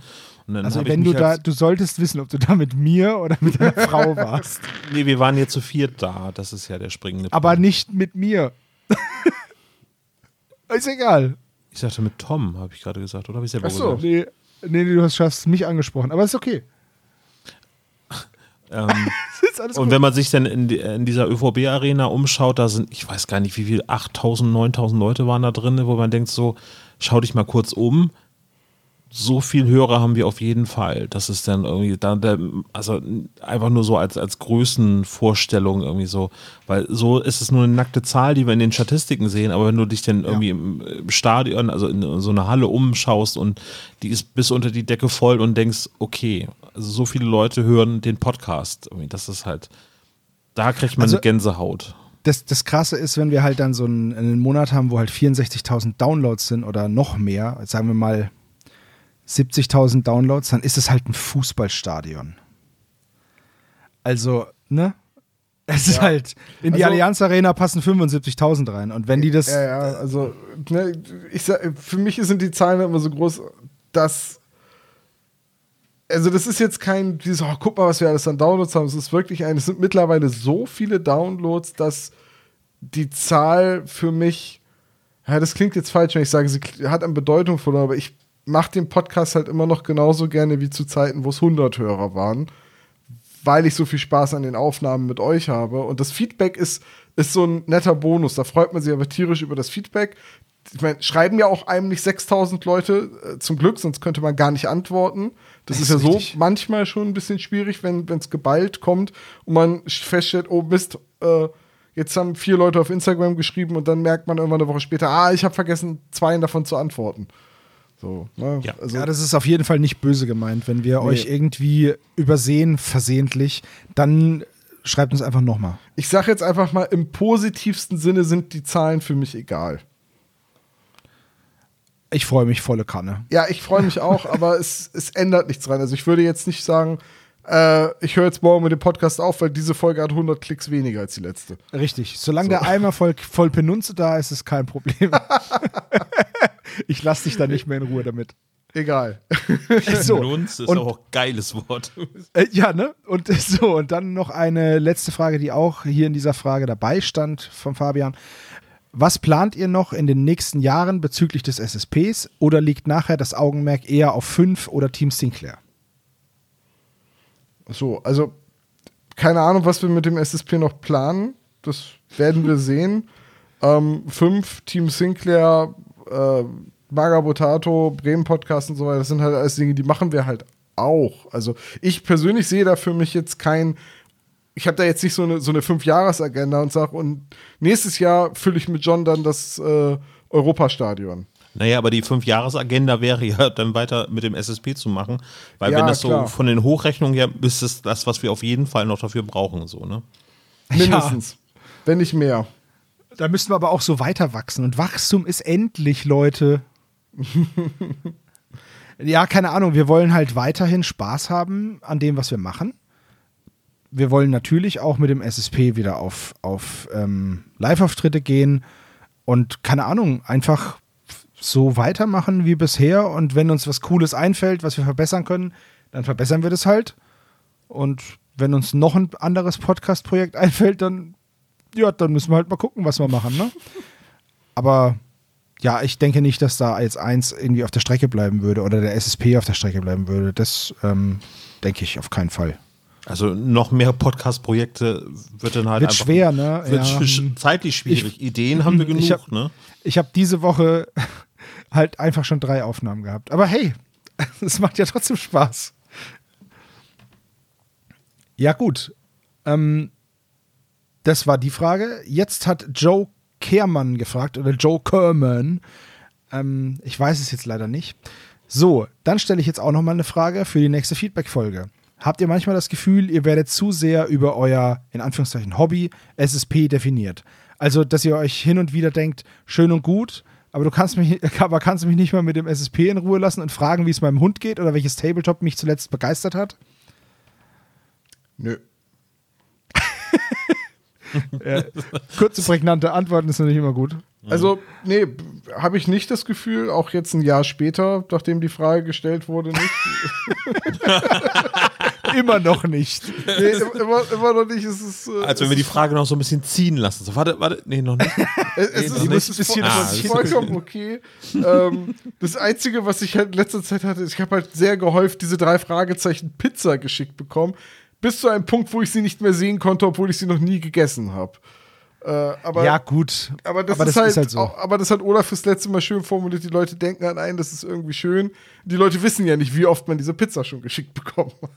Also wenn du da, du solltest wissen, ob du da mit mir oder mit deiner Frau warst. Nee, wir waren jetzt zu viert da, das ist ja der springende Aber Punkt. nicht mit mir. ist egal. Ich sagte mit Tom, habe ich gerade gesagt, oder habe ich selber Ach so. gesagt? Nee, nee, nee, du hast hast mich angesprochen, aber ist okay. Ähm, und gut. wenn man sich dann in, in dieser ÖVB-Arena umschaut, da sind, ich weiß gar nicht, wie viel, 8000, 9000 Leute waren da drin, wo man denkt so, schau dich mal kurz um. So viel Hörer haben wir auf jeden Fall. Das ist dann irgendwie, da, da, also einfach nur so als, als Größenvorstellung irgendwie so. Weil so ist es nur eine nackte Zahl, die wir in den Statistiken sehen, aber wenn du dich dann irgendwie im, im Stadion, also in so einer Halle umschaust und die ist bis unter die Decke voll und denkst, okay, also so viele Leute hören den Podcast. Das ist halt, da kriegt man Also- eine Gänsehaut. das, das Krasse ist, wenn wir halt dann so einen, einen Monat haben, wo halt 64.000 Downloads sind oder noch mehr, sagen wir mal 70.000 Downloads, dann ist es halt ein Fußballstadion. Also, ne? Es ist halt, in die Also- Allianz Arena passen 75.000 rein. Und wenn die das, Ja, ja, also ne, ich sag, für mich sind die Zahlen immer so groß, dass also das ist jetzt kein dieses, oh, guck mal, was wir alles an Downloads haben. Es ist wirklich ein, es sind mittlerweile so viele Downloads, dass die Zahl für mich, ja, das klingt jetzt falsch, wenn ich sage, sie hat an Bedeutung verloren, aber ich mache den Podcast halt immer noch genauso gerne wie zu Zeiten, wo es 100 Hörer waren weil ich so viel Spaß an den Aufnahmen mit euch habe. Und das Feedback ist, ist so ein netter Bonus. Da freut man sich aber tierisch über das Feedback. Ich meine, schreiben ja auch einem nicht 6000 Leute, äh, zum Glück, sonst könnte man gar nicht antworten. Das, Das ist ja ist so richtig. manchmal schon ein bisschen schwierig, wenn es geballt kommt und man feststellt, oh Mist, äh, jetzt haben vier Leute auf Instagram geschrieben und dann merkt man irgendwann eine Woche später, ah, ich habe vergessen, zwei davon zu antworten. So, ne? Ja. also, ja, das ist auf jeden Fall nicht böse gemeint. Wenn wir Nee. euch irgendwie übersehen, versehentlich, dann schreibt uns einfach nochmal. ich sage jetzt einfach mal, im positivsten Sinne sind die Zahlen für mich egal. Ich freue mich volle Kanne. Ja, ich freue mich auch, aber es, es ändert nichts dran. Also ich würde jetzt nicht sagen, äh, ich höre jetzt morgen mit dem Podcast auf, weil diese Folge hat 100 Klicks weniger als die letzte. Richtig. Solange der Eimer voll, voll Penunze da ist, ist kein Problem. ich lasse dich da nicht mehr in Ruhe damit. Egal. So. Lunz ist Und- auch ein geiles Wort. Äh, ja, ne? Und so, und dann noch eine letzte Frage, die auch hier in dieser Frage dabei stand von Fabian. Was plant ihr noch in den nächsten Jahren bezüglich des SSPs oder liegt nachher das Augenmerk eher auf 5 oder Team Sinclair? So, also keine Ahnung, was wir mit dem SSP noch planen. Das werden wir sehen. Ähm, fünf, Team Sinclair, äh, Magabotato, Bremen Podcast und so weiter, das sind halt alles Dinge, die machen wir halt auch. Also ich persönlich sehe da für mich jetzt kein, ich habe da jetzt nicht so eine, so eine Fünf-Jahres-Agenda und sage, und nächstes Jahr fülle ich mit John dann das äh, Europastadion. Naja, aber die Fünf-Jahres-Agenda wäre ja dann weiter mit dem SSP zu machen. Weil Ja, wenn das klar. so von den Hochrechnungen her ist es das, was wir auf jeden Fall noch dafür brauchen, so, ne? Mindestens. Wenn nicht mehr. Da müssen wir aber auch so weiter wachsen. Und Wachstum ist endlich, Leute. ja, keine Ahnung. Wir wollen halt weiterhin Spaß haben an dem, was wir machen. Wir wollen natürlich auch mit dem SSP wieder auf, auf ähm, Live-Auftritte gehen und keine Ahnung, einfach so weitermachen wie bisher. Und wenn uns was Cooles einfällt, was wir verbessern können, dann verbessern wir das halt. Und wenn uns noch ein anderes Podcast-Projekt einfällt, dann ja, dann müssen wir halt mal gucken, was wir machen, ne? Aber ja, ich denke nicht, dass da jetzt eins irgendwie auf der Strecke bleiben würde oder der SSP auf der Strecke bleiben würde. Das ähm, denke ich auf keinen Fall. Also noch mehr Podcast-Projekte wird dann halt Wird einfach schwer, ne? Wird Ja. zeitlich schwierig. Ideen haben wir genug, Ich hab- ne? Ich habe diese Woche halt einfach schon drei Aufnahmen gehabt. Aber hey, es macht ja trotzdem Spaß. Ja, gut. Ähm, das war die Frage. Jetzt hat Joe Kehrmann gefragt oder Joe Kerman. Ähm, ich weiß es jetzt leider nicht. So, dann stelle ich jetzt auch noch mal eine Frage für die nächste Feedback-Folge. Habt ihr manchmal das Gefühl, ihr werdet zu sehr über euer, in Anführungszeichen, Hobby, SSP definiert? Also, dass ihr euch hin und wieder denkt, schön und gut, aber du kannst mich, aber kannst mich nicht mal mit dem SSP in Ruhe lassen und fragen, wie es meinem Hund geht oder welches Tabletop mich zuletzt begeistert hat? Nö. Kurze, prägnante Antworten ist natürlich immer gut. Also, nee, habe ich nicht das Gefühl, auch jetzt ein Jahr später, nachdem die Frage gestellt wurde, nicht. Immer noch nicht. nee, immer, immer noch nicht. Es ist, äh, Als wenn wir die Frage noch so ein bisschen ziehen lassen. So, warte, warte, nee, noch nicht. Es, es Nee, ist, noch es nicht. bisschen ist hin. vollkommen okay. ähm, das Einzige, was ich halt in letzter Zeit hatte, ist, ich habe halt sehr gehäuft diese drei Fragezeichen Pizza geschickt bekommen, bis zu einem Punkt, wo ich sie nicht mehr sehen konnte, obwohl ich sie noch nie gegessen habe. Äh, aber, ja, gut. aber, das, ist, halt, so. auch, aber das hat Olaf fürs letzte Mal schön formuliert. Die Leute denken an einen, das ist irgendwie schön. Die Leute wissen ja nicht, wie oft man diese Pizza schon geschickt bekommen hat.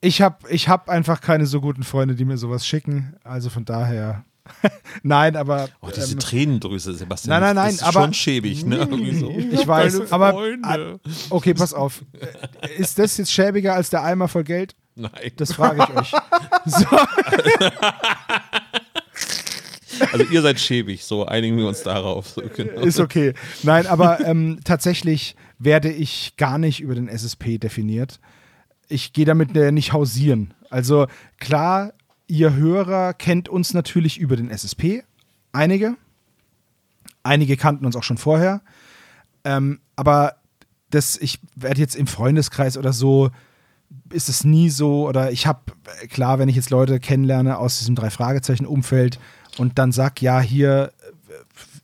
Ich habe ich hab einfach keine so guten Freunde, die mir sowas schicken. Also von daher. nein, aber. Oh, diese ähm, Tränendrüse, Sebastian. Nein, nein, nein, Das ist aber- schon schäbig, ne? So. ich weiß, aber. Freunde. ah, Okay, pass auf. Äh, Ist das jetzt schäbiger als der Eimer voll Geld? Nein. Das frage ich euch. So, Also ihr seid schäbig, so einigen wir uns darauf. So, genau. ist okay. Nein, aber ähm, tatsächlich werde ich gar nicht über den SSP definiert. Ich gehe damit äh, nicht hausieren. Also klar, ihr Hörer kennt uns natürlich über den SSP. Einige. Einige kannten uns auch schon vorher. Ähm, aber das, ich werde jetzt im Freundeskreis oder so, ist es nie so. Oder ich habe, klar, wenn ich jetzt Leute kennenlerne aus diesem Drei-Fragezeichen-Umfeld und dann sag, ja, hier,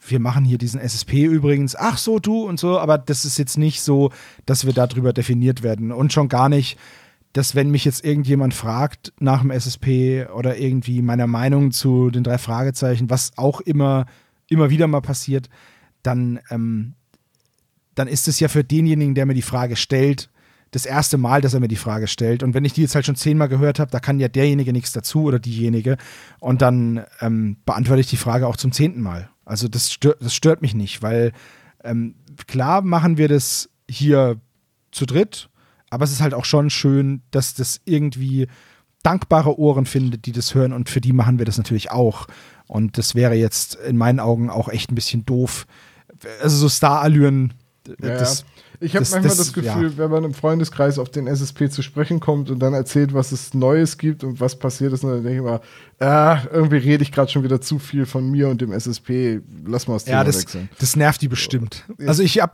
wir machen hier diesen SSP übrigens, ach so, du und so, aber das ist jetzt nicht so, dass wir darüber definiert werden. Und schon gar nicht, dass wenn mich jetzt irgendjemand fragt nach dem SSP oder irgendwie meiner Meinung zu den drei Fragezeichen, was auch immer, immer wieder mal passiert, dann, ähm, dann ist es ja für denjenigen, der mir die Frage stellt, das erste Mal, dass er mir die Frage stellt. Und wenn ich die jetzt halt schon zehnmal gehört habe, da kann ja derjenige nichts dazu oder diejenige. Und dann ähm, beantworte ich die Frage auch zum zehnten Mal. Also das stört, das stört mich nicht, weil ähm, klar machen wir das hier zu dritt, aber es ist halt auch schon schön, dass das irgendwie dankbare Ohren findet, die das hören und für die machen wir das natürlich auch. Und das wäre jetzt in meinen Augen auch echt ein bisschen doof. Also so Starallüren Ja, das, ich habe manchmal das- das, Gefühl, ja. wenn man im Freundeskreis auf den SSP zu sprechen kommt und dann erzählt, was es Neues gibt und was passiert ist, dann denke ich immer, ah, irgendwie rede ich gerade schon wieder zu viel von mir und dem SSP. Lass mal das Thema Ja, das, wechseln. das nervt die bestimmt. Also ich habe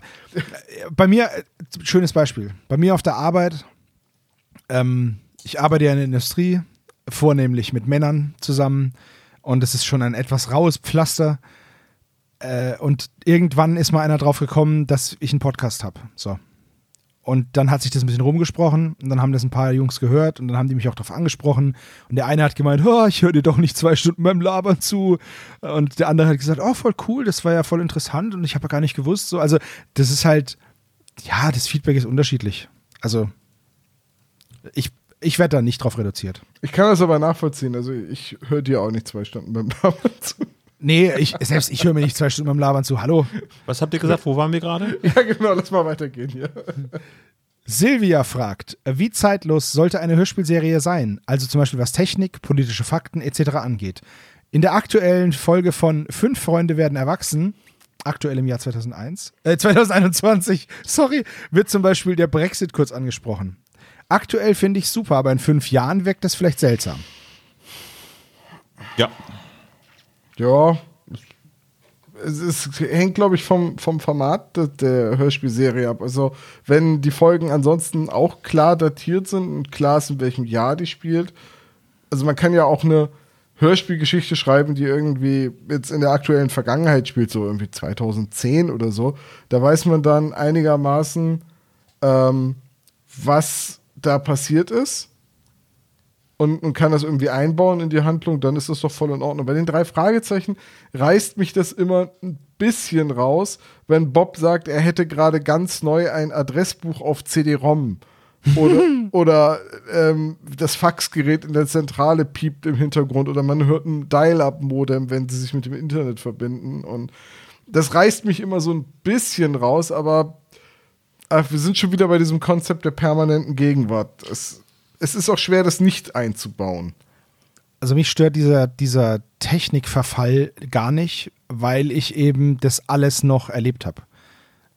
bei mir, äh, schönes Beispiel, bei mir auf der Arbeit, ähm, ich arbeite ja in der Industrie, vornehmlich mit Männern zusammen und es ist schon ein etwas raues Pflaster. Äh, und irgendwann ist mal einer drauf gekommen, dass ich einen Podcast habe. So. Und dann hat sich das ein bisschen rumgesprochen und dann haben das ein paar Jungs gehört und dann haben die mich auch darauf angesprochen. Und der eine hat gemeint, oh, ich höre dir doch nicht zwei Stunden beim Labern zu. Und der andere hat gesagt, oh, voll cool, das war ja voll interessant und ich habe ja gar nicht gewusst. So, also das ist halt, ja, das Feedback ist unterschiedlich. Also ich, ich werde da nicht drauf reduziert. Ich kann das aber nachvollziehen. Also ich höre dir auch nicht zwei Stunden beim Labern zu. Nee, ich, selbst ich höre mir nicht zwei Stunden beim Labern zu. Hallo. Was habt ihr gesagt? Wo waren wir gerade? Ja, genau, lass mal weitergehen hier. Silvia fragt, wie zeitlos sollte eine Hörspielserie sein? Also zum Beispiel was Technik, politische Fakten etc. angeht. In der aktuellen Folge von Fünf Freunde werden erwachsen, aktuell im Jahr 2001, äh, 2021, sorry, wird zum Beispiel der Brexit kurz angesprochen. Aktuell finde ich super, aber in fünf Jahren wirkt das vielleicht seltsam. Ja. Ja, es, ist, hängt, glaube ich, vom, vom Format der, der Hörspielserie ab. Also, wenn die Folgen ansonsten auch klar datiert sind und klar ist, in welchem Jahr die spielt. Also, man kann ja auch eine Hörspielgeschichte schreiben, die irgendwie jetzt in der aktuellen Vergangenheit spielt, so irgendwie 2010 oder so. Da weiß man dann einigermaßen, ähm, was da passiert ist und, und kann das irgendwie einbauen in die Handlung, dann ist das doch voll in Ordnung. Bei den drei Fragezeichen reißt mich das immer ein bisschen raus, wenn Bob sagt, er hätte gerade ganz neu ein Adressbuch auf CD-ROM. Oder, oder ähm, das Faxgerät in der Zentrale piept im Hintergrund oder man hört ein Dial-Up-Modem, wenn sie sich mit dem Internet verbinden. Und das reißt mich immer so ein bisschen raus, aber ach, wir sind schon wieder bei diesem Konzept der permanenten Gegenwart. Es, es ist auch schwer, das nicht einzubauen. Also mich stört dieser, dieser Technikverfall gar nicht, weil ich eben das alles noch erlebt habe.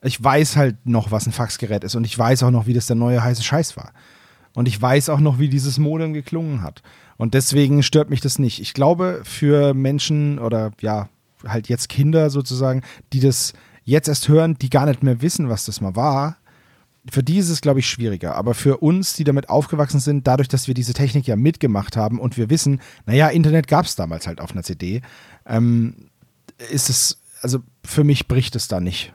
Ich weiß halt noch, was ein Faxgerät ist und ich weiß auch noch, wie das der neue heiße Scheiß war. Und ich weiß auch noch, wie dieses Modem geklungen hat. Und deswegen stört mich das nicht. Ich glaube, für Menschen oder ja, halt jetzt Kinder sozusagen, die das jetzt erst hören, die gar nicht mehr wissen, was das mal war, für die ist es, glaube ich, schwieriger. Aber für uns, die damit aufgewachsen sind, dadurch, dass wir diese Technik ja mitgemacht haben und wir wissen, naja, Internet gab es damals halt auf einer CD, ähm, ist es, also für mich bricht es da nicht.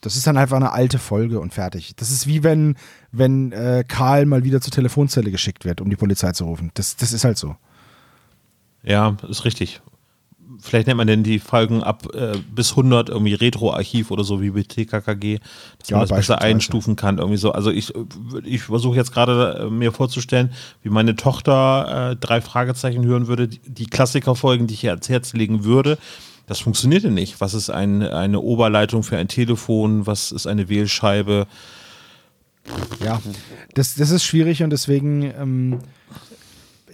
Das ist dann einfach eine alte Folge und fertig. Das ist wie wenn, wenn äh, Karl mal wieder zur Telefonzelle geschickt wird, um die Polizei zu rufen. Das, das ist halt so. Ja, ist richtig. Vielleicht nennt man denn die Folgen ab äh, bis 100 irgendwie Retro-Archiv oder so wie bei TKKG, dass Ja, man das besser einstufen kann. Irgendwie so. Also ich, ich versuche jetzt gerade äh, mir vorzustellen, wie meine Tochter äh, drei Fragezeichen hören würde, die, die Klassikerfolgen, die ich ihr ans Herz legen würde. Das funktionierte nicht. Was ist ein, eine Oberleitung für ein Telefon? Was ist eine Wählscheibe? Ja, das, das ist schwierig und deswegen, ähm,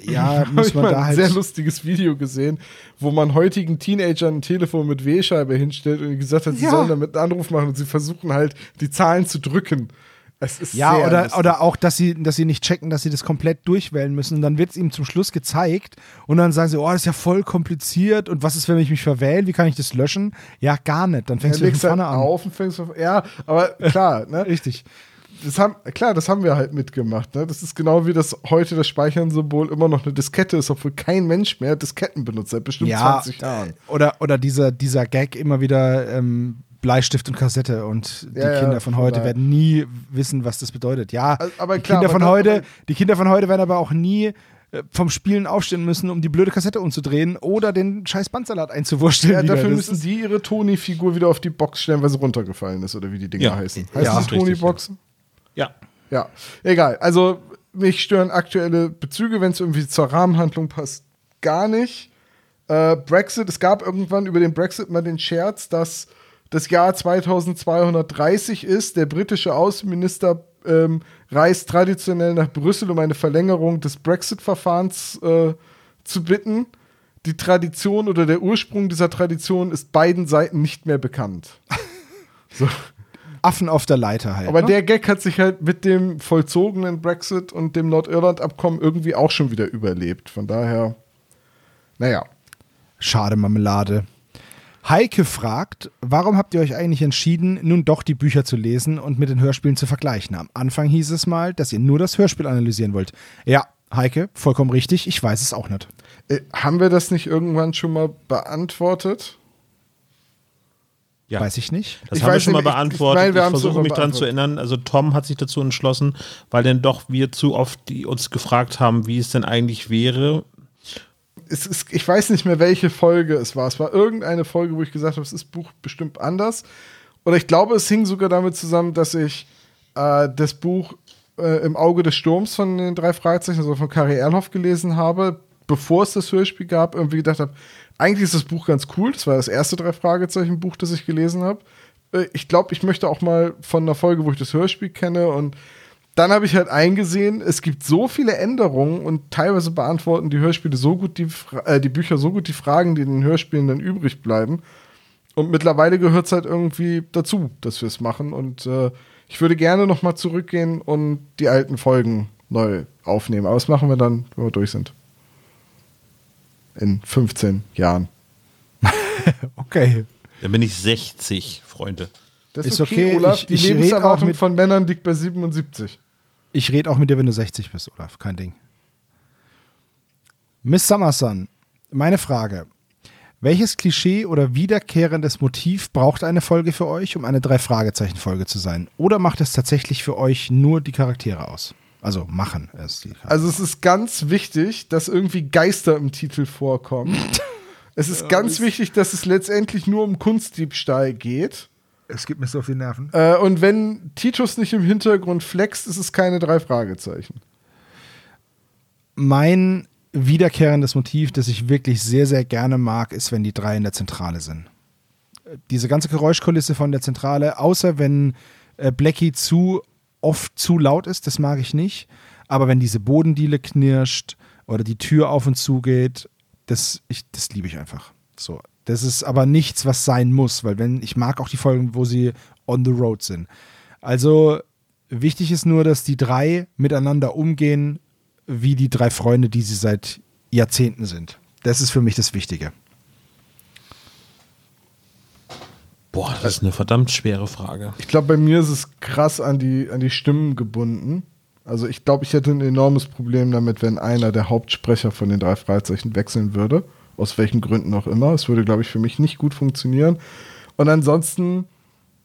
ja, muss man da ein sehr halt. lustiges Video gesehen, wo man heutigen Teenagern ein Telefon mit W-Scheibe hinstellt und gesagt hat, sie Ja. sollen damit einen Anruf machen und sie versuchen halt, die Zahlen zu drücken. Es ist Ja, oder, lustig. oder auch, dass sie, dass sie nicht checken, dass sie das komplett durchwählen müssen. Und dann wird es ihm zum Schluss gezeigt und dann sagen sie, oh, das ist ja voll kompliziert und was ist, wenn ich mich verwähle? Wie kann ich das löschen? Ja, gar nicht. Dann fängst du von halt vorne an. auf und fängst auf, ja, aber klar, ne? Richtig. Das haben, klar, das haben wir halt mitgemacht. Ne? Das ist genau wie das heute das Speichern-Symbol immer noch eine Diskette ist, obwohl kein Mensch mehr Disketten benutzt seit bestimmt Ja, 20 Jahren. oder, oder dieser, dieser Gag immer wieder ähm, Bleistift und Kassette und die Ja, ja, Kinder von heute total. werden nie wissen, was das bedeutet. Ja, Also, aber die, klar, Kinder von das- heute, die Kinder von heute werden aber auch nie äh, vom Spielen aufstehen müssen, um die blöde Kassette umzudrehen oder den scheiß Bandsalat einzuwursteln. Ja, dafür Das müssen die ihre Toni-Figur wieder auf die Box stellen, weil sie runtergefallen ist oder wie die Dinger Ja. heißen. Ja, Heißt das richtig, Toni-Box? Ja. Ja, egal. Also mich stören aktuelle Bezüge, wenn es irgendwie zur Rahmenhandlung passt, gar nicht. Äh, Brexit, es gab irgendwann über den Brexit mal den Scherz, dass das Jahr 2230 ist. Der britische Außenminister ähm, reist traditionell nach Brüssel, um eine Verlängerung des Brexit-Verfahrens äh, zu bitten. Die Tradition oder der Ursprung dieser Tradition ist beiden Seiten nicht mehr bekannt. So. Affen auf der Leiter halt. Aber ne? der Gag hat sich halt mit dem vollzogenen Brexit und dem Nordirland-Abkommen irgendwie auch schon wieder überlebt. Von daher, naja. Schade Marmelade. Heike fragt, warum habt ihr euch eigentlich entschieden, nun doch die Bücher zu lesen und mit den Hörspielen zu vergleichen? Am Anfang hieß es mal, dass ihr nur das Hörspiel analysieren wollt. Ja, Heike, vollkommen richtig, ich weiß es auch nicht. Äh, haben wir das nicht irgendwann schon mal beantwortet? Ja. Weiß ich nicht. Das Ich haben wir schon mal nicht, ich- ich beantwortet. Ich, versuche mich daran zu beantwortet. erinnern. Also Tom hat sich dazu entschlossen, weil denn doch wir zu oft die uns gefragt haben, wie es denn eigentlich wäre. Es ist, ich weiß nicht mehr, welche Folge es war. Es war irgendeine Folge, wo ich gesagt habe, es ist Buch bestimmt anders. Oder ich glaube, es hing sogar damit zusammen, dass ich äh, das Buch äh, im Auge des Sturms von den drei Fragezeichen, also von Kari Erlhoff gelesen habe, bevor es das Hörspiel gab, irgendwie gedacht habe, eigentlich ist das Buch ganz cool. Das war das erste drei Fragezeichen Buch, das ich gelesen habe. Äh, ich glaube, ich möchte auch mal von einer Folge, wo ich das Hörspiel kenne und dann habe ich halt eingesehen, es gibt so viele Änderungen und teilweise beantworten die Hörspiele so gut die, äh, die Bücher so gut die Fragen, die in den Hörspielen dann übrig bleiben. Und mittlerweile gehört es halt irgendwie dazu, dass wir es machen. Und äh, ich würde gerne noch mal zurückgehen und die alten Folgen neu aufnehmen. Aber das machen wir dann, wenn wir durch sind. In 15 Jahren. Okay. Dann bin ich 60, Freunde. Das Ist okay, Olaf. ich- die ich Lebenserwartung mit- von Männern liegt bei 77. Ich rede auch mit dir, wenn du 60 bist, Olaf. Kein Ding. Miss Summerson, meine Frage. Welches Klischee oder wiederkehrendes Motiv braucht eine Folge für euch, um eine Drei-Fragezeichen-Folge zu sein? Oder macht es tatsächlich für euch nur die Charaktere aus? Also machen es die Charaktere. Also es ist ganz wichtig, dass irgendwie Geister im Titel vorkommen. es ist ganz wichtig, dass es letztendlich nur um Kunstdiebstahl geht. es gibt mir so viel Nerven. Äh, und wenn Titus nicht im Hintergrund flext, ist es keine drei Fragezeichen. Mein wiederkehrendes Motiv, das ich wirklich sehr, sehr gerne mag, ist, wenn die drei in der Zentrale sind. Diese ganze Geräuschkulisse von der Zentrale, außer wenn äh, Blackie zu oft zu laut ist, das mag ich nicht. Aber wenn diese Bodendiele knirscht oder die Tür auf und zu geht, das, ich, das liebe ich einfach. So. Das ist aber nichts, was sein muss, weil wenn, ich mag auch die Folgen, wo sie on the road sind. Also wichtig ist nur, dass die drei miteinander umgehen, wie die drei Freunde, die sie seit Jahrzehnten sind. Das ist für mich das Wichtige. Boah, das ist eine verdammt schwere Frage. Ich glaube, bei mir ist es krass an die, an die Stimmen gebunden. Also ich glaube, ich hätte ein enormes Problem damit, wenn einer der Hauptsprecher von den drei Fragezeichen wechseln würde. Aus welchen Gründen auch immer. Es würde, glaube ich, für mich nicht gut funktionieren. Und ansonsten,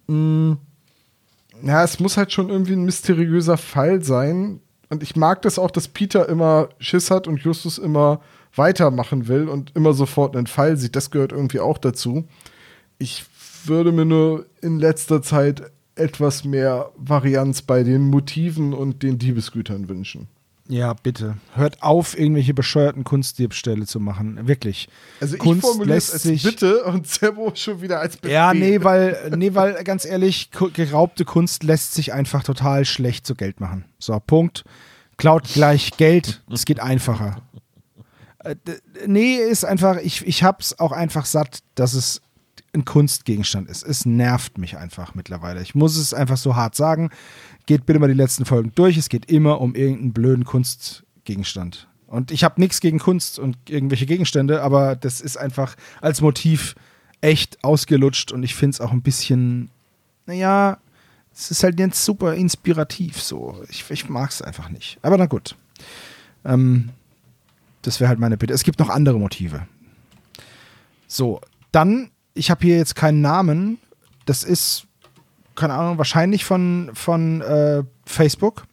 mh, ja, es muss halt schon irgendwie ein mysteriöser Fall sein. Und ich mag das auch, dass Peter immer Schiss hat und Justus immer weitermachen will und immer sofort einen Fall sieht. Das gehört irgendwie auch dazu. Ich würde mir nur in letzter Zeit etwas mehr Varianz bei den Motiven und den Diebesgütern wünschen. Ja, bitte. Hört auf, irgendwelche bescheuerten Kunstdiebstähle zu machen. Wirklich. Also ich Kunst formuliere es lässt als sich- Bitte und Zebo schon wieder als Befehl. Ja, nee, weil, nee, weil ganz ehrlich, geraubte Kunst lässt sich einfach total schlecht zu Geld machen. So, Punkt. Klaut gleich Geld, es geht einfacher. Äh, nee, ist einfach, ich, ich hab's auch einfach satt, dass es ein Kunstgegenstand ist. Es nervt mich einfach mittlerweile. Ich muss es einfach so hart sagen. Geht bitte mal die letzten Folgen durch. Es geht immer um irgendeinen blöden Kunstgegenstand. Und ich habe nichts gegen Kunst und irgendwelche Gegenstände, aber das ist einfach als Motiv echt ausgelutscht und ich finde es auch ein bisschen, naja, es ist halt nicht super inspirativ so. Ich, ich mag es einfach nicht. Aber na gut. Ähm, das wäre halt meine Bitte. Es gibt noch andere Motive. So, dann, ich habe hier jetzt keinen Namen. Das ist, keine Ahnung, wahrscheinlich von, von äh, Facebook.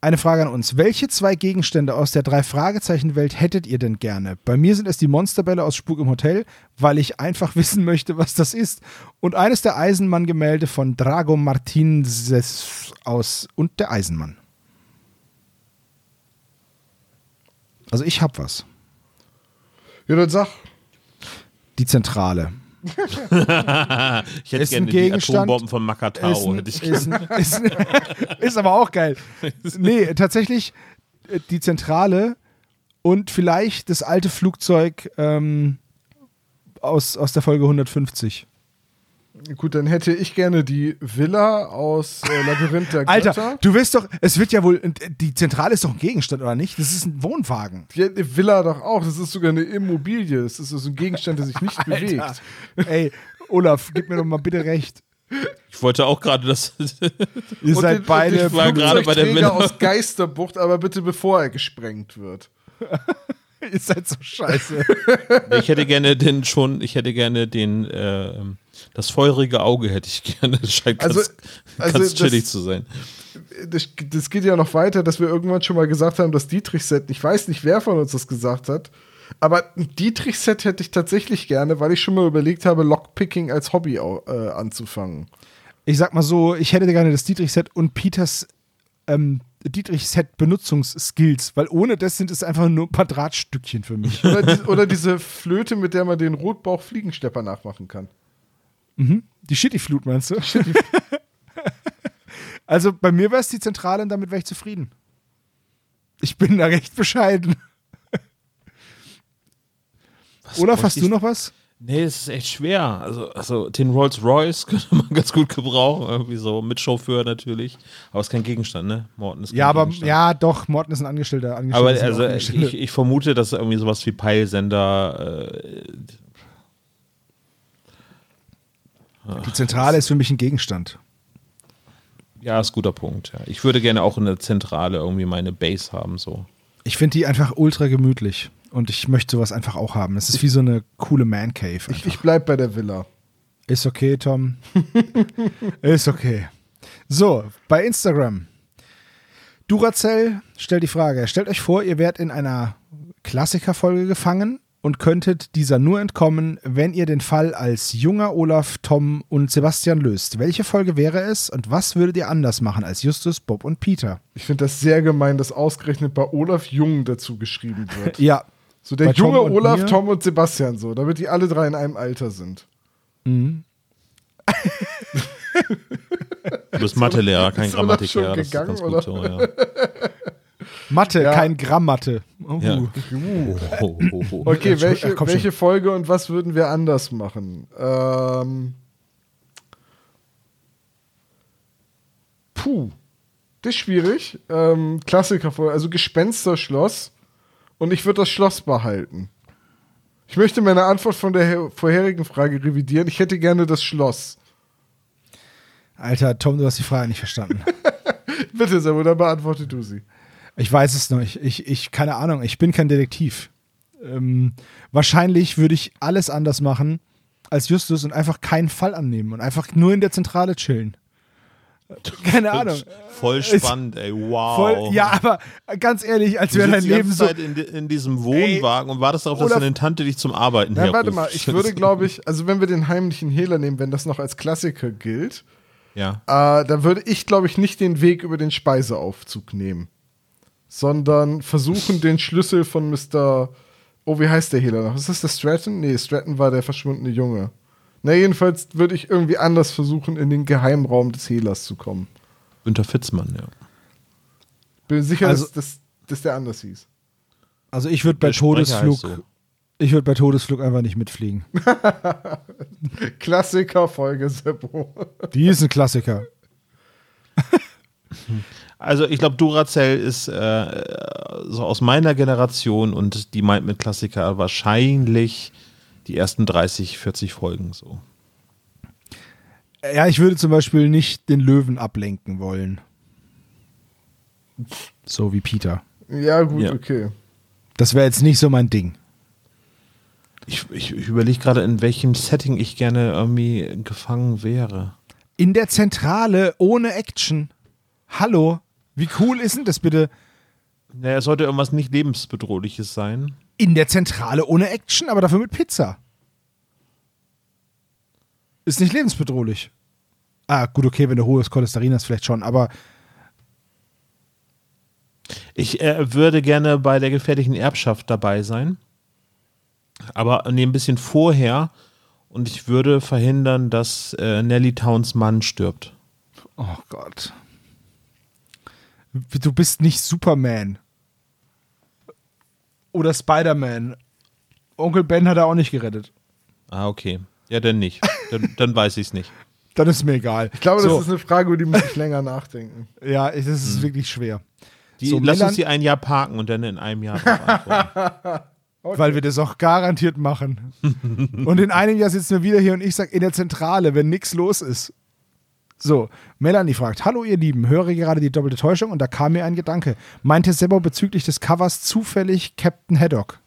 Eine Frage an uns. Welche zwei Gegenstände aus der Drei-Fragezeichen-Welt hättet ihr denn gerne? Bei mir sind es die Monsterbälle aus Spuk im Hotel, weil ich einfach wissen möchte, was das ist. Und eines der Eisenmann-Gemälde von Drago Martinez aus Und der Eisenmann. Also ich hab was. Ja, dann sag. Die Zentrale. Ich hätte Ist ein gerne die Atombomben von Makatao. Ist, ein, hätte ich ist, ist, ist aber auch geil. Nee, tatsächlich äh, die Zentrale und vielleicht das alte Flugzeug ähm, aus, aus der Folge 150. Gut, dann hätte ich gerne die Villa aus äh, Labyrinth der Götter. Alter, du wirst doch, es wird ja wohl, die Zentrale ist doch ein Gegenstand, oder nicht? Das ist ein Wohnwagen. Die Villa doch auch. Das ist sogar eine Immobilie. Das ist so ein Gegenstand, der sich nicht Alter. bewegt. Ey, Olaf, gib mir doch mal bitte recht. Ich wollte auch gerade das. Ihr seid den, beide war gerade bei der Villa. aus Geisterbucht, aber bitte bevor er gesprengt wird. Ihr seid so scheiße. ich hätte gerne den schon, ich hätte gerne den, äh, das feurige Auge hätte ich gerne. Das scheint ganz, Also- also ganz das- chillig zu sein. Das, das geht ja noch weiter, dass wir irgendwann schon mal gesagt haben, das Dietrich-Set, ich weiß nicht, wer von uns das gesagt hat, aber ein Dietrich-Set hätte ich tatsächlich gerne, weil ich schon mal überlegt habe, Lockpicking als Hobby äh, anzufangen. Ich sag mal so, ich hätte gerne das Dietrich-Set und Peters ähm, Dietrich-Set-Benutzungsskills, weil ohne das sind es einfach nur ein paar Drahtstückchen für mich. Oder, die, oder diese Flöte, mit der man den Rotbauch-Fliegenstepper nachmachen kann. Die Shitty-Flut meinst du? also bei mir wäre es die Zentrale und damit wäre ich zufrieden. Ich bin da recht bescheiden. Olaf, hast du noch was? Nee, es ist echt schwer. Also, also den Rolls Royce könnte man ganz gut gebrauchen. Irgendwie so mit Chauffeur natürlich. Aber es ist kein Gegenstand, ne? Morten ist kein Ja, aber Gegenstand. ja, doch, Morten ist ein Angestellter. Aber Angestellte sind also ich, ich vermute, dass irgendwie sowas wie Peilsender. Äh, die Zentrale ist für mich ein Gegenstand. ja, ist ein guter Punkt. Ja. Ich würde gerne auch in der Zentrale irgendwie meine Base haben. So. Ich finde die einfach ultra gemütlich. Und ich möchte sowas einfach auch haben. Es ist wie so eine coole Man Cave. Ich, einfach. ich bleib bei der Villa. Ist okay, Tom. ist okay. So, bei Instagram. Duracell stellt die Frage: Stellt euch vor, ihr wärt in einer Klassikerfolge gefangen und könntet dieser nur entkommen, wenn ihr den Fall als junger Olaf, Tom und Sebastian löst. Welche Folge wäre es und was würdet ihr anders machen als Justus, Bob und Peter? Ich finde das sehr gemein, dass ausgerechnet bei Olaf Jung dazu geschrieben wird. Ja, So der Bei Tom junge und Olaf, mir? Tom und Sebastian so, damit die alle drei in einem Alter sind. Du bist Mathelehrer, kein Grammatiklehrer. Das ist gegangen, ganz oder? gut so, ja. Mathe, Ja. kein Gramm Mathe. Oh. ja. Oh. Okay, welche, ach, welche Folge und was würden wir anders machen? Ähm, puh, das ist schwierig. Ähm, Klassikerfolge, also Gespensterschloss. Und ich würde das Schloss behalten. Ich möchte meine Antwort von der her- vorherigen Frage revidieren. Ich hätte gerne das Schloss. Alter, Tom, du hast die Frage nicht verstanden. Bitte, Sebo, dann beantworte du sie. Ich weiß es noch nicht. Ich, ich, keine Ahnung, ich bin kein Detektiv. Ähm, wahrscheinlich würde ich alles anders machen als Justus und einfach keinen Fall annehmen und einfach nur in der Zentrale chillen. Keine Ahnung. Voll spannend, ey. Wow. Voll, ja, aber ganz ehrlich, als wäre dein Leben ganze so. Zeit in, in diesem Wohnwagen und wartest darauf, dass deine Tante dich zum Arbeiten Nein, warte mal, ich würde, glaube ich, also wenn wir den heimlichen Hehler nehmen, wenn das noch als Klassiker gilt, Ja. äh, dann würde ich, glaube ich, nicht den Weg über den Speiseaufzug nehmen, sondern versuchen, den Schlüssel von Mr. Oh, wie heißt der Hehler noch? Ist das der Stratton? Nee, Stratton war der verschwundene Junge. Na, jedenfalls würde ich irgendwie anders versuchen, in den Geheimraum des Hehlers zu kommen. Günter Fitzmann, ja. Bin sicher, Also- dass, dass, dass der anders hieß. Also ich würde bei Der Todesflug, so. ich würde bei Todesflug einfach nicht mitfliegen. Klassiker Folge Seppo. Die ist ein Klassiker. Also ich glaube, Duracell ist äh, so aus meiner Generation und die meint mit Klassiker wahrscheinlich die ersten 30, 40 Folgen so. Ja, ich würde zum Beispiel nicht den Löwen ablenken wollen. So wie Peter. Ja, gut, Ja. okay. Das wäre jetzt nicht so mein Ding. Ich, ich, ich überlege gerade, in welchem Setting ich gerne irgendwie gefangen wäre. In der Zentrale ohne Action. Hallo, wie cool ist denn das bitte? Naja, es sollte irgendwas nicht lebensbedrohliches sein. In der Zentrale ohne Action, aber dafür mit Pizza. Ist nicht lebensbedrohlich. Ah, gut, okay, wenn du hohes Cholesterin hast, vielleicht schon, aber Ich äh, würde gerne bei der gefährlichen Erbschaft dabei sein. Aber nee, ein bisschen vorher. Und ich würde verhindern, dass äh, Nelly Towns Mann stirbt. oh Gott. Du bist nicht Superman. Oder Spider-Man. Onkel Ben hat er auch nicht gerettet. Ah, okay. Ja, dann nicht. Dann, dann weiß ich es nicht. Dann ist mir egal. Ich glaube, so, das ist eine Frage, über die muss ich länger nachdenken. Ja, das ist wirklich schwer. Die, So, lass Melanie- uns die ein Jahr parken und dann in einem Jahr beantworten. Weil wir das auch garantiert machen. und in einem Jahr sitzen wir wieder hier und ich sage in der Zentrale, wenn nichts los ist. So, Melanie fragt: Hallo, ihr Lieben, höre gerade die doppelte Täuschung und da kam mir ein Gedanke. Meinte Sebo bezüglich des Covers zufällig Captain Haddock?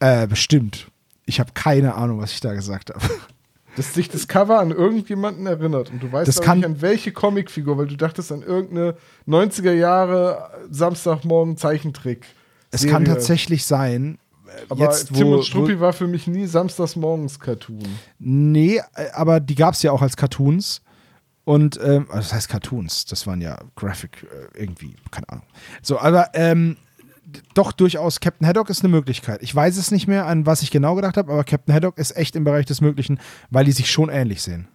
Äh, bestimmt. Ich habe keine Ahnung, was ich da gesagt habe. Dass sich das Cover an irgendjemanden erinnert und du weißt Das aber kann- nicht an welche Comicfigur, weil du dachtest an irgendeine 90er Jahre Samstagmorgen Zeichentrick. Es kann tatsächlich sein, Aber jetzt, Tim wo, und Struppi war für mich nie Samstagsmorgens Cartoon. Nee, äh, aber die gab es ja auch als Cartoons. Und, ähm, also das heißt Cartoons, das waren ja Graphic äh, irgendwie, keine Ahnung. So, aber ähm, doch durchaus, Captain Haddock ist eine Möglichkeit. Ich weiß es nicht mehr, an was ich genau gedacht habe, aber Captain Haddock ist echt im Bereich des Möglichen, weil die sich schon ähnlich sehen.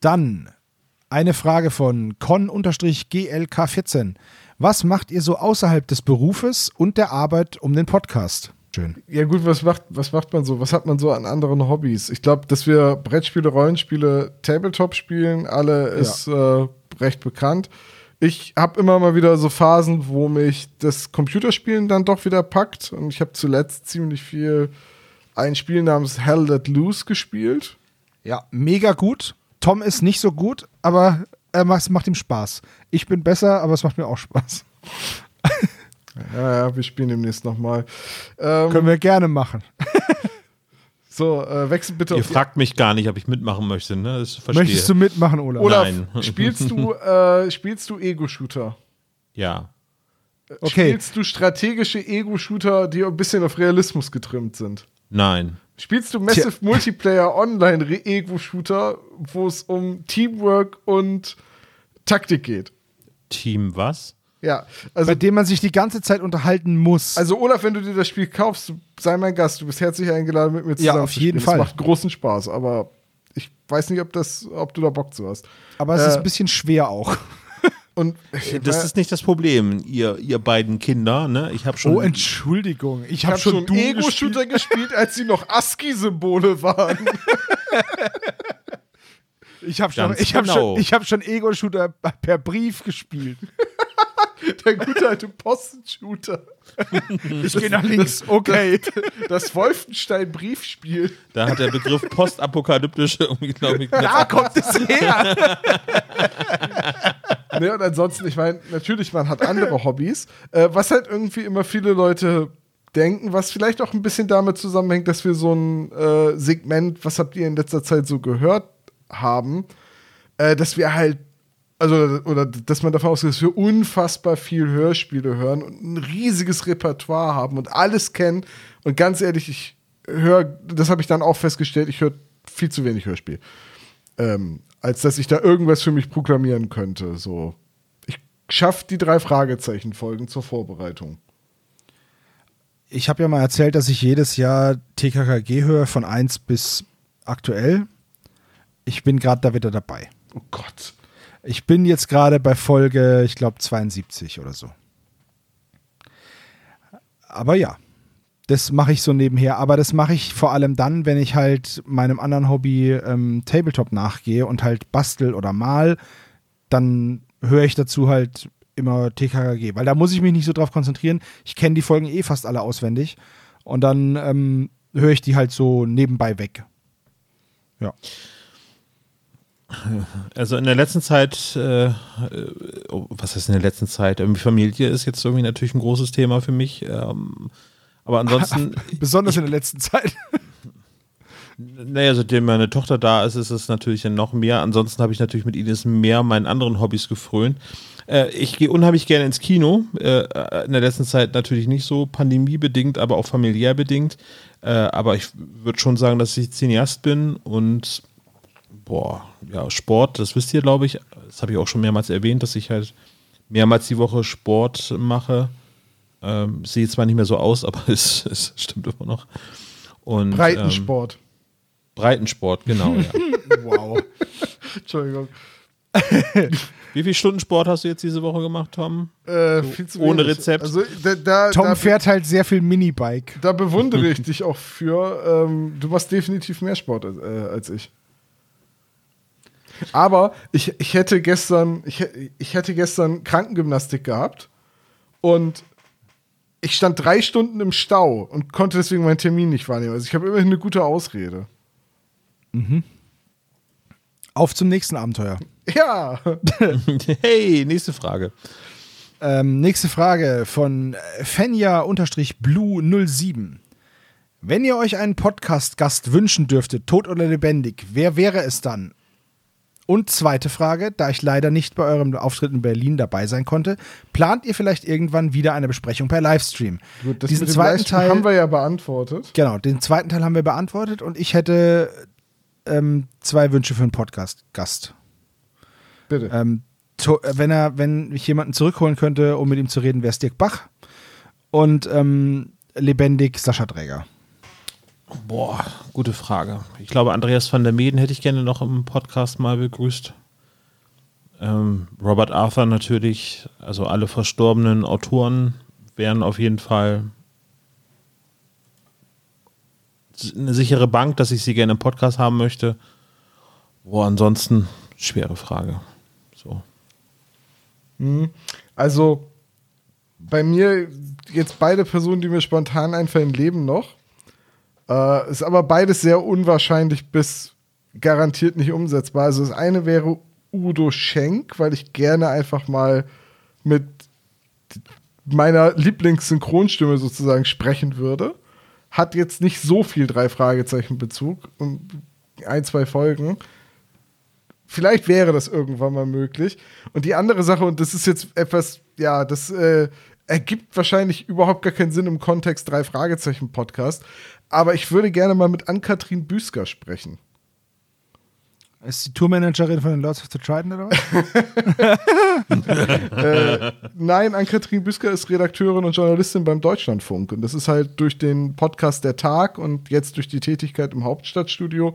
Dann eine Frage von con-glk14. Was macht ihr so außerhalb des Berufes und der Arbeit um den Podcast? Schön. Ja gut, was macht, was macht man so? Was hat man so an anderen Hobbys? Ich glaube, dass wir Brettspiele, Rollenspiele, Tabletop spielen, alle ist äh, recht bekannt. Ich habe immer mal wieder so Phasen, wo mich das Computerspielen dann doch wieder packt. Und ich habe zuletzt ziemlich viel ein Spiel namens Hell Let Loose gespielt. Ja, mega gut. Tom ist nicht so gut, aber er macht, es macht ihm Spaß. Ich bin besser, aber es macht mir auch Spaß. Ja, ja, wir spielen demnächst nochmal. Ähm, Können wir gerne machen. so, äh, wechsel bitte Ihr fragt mich gar nicht, ob ich mitmachen möchte, ne? Das verstehe. Möchtest du mitmachen, Olaf? Olaf, Nein. spielst du, äh, spielst du Ego-Shooter? Ja. Okay. Spielst du strategische Ego-Shooter, die ein bisschen auf Realismus getrimmt sind? Nein. Spielst du Massive Multiplayer Online Re- Ego-Shooter, wo es um Teamwork und Taktik geht? Team was? Ja, also, Bei dem man sich die ganze Zeit unterhalten muss. also Olaf, wenn du dir das Spiel kaufst, sei mein Gast, du bist herzlich eingeladen, mit mir zusammen Ja, auf jeden spielen. Fall. Das macht großen Spaß, aber ich weiß nicht, ob, das, ob du da Bock zu hast. aber es äh, ist ein bisschen schwer auch. Und Das ist nicht das Problem, ihr, ihr beiden Kinder, ne? Ich habe schon. Oh, Entschuldigung. Ich habe habe schon, schon Ego-Shooter gespielt, als sie noch ASCII-Symbole waren. Ich habe schon, ich hab genau. schon, ich hab schon Ego-Shooter per Brief gespielt. Der gute alte Posten-Shooter. Ich gehe nach links. Okay. Das Wolfenstein-Briefspiel. Da hat der Begriff postapokalyptisch irgendwie, glaube ich, Da kommt es her. Ne, und ansonsten, ich meine, natürlich, man hat andere Hobbys. Äh, was halt irgendwie immer viele Leute denken, was vielleicht auch ein bisschen damit zusammenhängt, dass wir so ein äh, Segment, was habt ihr in letzter Zeit so gehört haben, äh, dass wir halt, also, oder dass man davon ausgeht, dass wir unfassbar viel Hörspiele hören und ein riesiges Repertoire haben und alles kennen. Und ganz ehrlich, ich höre, das habe ich dann auch festgestellt, ich höre viel zu wenig Hörspiel ähm, als dass ich da irgendwas für mich proklamieren könnte. So, ich schaffe die drei Fragezeichen-Folgen zur Vorbereitung. Ich habe ja mal erzählt, dass ich jedes Jahr TKKG höre von 1 bis aktuell. Ich bin gerade da wieder dabei. Oh Gott. Ich bin jetzt gerade bei Folge, ich glaube, 72 oder so. Aber ja, das mache ich so nebenher. Aber das mache ich vor allem dann, wenn ich halt meinem anderen Hobby ähm, Tabletop nachgehe und halt bastel oder mal, dann höre ich dazu halt immer TKKG, weil da muss ich mich nicht so drauf konzentrieren. Ich kenne die Folgen eh fast alle auswendig und dann ähm, höre ich die halt so nebenbei weg. Ja. Also in der letzten Zeit, äh, oh, was heißt in der letzten Zeit? Familie ist jetzt irgendwie natürlich ein großes Thema für mich. Ähm, aber ansonsten, Besonders in der letzten Zeit. naja, seitdem meine Tochter da ist, ist es natürlich dann noch mehr. Ansonsten habe ich natürlich mit Ines mehr meinen anderen Hobbys gefrönt. Äh, ich gehe unheimlich gerne ins Kino. Äh, in der letzten Zeit natürlich nicht so pandemiebedingt, aber auch familiär bedingt. Äh, aber ich würde schon sagen, dass ich Cineast bin und boah, ja, Sport, das wisst ihr, glaube ich. Das habe ich auch schon mehrmals erwähnt, dass ich halt mehrmals die Woche Sport mache. Ähm, sehe zwar nicht mehr so aus, aber es, es stimmt immer noch. Und, Ähm, Breitensport. Breitensport, genau. ja. Wow. Entschuldigung. Wie viel Stunden Sport hast du jetzt diese Woche gemacht, Tom? Äh, viel zu ohne wenig. Rezept. Also, da, da, Tom da, fährt halt sehr viel Minibike. da bewundere ich dich auch für. Ähm, du machst definitiv mehr Sport als, äh, als ich. Aber ich, ich hätte gestern, ich, ich hätte gestern Krankengymnastik gehabt und ich stand drei Stunden im Stau und konnte deswegen meinen Termin nicht wahrnehmen. Also ich habe immerhin eine gute Ausrede. Auf zum nächsten Abenteuer. Ja. Hey, nächste Frage. Ähm, nächste Frage von Fenja-Blue07. Wenn ihr euch einen Podcast-Gast wünschen dürftet, tot oder lebendig, wer wäre es dann? Und zweite Frage, da ich leider nicht bei eurem Auftritt in Berlin dabei sein konnte, plant ihr vielleicht irgendwann wieder eine Besprechung per Livestream? Gut, das Diesen zweiten Teil haben wir ja beantwortet. Genau, den zweiten Teil haben wir beantwortet und ich hätte ähm, zwei Wünsche für einen Podcast-Gast. Bitte. Ähm, äh, wenn er, wenn ich jemanden zurückholen könnte, um mit ihm zu reden, wäre es Dirk Bach. Und ähm, lebendig Sascha Träger. Boah, gute Frage. Ich glaube, Andreas van der Meden hätte ich gerne noch im Podcast mal begrüßt. Ähm, Robert Arthur natürlich, also alle verstorbenen Autoren wären auf jeden Fall eine sichere Bank, dass ich sie gerne im Podcast haben möchte. Boah, ansonsten schwere Frage. So. Also bei mir jetzt beide Personen, die mir spontan einfallen, leben noch. Äh, ist aber beides sehr unwahrscheinlich bis garantiert nicht umsetzbar. Also das eine wäre Udo Schenk, weil ich gerne einfach mal mit meiner Lieblingssynchronstimme sozusagen sprechen würde. Hat jetzt nicht so viel drei Fragezeichen Bezug und ein, zwei Folgen. Vielleicht wäre das irgendwann mal möglich. Und die andere Sache, und das ist jetzt etwas, ja, das äh, ergibt wahrscheinlich überhaupt gar keinen Sinn im Kontext drei Fragezeichen Podcast. Aber ich würde gerne mal mit Ann-Kathrin Büsker sprechen. Ist die Tourmanagerin von den Lords of the Trident oder was? äh, nein, Ann-Kathrin Büsker ist Redakteurin und Journalistin beim Deutschlandfunk. Und das ist halt durch den Podcast Der Tag und jetzt durch die Tätigkeit im Hauptstadtstudio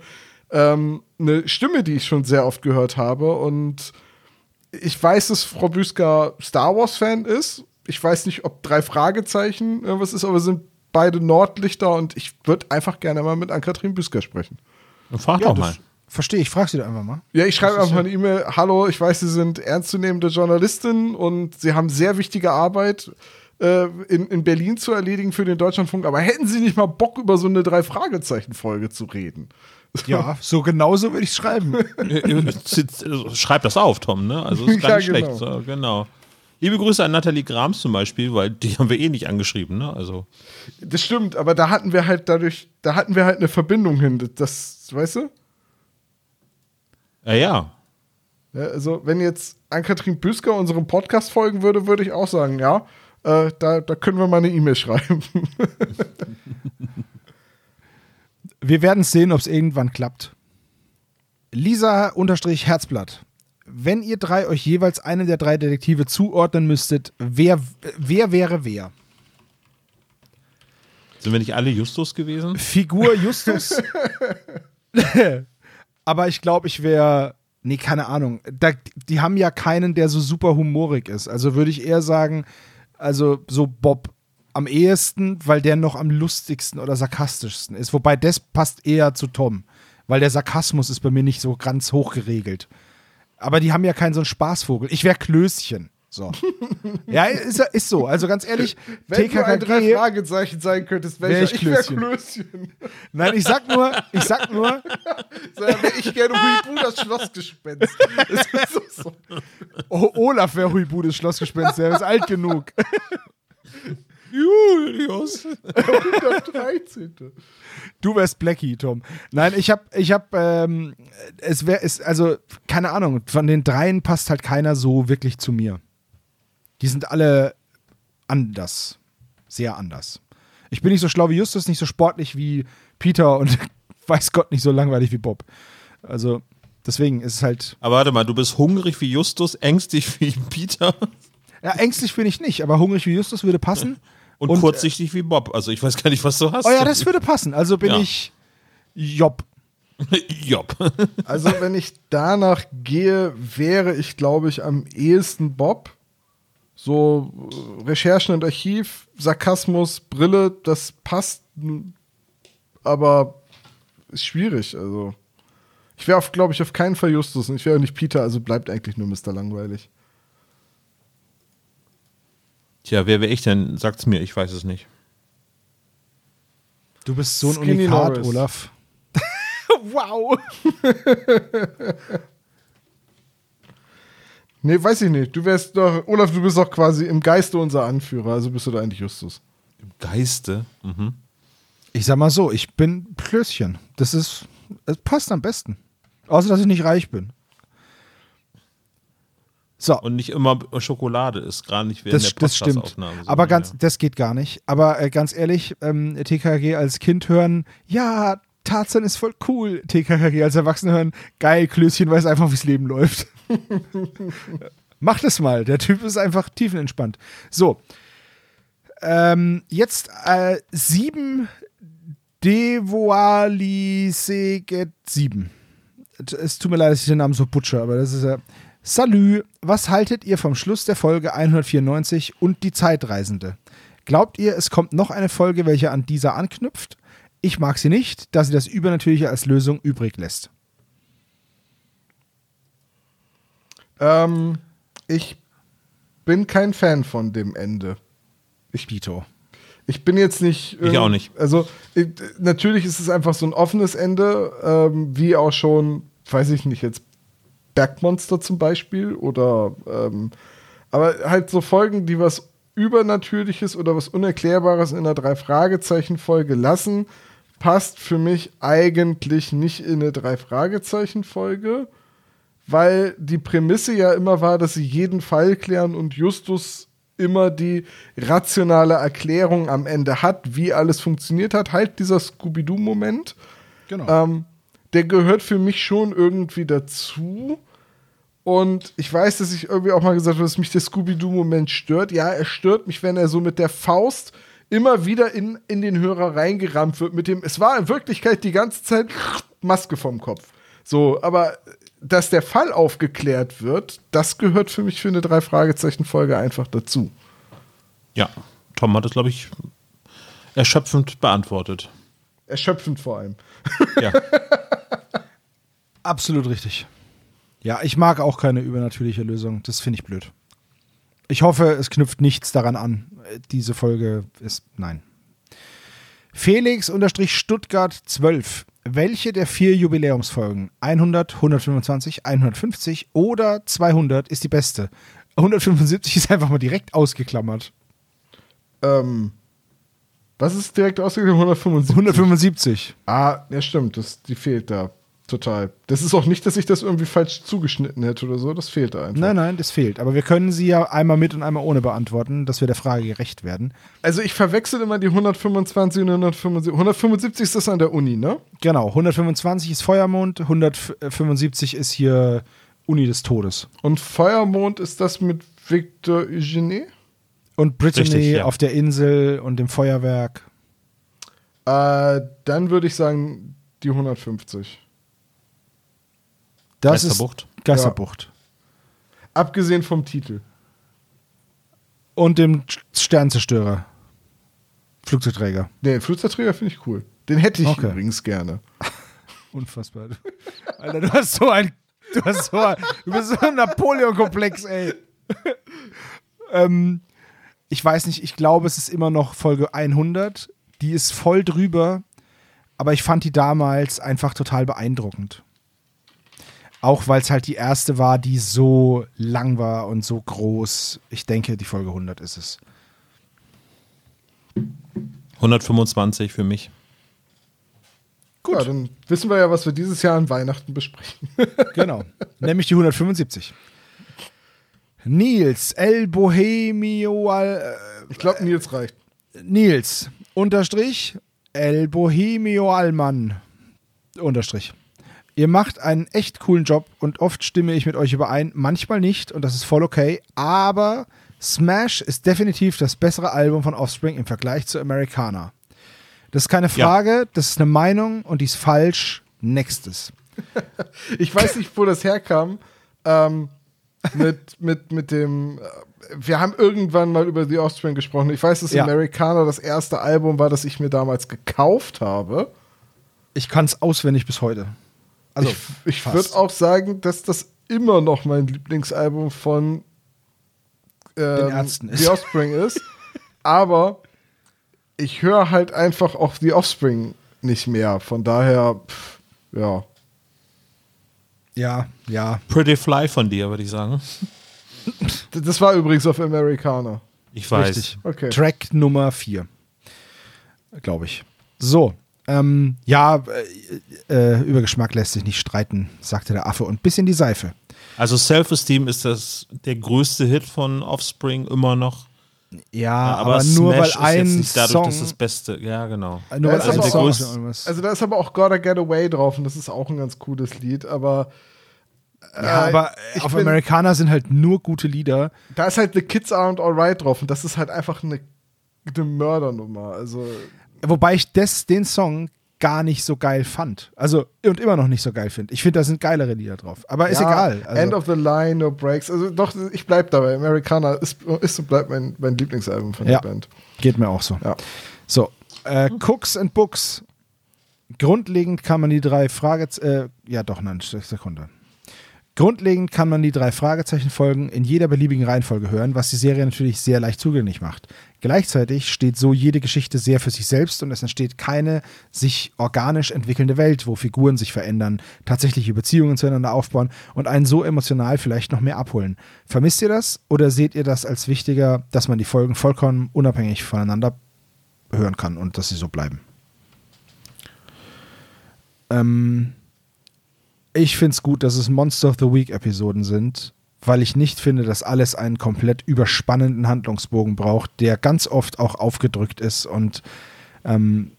ähm, eine Stimme, die ich schon sehr oft gehört habe. Und ich weiß, dass Frau Büsker Star Wars-Fan ist. Ich weiß nicht, ob drei Fragezeichen irgendwas ist, aber sind beide Nordlichter und ich würde einfach gerne mal mit Ann-Kathrin Büsker sprechen. Dann frag Ja, doch mal. verstehe ich. Frag sie doch einfach mal. Ja, ich schreibe einfach eine E-Mail. Hallo, ich weiß, Sie sind ernstzunehmende Journalistin und Sie haben sehr wichtige Arbeit äh, in, in Berlin zu erledigen für den Deutschlandfunk. Aber hätten Sie nicht mal Bock, über so eine Drei-Fragezeichen-Folge zu reden? Ja, so genauso würde ich es schreiben. Schreib das auf, Tom, ne? Also ist gar Ja, nicht genau. schlecht. So, genau. Liebe Grüße an Nathalie Grams zum Beispiel, weil die haben wir eh nicht angeschrieben, ne? Also. Das stimmt, aber da hatten wir halt dadurch, da hatten wir halt eine Verbindung hin. Das, weißt du? Ja, ja. Ja, also, wenn jetzt Ann-Kathrin Büsker unserem Podcast folgen würde, würde ich auch sagen, ja, äh, da, da können wir mal eine E-Mail schreiben. Wir werden sehen, ob es irgendwann klappt. Lisa-Herzblatt. Wenn ihr drei euch jeweils einen der drei Detektive zuordnen müsstet, wer, wer wäre wer? Sind wir nicht alle Justus gewesen? Figur Justus. Aber ich glaube, ich wäre. Nee, keine Ahnung. Da, die haben ja keinen, der so super humorig ist. Also würde ich eher sagen, also so Bob am ehesten, weil der noch am lustigsten oder sarkastischsten ist. Wobei das passt eher zu Tom, weil der Sarkasmus ist bei mir nicht so ganz hoch geregelt. Aber die haben ja keinen so einen Spaßvogel. Ich wäre Klößchen. So. ja, ist, ist so. Also ganz ehrlich, Wenn du ein TKKG. Drei-Fragezeichen sein könntest, Wär welcher? ich ich wäre Klößchen. Klößchen. Nein, ich sag nur, ich sag nur, So, wäre ich gerne Huibu, das Schlossgespenst. Das so, so. Oh, Olaf wäre Huibudes Schlossgespenst, der ist alt genug. Julius. Der 13. Du wärst Blackie, Tom. Nein, ich hab, ich hab, ähm, es wäre, es, also, keine Ahnung, von den dreien passt halt keiner so wirklich zu mir. Die sind alle anders. Sehr anders. Ich bin nicht so schlau wie Justus, nicht so sportlich wie Peter und weiß Gott nicht so langweilig wie Bob. Also, deswegen ist es halt, Aber warte mal, du bist hungrig wie Justus, ängstlich wie Peter ja, ängstlich bin ich nicht, aber hungrig wie Justus würde passen. und, Und, kurzsichtig wie Bob. Also ich weiß gar nicht, was du hast. Oh ja, das würde passen. Also bin Ja. ich Job. Jopp. Also, wenn ich danach gehe, wäre ich, glaube ich, am ehesten Bob. So äh, Recherchen und Archiv, Sarkasmus, Brille, das passt, aber ist schwierig. Also, ich wäre, glaube ich, auf keinen Fall Justus und ich wäre auch nicht Peter, also bleibt eigentlich nur Mr. Langweilig. Tja, wer wäre ich denn? Sagt's mir, ich weiß es nicht. Du bist so ein Skinny Unikat, Norris. Olaf. wow. Nee, weiß ich nicht. Du wärst doch, Olaf, du bist doch quasi im Geiste unser Anführer, also bist du da eigentlich Justus. Im Geiste. Mhm. Ich sag mal so, ich bin Plößchen. Das ist, es passt am besten. Außer, dass ich nicht reich bin. So, Und nicht immer Schokolade ist, gerade nicht während das, der das stimmt. Podcast-Aufnahme. so, Aber ganz, ja. das geht gar nicht. Aber äh, ganz ehrlich, ähm, TKG als Kind hören, ja, Tarzan ist voll cool. TKG als Erwachsene hören, geil, Klößchen weiß einfach, wie's Leben läuft. Mach das mal. Der Typ ist einfach tiefenentspannt. So. Ähm, jetzt äh, sieben Devoaliseget 7. Es tut mir leid, dass ich den Namen so butcher, aber das ist ja. Salü, was haltet ihr vom Schluss der Folge 194 und die Zeitreisende? Glaubt ihr, es kommt noch eine Folge, welche an dieser anknüpft? Ich mag sie nicht, da sie das Übernatürliche als Lösung übrig lässt. Ähm, ich bin kein Fan von dem Ende. Ich Dito. Ich bin jetzt nicht. Ich auch nicht. Also, ich, natürlich ist es einfach so ein offenes Ende, ähm, wie auch schon, weiß ich nicht, jetzt Bergmonster zum Beispiel oder. Ähm, aber halt so Folgen, die was Übernatürliches oder was Unerklärbares in einer Drei-Fragezeichen-Folge lassen, passt für mich eigentlich nicht in eine Drei-Fragezeichen-Folge, weil die Prämisse ja immer war, dass sie jeden Fall klären und Justus immer die rationale Erklärung am Ende hat, wie alles funktioniert hat. Halt dieser Scooby-Doo-Moment. Genau. Ähm, der gehört für mich schon irgendwie dazu. Und ich weiß, dass ich irgendwie auch mal gesagt habe, dass mich der Scooby-Doo-Moment stört. Ja, er stört mich, wenn er so mit der Faust immer wieder in, in den Hörer reingerammt wird. Mit dem, es war in Wirklichkeit die ganze Zeit Maske vom Kopf. So, aber dass der Fall aufgeklärt wird, das gehört für mich für eine Drei-Fragezeichen-Folge einfach dazu. ja, Tom hat es, glaube ich, erschöpfend beantwortet. Erschöpfend vor allem. Ja. Absolut richtig. Ja, ich mag auch keine übernatürliche Lösung. Das finde ich blöd. Ich hoffe, es knüpft nichts daran an. Diese Folge ist nein. Felix unterstrich Stuttgart 12. Welche der vier Jubiläumsfolgen 100, 125, 150 oder 200 ist die beste? 175 ist einfach mal direkt ausgeklammert. Ähm, was ist direkt ausgegangen? 175. 175. Ah, ja, stimmt. Das, die fehlt da. Total. Das ist auch nicht, dass ich das irgendwie falsch zugeschnitten hätte oder so. Das fehlt da einfach. Nein, nein, das fehlt. Aber wir können sie ja einmal mit und einmal ohne beantworten, dass wir der Frage gerecht werden. Also ich verwechsel immer die 125 und 175. 175 ist das an der Uni, ne? Genau, 125 ist Feuermond, 175 ist hier Uni des Todes. Und Feuermond ist das mit Victor Eugenie? Und Brittany Richtig, ja. auf der Insel und dem Feuerwerk. Äh, dann würde ich sagen die 150. Das Geisterbucht. ist Geisterbucht. Abgesehen vom Titel. Und dem Sternzerstörer. Flugzeugträger. Nee, Flugzeugträger finde ich cool. Den hätte ich Okay. übrigens gerne. Unfassbar. Alter, du hast so ein. Du hast so ein. Du bist so ein Napoleon-Komplex, ey. ähm, ich weiß nicht, ich glaube, es ist immer noch Folge 100. Die ist voll drüber, aber ich fand die damals einfach total beeindruckend. Auch weil es halt die erste war, die so lang war und so groß. Ich denke, die Folge 100 ist es. 125 für mich. Gut. Ja, dann wissen wir ja, was wir dieses Jahr an Weihnachten besprechen. Genau. Nämlich die 175. Nils, El Bohemio, Al, Ich glaube, Nils reicht. äh, Nils, Unterstrich, El Bohemio Alman, Unterstrich. Ihr macht einen echt coolen Job und oft stimme ich mit euch überein, manchmal nicht und das ist voll okay, aber Smash ist definitiv das bessere Album von Offspring im Vergleich zu Americana. Das ist keine Ja. Frage, das ist eine Meinung und die ist falsch. Nächstes. Ich weiß nicht, wo das herkam. Ähm, mit, mit, mit dem. äh, Wir haben irgendwann mal über The Offspring gesprochen. Ich weiß, dass Ja. Americana das erste Album war, das ich mir damals gekauft habe. Ich kann es auswendig bis heute. Also, ich ich würde auch sagen, dass das immer noch mein Lieblingsalbum von ähm, Ärzten ist. The Offspring ist. Aber ich höre halt einfach auch The Offspring nicht mehr. Von daher, pff, ja. Ja, ja. Pretty Fly von dir, würde ich sagen. Das war übrigens auf Americana. Ich weiß. Richtig. Okay. Track Nummer 4. Glaube ich. So. Ähm, ja, äh, äh, über Geschmack lässt sich nicht streiten, sagte der Affe und bis in die Seife. Also Self-Esteem ist das der größte Hit von Offspring immer noch. Ja, Ja, aber, nur Smash weil ist ein jetzt nicht dadurch Song, das das Beste. Ja, genau. nur Ja, weil ist ein aber Song auch- ist irgendwas. Also da ist aber auch Gotta Get Away drauf und das ist auch ein ganz cooles Lied, aber ja, äh, aber auf bin- Americana sind halt nur gute Lieder. da ist halt The Kids Aren't Alright drauf und das ist halt einfach eine, eine Mördernummer. Also Wobei ich des, den Song gar nicht so geil fand. Also und immer noch nicht so geil finde. Ich finde, da sind geilere Lieder drauf. Aber ist ja, egal. Also, End of the Line, No Breaks. Also doch, ich bleib dabei. Americana ist, ist und bleibt mein, mein Lieblingsalbum von Ja. der Band. Geht mir auch so. Ja. So, äh, Cooks and Books. Grundlegend kann man die drei Fragezeichen, äh, ja doch, nein, Sekunde. Grundlegend kann man die drei Fragezeichenfolgen in jeder beliebigen Reihenfolge hören, was die Serie natürlich sehr leicht zugänglich macht. Gleichzeitig steht so jede Geschichte sehr für sich selbst und es entsteht keine sich organisch entwickelnde Welt, wo Figuren sich verändern, tatsächliche Beziehungen zueinander aufbauen und einen so emotional vielleicht noch mehr abholen. Vermisst ihr das oder seht ihr das als wichtiger, dass man die Folgen vollkommen unabhängig voneinander hören kann und dass sie so bleiben? Ähm, ich finde es gut, dass es Monster of the Week Episoden sind, weil ich nicht finde, dass alles einen komplett überspannenden Handlungsbogen braucht, der ganz oft auch aufgedrückt ist und ähm,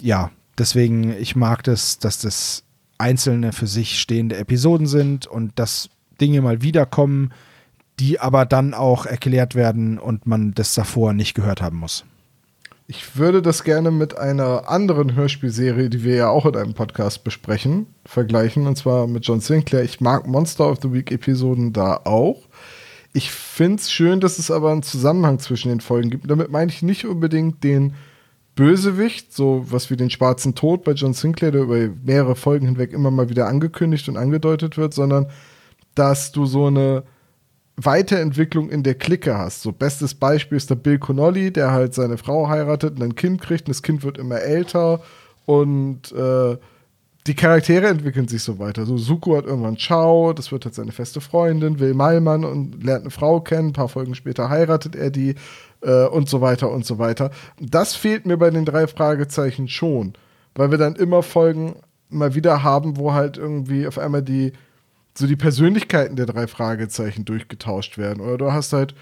ja, deswegen, ich mag das, dass das einzelne für sich stehende Episoden sind und dass Dinge mal wiederkommen, die aber dann auch erklärt werden und man das davor nicht gehört haben muss. Ich würde das gerne mit einer anderen Hörspielserie, die wir ja auch in einem Podcast besprechen, vergleichen. Und zwar mit John Sinclair. Ich mag Monster of the Week Episoden da auch. Ich finde es schön, dass es aber einen Zusammenhang zwischen den Folgen gibt. Damit meine ich nicht unbedingt den Bösewicht, so was wie den schwarzen Tod bei John Sinclair, der über mehrere Folgen hinweg immer mal wieder angekündigt und angedeutet wird, sondern dass du so eine Weiterentwicklung in der Clique hast. So bestes Beispiel ist der Bill Connolly, der halt seine Frau heiratet und ein Kind kriegt und das Kind wird immer älter und äh, die Charaktere entwickeln sich so weiter. So Suko hat irgendwann Ciao, das wird jetzt seine feste Freundin, Will Malmann und lernt eine Frau kennen, ein paar Folgen später heiratet er die äh, und so weiter und so weiter. Das fehlt mir bei den drei Fragezeichen schon, weil wir dann immer Folgen mal wieder haben, wo halt irgendwie auf einmal die so die Persönlichkeiten der drei Fragezeichen durchgetauscht werden. Oder du hast halt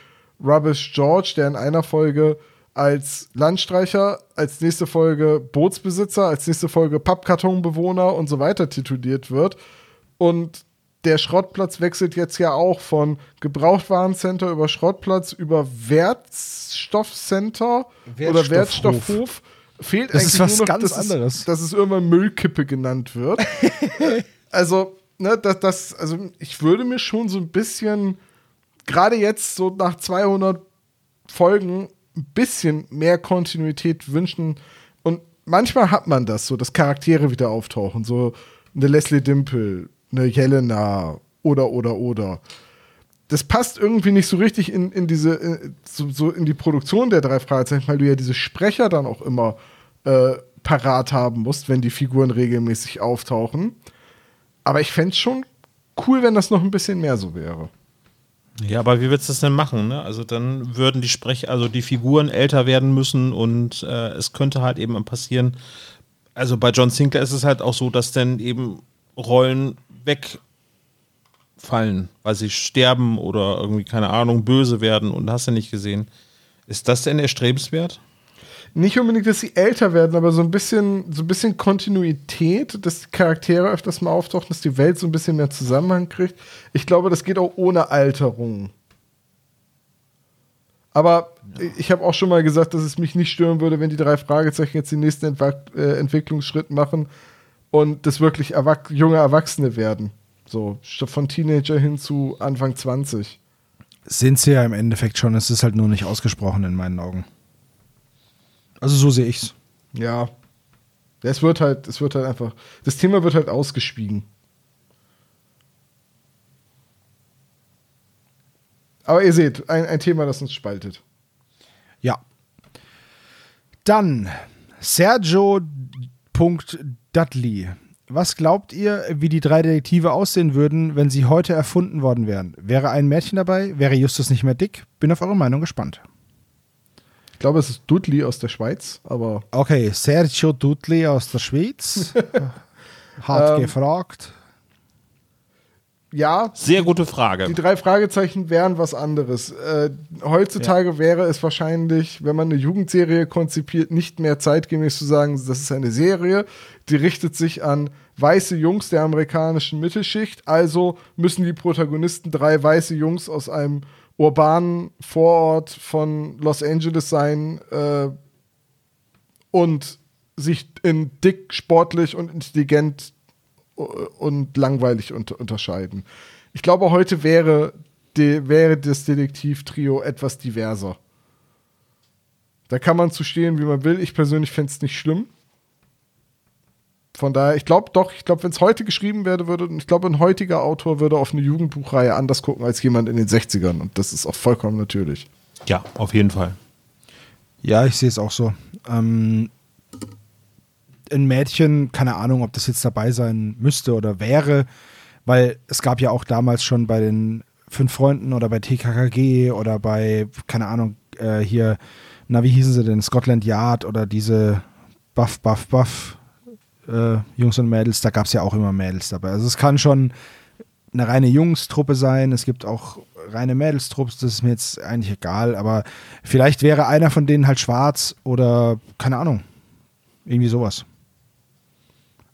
Rubbish George, der in einer Folge als Landstreicher, als nächste Folge Bootsbesitzer, als nächste Folge Pappkartonbewohner und so weiter tituliert wird. Und der Schrottplatz wechselt jetzt ja auch von Gebrauchtwarencenter über Schrottplatz über Wertstoffcenter oder Wertstoffhof. Wertstoffhof. Fehlt Das eigentlich nur noch, ganz dass anderes. Es, dass es irgendwann Müllkippe genannt wird. also, ne, das, das, also ich würde mir schon so ein bisschen, gerade jetzt so nach 200 Folgen, ein bisschen mehr Kontinuität wünschen. Und manchmal hat man das so, dass Charaktere wieder auftauchen. So eine Leslie Dimple, eine Jelena oder, oder, oder. Das passt irgendwie nicht so richtig in, in diese, äh, so, so in die Produktion der drei Fragezeichen, weil du ja diese Sprecher dann auch immer äh, parat haben musst, wenn die Figuren regelmäßig auftauchen. Aber ich fände es schon cool, wenn das noch ein bisschen mehr so wäre. Ja, aber wie willst du das denn machen? Ne? Also dann würden die Sprech, also die Figuren älter werden müssen und äh, es könnte halt eben passieren. Also bei John Sinclair ist es halt auch so, dass dann eben Rollen wegfallen, weil sie sterben oder irgendwie, keine Ahnung, böse werden und hast du nicht gesehen. Ist das denn erstrebenswert? Nicht unbedingt, dass sie älter werden, aber so ein bisschen, so ein bisschen Kontinuität, dass die Charaktere öfters mal auftauchen, dass die Welt so ein bisschen mehr Zusammenhang kriegt. Ich glaube, das geht auch ohne Alterung. Aber ich habe auch schon mal gesagt, dass es mich nicht stören würde, wenn die drei Fragezeichen jetzt den nächsten Entwa äh, Entwicklungsschritt machen und das wirklich erwach junge Erwachsene werden. So, von Teenager hin zu Anfang 20. Sind sie ja im Endeffekt schon, es ist halt nur nicht ausgesprochen in meinen Augen. Also so sehe ich's. Ja. Es wird halt, es wird halt einfach, das Thema wird halt ausgeschwiegen. Aber ihr seht, ein, ein Thema, das uns spaltet. Ja. Dann Sergio. Dudley. Was glaubt ihr, wie die drei Detektive aussehen würden, wenn sie heute erfunden worden wären? Wäre ein Mädchen dabei? Wäre Justus nicht mehr dick? Bin auf eure Meinung gespannt. Ich glaube, es ist Dudley aus der Schweiz, aber. Okay, Sergio Dudley aus der Schweiz. Hat ähm, gefragt ja. Sehr gute Frage. Die drei Fragezeichen wären was anderes. Äh, heutzutage ja. wäre es wahrscheinlich, wenn man eine Jugendserie konzipiert, nicht mehr zeitgemäß zu sagen, das ist eine Serie, die richtet sich an weiße Jungs der amerikanischen Mittelschicht. Also müssen die Protagonisten drei weiße Jungs aus einem urbanen Vorort von Los Angeles sein äh, und sich in dick, sportlich und intelligent und langweilig unter unterscheiden. Ich glaube, heute wäre, de, wäre das Detektivtrio etwas diverser. Da kann man zu stehen, wie man will. Ich persönlich fände es nicht schlimm. Von daher, ich glaube doch, ich glaube, wenn es heute geschrieben werde würde, ich glaube, ein heutiger Autor würde auf eine Jugendbuchreihe anders gucken als jemand in den 60ern. Und das ist auch vollkommen natürlich. Ja, auf jeden Fall. Ja, ich sehe es auch so. Ähm, ein Mädchen, keine Ahnung, ob das jetzt dabei sein müsste oder wäre, weil es gab ja auch damals schon bei den Fünf Freunden oder bei TKKG oder bei, keine Ahnung, äh, hier, na, wie hießen sie denn, Scotland Yard oder diese Buff, Buff, Buff äh, Jungs und Mädels, da gab es ja auch immer Mädels dabei. Also es kann schon eine reine Jungstruppe sein, es gibt auch reine Mädelstrupps, das ist mir jetzt eigentlich egal, aber vielleicht wäre einer von denen halt schwarz oder keine Ahnung, irgendwie sowas.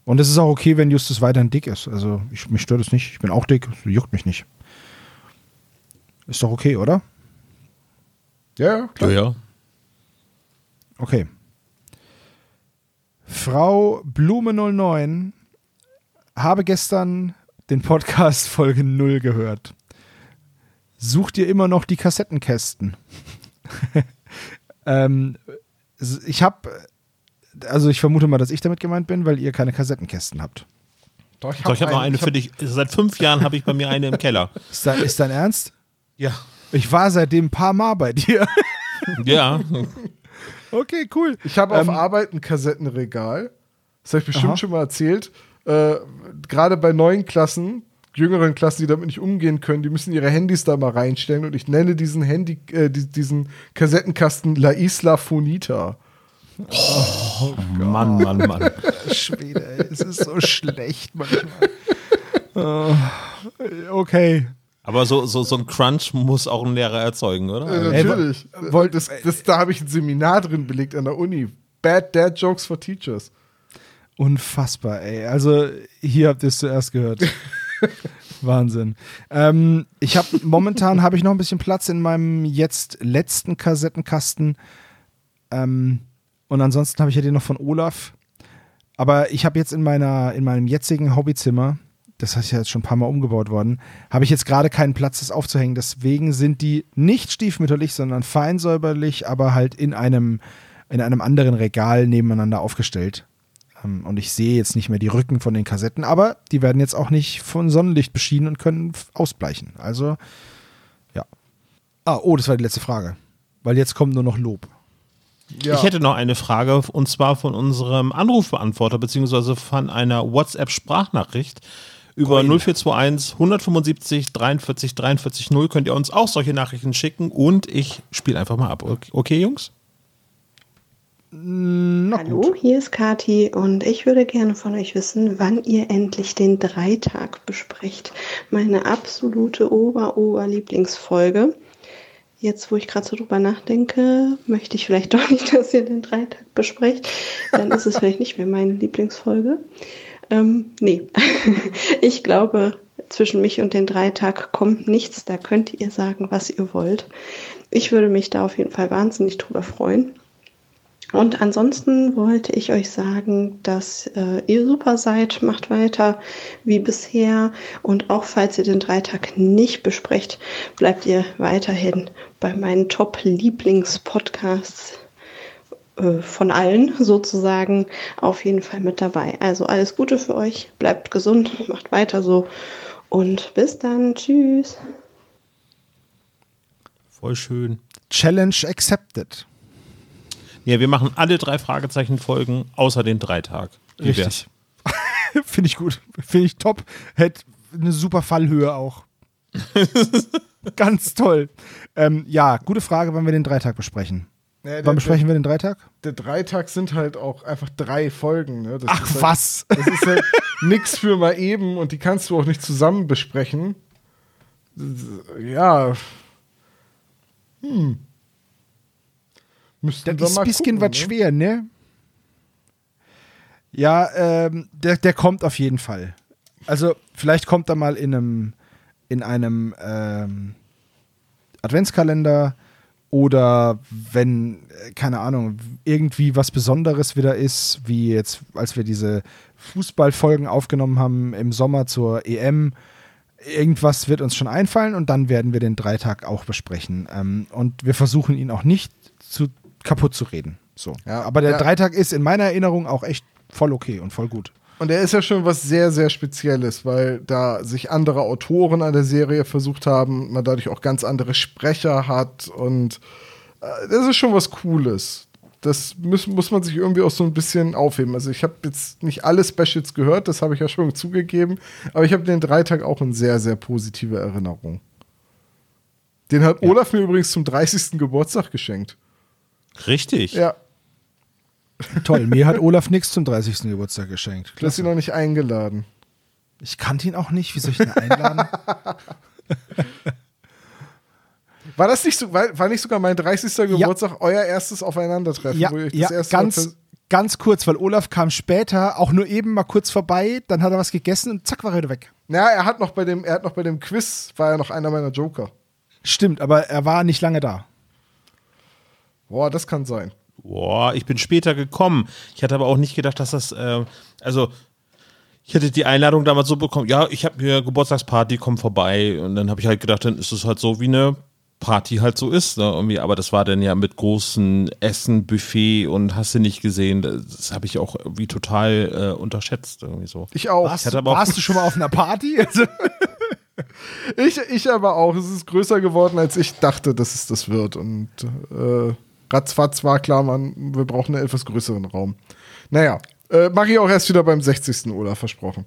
Und es ist auch okay, wenn Justus weiterhin dick ist. Also ich, mich stört es nicht. Ich bin auch dick, juckt mich nicht. Ist doch okay, oder? Ja, klar. Ja, ja. Okay. Frau Blume09 habe gestern den Podcast Folge 0 gehört. Sucht ihr immer noch die Kassettenkästen? ähm, ich habe also ich vermute mal, dass ich damit gemeint bin, weil ihr keine Kassettenkästen habt. Doch, ich habe hab noch eine für dich. Seit fünf Jahren habe ich bei mir eine im Keller. Ist, da, ist dein Ernst? Ja. Ich war seitdem ein paar Mal bei dir. Ja. Okay, cool. Ich habe auf ähm, Arbeit ein Kassettenregal. Das habe ich bestimmt aha. schon mal erzählt. Äh, Gerade bei neuen Klassen, jüngeren Klassen, die damit nicht umgehen können, die müssen ihre Handys da mal reinstellen. Und ich nenne diesen Handy, äh, diesen Kassettenkasten La Isla Fonita. Oh, oh Mann, Mann, Mann. Schwede, ey, es ist so schlecht manchmal. Uh, okay. Aber so, so, so ein Crunch muss auch ein Lehrer erzeugen, oder? Äh, natürlich. Ey, das, das, da habe ich ein Seminar drin belegt an der Uni. Bad Dad Jokes for Teachers. Unfassbar, ey. Also, hier habt ihr es zuerst gehört. Wahnsinn. Ähm, ich habe momentan habe ich noch ein bisschen Platz in meinem jetzt letzten Kassettenkasten. Ähm, und ansonsten habe ich ja den noch von Olaf. Aber ich habe jetzt in meiner, in meinem jetzigen Hobbyzimmer, das ist ja jetzt schon ein paar Mal umgebaut worden, habe ich jetzt gerade keinen Platz, das aufzuhängen. Deswegen sind die nicht stiefmütterlich, sondern feinsäuberlich, aber halt in einem, in einem anderen Regal nebeneinander aufgestellt. Ähm, und ich sehe jetzt nicht mehr die Rücken von den Kassetten, aber die werden jetzt auch nicht von Sonnenlicht beschienen und können ausbleichen. Also, ja. Ah, oh, das war die letzte Frage. Weil jetzt kommt nur noch Lob. Ja. Ich hätte noch eine Frage und zwar von unserem Anrufbeantworter beziehungsweise von einer WhatsApp-Sprachnachricht über Coin. 0421 175 43 43 0 könnt ihr uns auch solche Nachrichten schicken und ich spiele einfach mal ab. Okay, Jungs? Na Hallo, gut. hier ist Kati und ich würde gerne von euch wissen, wann ihr endlich den Dreitag besprecht. Meine absolute Ober-Ober-Lieblingsfolge. Jetzt, wo ich gerade so drüber nachdenke, möchte ich vielleicht doch nicht, dass ihr den Dreitag besprecht. Dann ist es vielleicht nicht mehr meine Lieblingsfolge. Ähm, nee, ich glaube, zwischen mich und den Dreitag kommt nichts. Da könnt ihr sagen, was ihr wollt. Ich würde mich da auf jeden Fall wahnsinnig drüber freuen. Und ansonsten wollte ich euch sagen, dass äh, ihr super seid, macht weiter wie bisher. Und auch falls ihr den Dreitag nicht besprecht, bleibt ihr weiterhin bei meinen Top-Lieblings-Podcasts äh, von allen sozusagen auf jeden Fall mit dabei. Also alles Gute für euch, bleibt gesund, macht weiter so und bis dann. Tschüss. Voll schön. Challenge accepted. Ja, wir machen alle drei Fragezeichen-Folgen außer den Dreitag. Wie? Richtig. Finde ich gut. Finde ich top. Hätte eine super Fallhöhe auch. Ganz toll. Ähm, ja, gute Frage, wann wir den Dreitag besprechen. Ja, der, Wann besprechen wir den Dreitag? Der, der Dreitag sind halt auch einfach drei Folgen. Ne? Das Ach ist halt, was? Das ist halt nix für mal eben und die kannst du auch nicht zusammen besprechen. Ja. Hm. Müssten Das wir ist ein bisschen gucken, was schwer, ne? Ja, ähm, der, der kommt auf jeden Fall. Also, vielleicht kommt er mal in einem, in einem ähm, Adventskalender oder wenn, äh, keine Ahnung, irgendwie was Besonderes wieder ist, wie jetzt, als wir diese Fußballfolgen aufgenommen haben im Sommer zur EM. Irgendwas wird uns schon einfallen und dann werden wir den Dreitag auch besprechen. Ähm, und wir versuchen ihn auch nicht zu, kaputt zu reden. So. Ja, Aber der ja. Dreitag ist in meiner Erinnerung auch echt voll okay und voll gut. Und er ist ja schon was sehr, sehr Spezielles, weil da sich andere Autoren an der Serie versucht haben, man dadurch auch ganz andere Sprecher hat und äh, das ist schon was Cooles. Das muss, muss man sich irgendwie auch so ein bisschen aufheben. Also ich habe jetzt nicht alle Specials gehört, das habe ich ja schon zugegeben, aber ich habe den Dreitag auch in sehr, sehr positive Erinnerung. Den hat Olaf mir übrigens zum 30. Geburtstag geschenkt. Richtig. Ja, Toll. Mir hat Olaf nichts zum 30. Geburtstag geschenkt. du hast ihn noch nicht eingeladen. Ich kannte ihn auch nicht. Wie soll ich ihn einladen? War das nicht so, war, war nicht sogar mein 30. Geburtstag euer erstes Aufeinandertreffen, ja, ja das erste Mal ganz, ganz kurz, weil Olaf kam später, auch nur eben mal kurz vorbei, dann hat er was gegessen und zack war er wieder weg. Ja, er hat noch bei dem, er hat noch bei dem Quiz, war er noch einer meiner Joker. Stimmt, aber er war nicht lange da. Boah, das kann sein. Boah, ich bin später gekommen. Ich hatte aber auch nicht gedacht, dass das, äh, also ich hätte die Einladung damals so bekommen, ja, ich habe hier Geburtstagsparty, komm vorbei. Und dann habe ich halt gedacht, dann ist es halt so wie eine Party halt so ist. Ne? Irgendwie, aber das war dann ja mit großen Essen, Buffet und hast du nicht gesehen. Das, habe ich auch irgendwie total äh, unterschätzt. Irgendwie so. Ich auch. Warst, hatte du, auch- warst du schon mal auf einer Party? Also, Ich, ich aber auch. Es ist größer geworden, als ich dachte, dass es das wird. Und äh, ratzfatz war klar, man, wir brauchen einen etwas größeren Raum. Naja, äh, mache ich auch erst wieder beim 60. Olaf versprochen.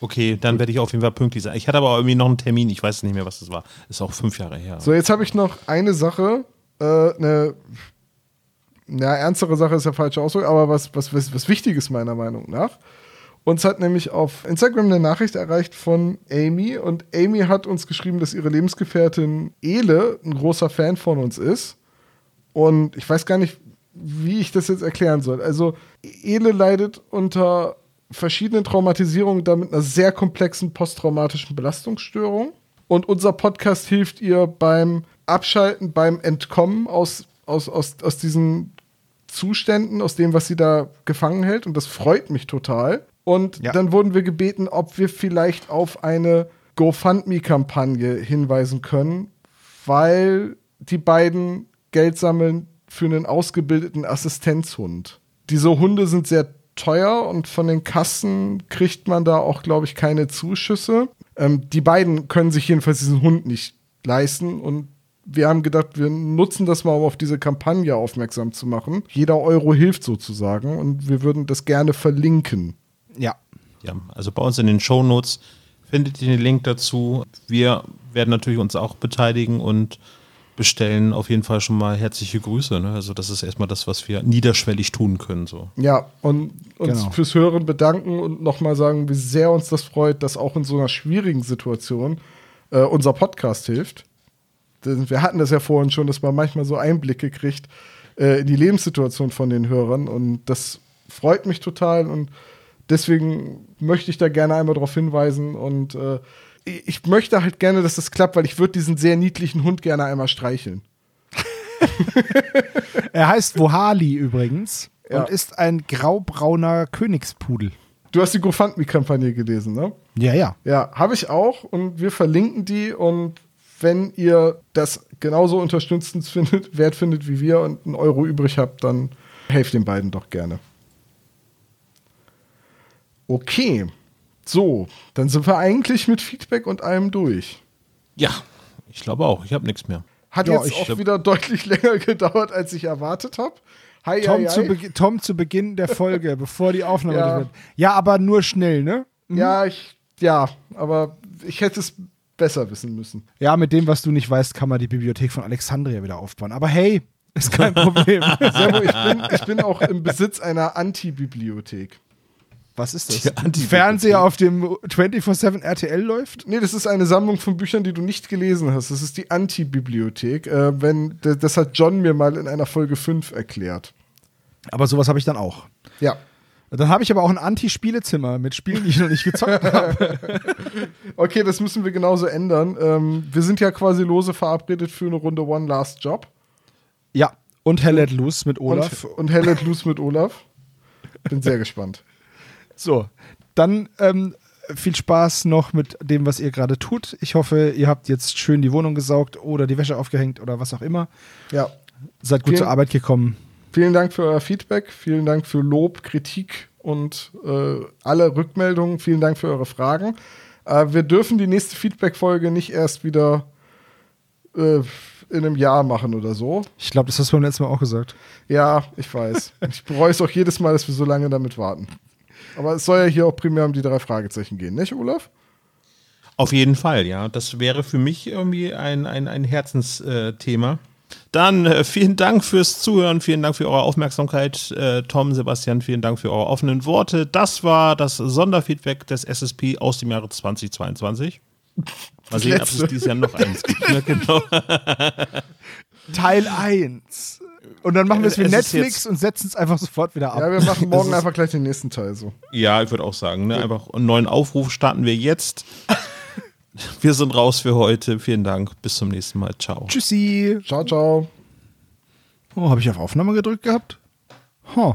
Okay, dann werde ich auf jeden Fall pünktlich sein. Ich hatte aber irgendwie noch einen Termin, ich weiß nicht mehr, was das war. Ist auch fünf Jahre her. So, jetzt habe ich noch eine Sache, äh, eine, ja, ernstere Sache ist ja falsche Ausdruck, aber was, was, was, was Wichtiges meiner Meinung nach. Uns hat nämlich auf Instagram eine Nachricht erreicht von Amy und Amy hat uns geschrieben, dass ihre Lebensgefährtin Ele ein großer Fan von uns ist. Und ich weiß gar nicht, wie ich das jetzt erklären soll. Also, Ele leidet unter verschiedenen Traumatisierungen, damit einer sehr komplexen posttraumatischen Belastungsstörung. Und unser Podcast hilft ihr beim Abschalten, beim Entkommen aus, aus, aus, aus diesen Zuständen, aus dem, was sie da gefangen hält. Und das freut mich total. Und Ja. dann wurden wir gebeten, ob wir vielleicht auf eine GoFundMe-Kampagne hinweisen können, weil die beiden Geld sammeln für einen ausgebildeten Assistenzhund. Diese Hunde sind sehr teuer und von den Kassen kriegt man da auch, glaube ich, keine Zuschüsse. Ähm, die beiden können sich jedenfalls diesen Hund nicht leisten und wir haben gedacht, wir nutzen das mal, um auf diese Kampagne aufmerksam zu machen. Jeder Euro hilft sozusagen und wir würden das gerne verlinken. ja. Ja, also bei uns in den Shownotes findet ihr den Link dazu. Wir werden natürlich uns auch beteiligen und bestellen auf jeden Fall schon mal herzliche Grüße. Ne? Also das ist erstmal das, was wir niederschwellig tun können. So. Ja, und uns Genau. fürs Hören bedanken und nochmal sagen, wie sehr uns das freut, dass auch in so einer schwierigen Situation äh, unser Podcast hilft. Denn wir hatten das ja vorhin schon, dass man manchmal so Einblicke kriegt äh, in die Lebenssituation von den Hörern und das freut mich total und deswegen möchte ich da gerne einmal darauf hinweisen und äh, ich möchte halt gerne, dass das klappt, weil ich würde diesen sehr niedlichen Hund gerne einmal streicheln. er heißt Wohali übrigens Ja. und ist ein graubrauner Königspudel. Du hast die GoFundMe-Kampagne gelesen, ne? Ja, ja. Ja, habe ich auch und wir verlinken die und wenn ihr das genauso unterstützend findet, wert findet wie wir und einen Euro übrig habt, dann helft den beiden doch gerne. Okay, so, dann sind wir eigentlich mit Feedback und allem durch. Ja, ich glaube auch. Ich habe nichts mehr. Hat Ja, jetzt ich- auch wieder deutlich länger gedauert, als ich erwartet habe. Hi, Tom, hi, zu Tom zu Beginn der Folge, bevor die Aufnahme Ja. wird. Ja, aber nur schnell, ne? Ja, ich, ja, aber ich hätte es besser wissen müssen. Ja, mit dem, was du nicht weißt, kann man die Bibliothek von Alexandria wieder aufbauen. Aber hey, ist kein Problem. Servo, ich bin, ich bin auch im Besitz einer Anti-Bibliothek. Was ist Die das? Antibibliothek. Fernseher, auf dem 24-7 RTL läuft? Nee, das ist eine Sammlung von Büchern, die du nicht gelesen hast. Das ist die Anti-Bibliothek. Äh, wenn, das hat John mir mal in einer Folge 5 erklärt. Aber sowas habe ich dann auch. Ja. Dann habe ich aber auch ein Anti-Spielezimmer mit Spielen, die ich noch nicht gezockt habe. Okay, das müssen wir genauso ändern. Ähm, wir sind ja quasi lose verabredet für eine Runde One Last Job. Ja, und Hell Let Loose mit Olaf. Und, und Hell Let Loose mit Olaf. Bin sehr gespannt. So, dann ähm, viel Spaß noch mit dem, was ihr gerade tut. Ich hoffe, ihr habt jetzt schön die Wohnung gesaugt oder die Wäsche aufgehängt oder was auch immer. Ja. Seid gut Vielen- zur Arbeit gekommen. Vielen Dank für euer Feedback. Vielen Dank für Lob, Kritik und äh, alle Rückmeldungen. Vielen Dank für eure Fragen. Äh, wir dürfen die nächste Feedback-Folge nicht erst wieder äh, in einem Jahr machen oder so. Ich glaube, das hast du beim letzten Mal auch gesagt. Ja, ich weiß. ich bereue es auch jedes Mal, dass wir so lange damit warten. Aber es soll ja hier auch primär um die drei Fragezeichen gehen, nicht, Olaf? Auf jeden Fall, ja. Das wäre für mich irgendwie ein, ein, ein Herzensthema. Dann äh, vielen Dank fürs Zuhören, vielen Dank für eure Aufmerksamkeit. Äh, Tom, Sebastian, vielen Dank für eure offenen Worte. Das war das Sonderfeedback des SSP aus dem Jahre 2022. Mal sehen, ob es dieses Jahr noch eins gibt. Ne? Genau. Teil 1. Und dann machen wir es wie Netflix und setzen es einfach sofort wieder ab. Ja, wir machen morgen einfach gleich den nächsten Teil so. Ja, ich würde auch sagen, ne? einfach einen neuen Aufruf starten wir jetzt. Wir sind raus für heute. Vielen Dank. Bis zum nächsten Mal. Ciao. Tschüssi. Ciao, ciao. Oh, habe ich auf Aufnahme gedrückt gehabt? Huh.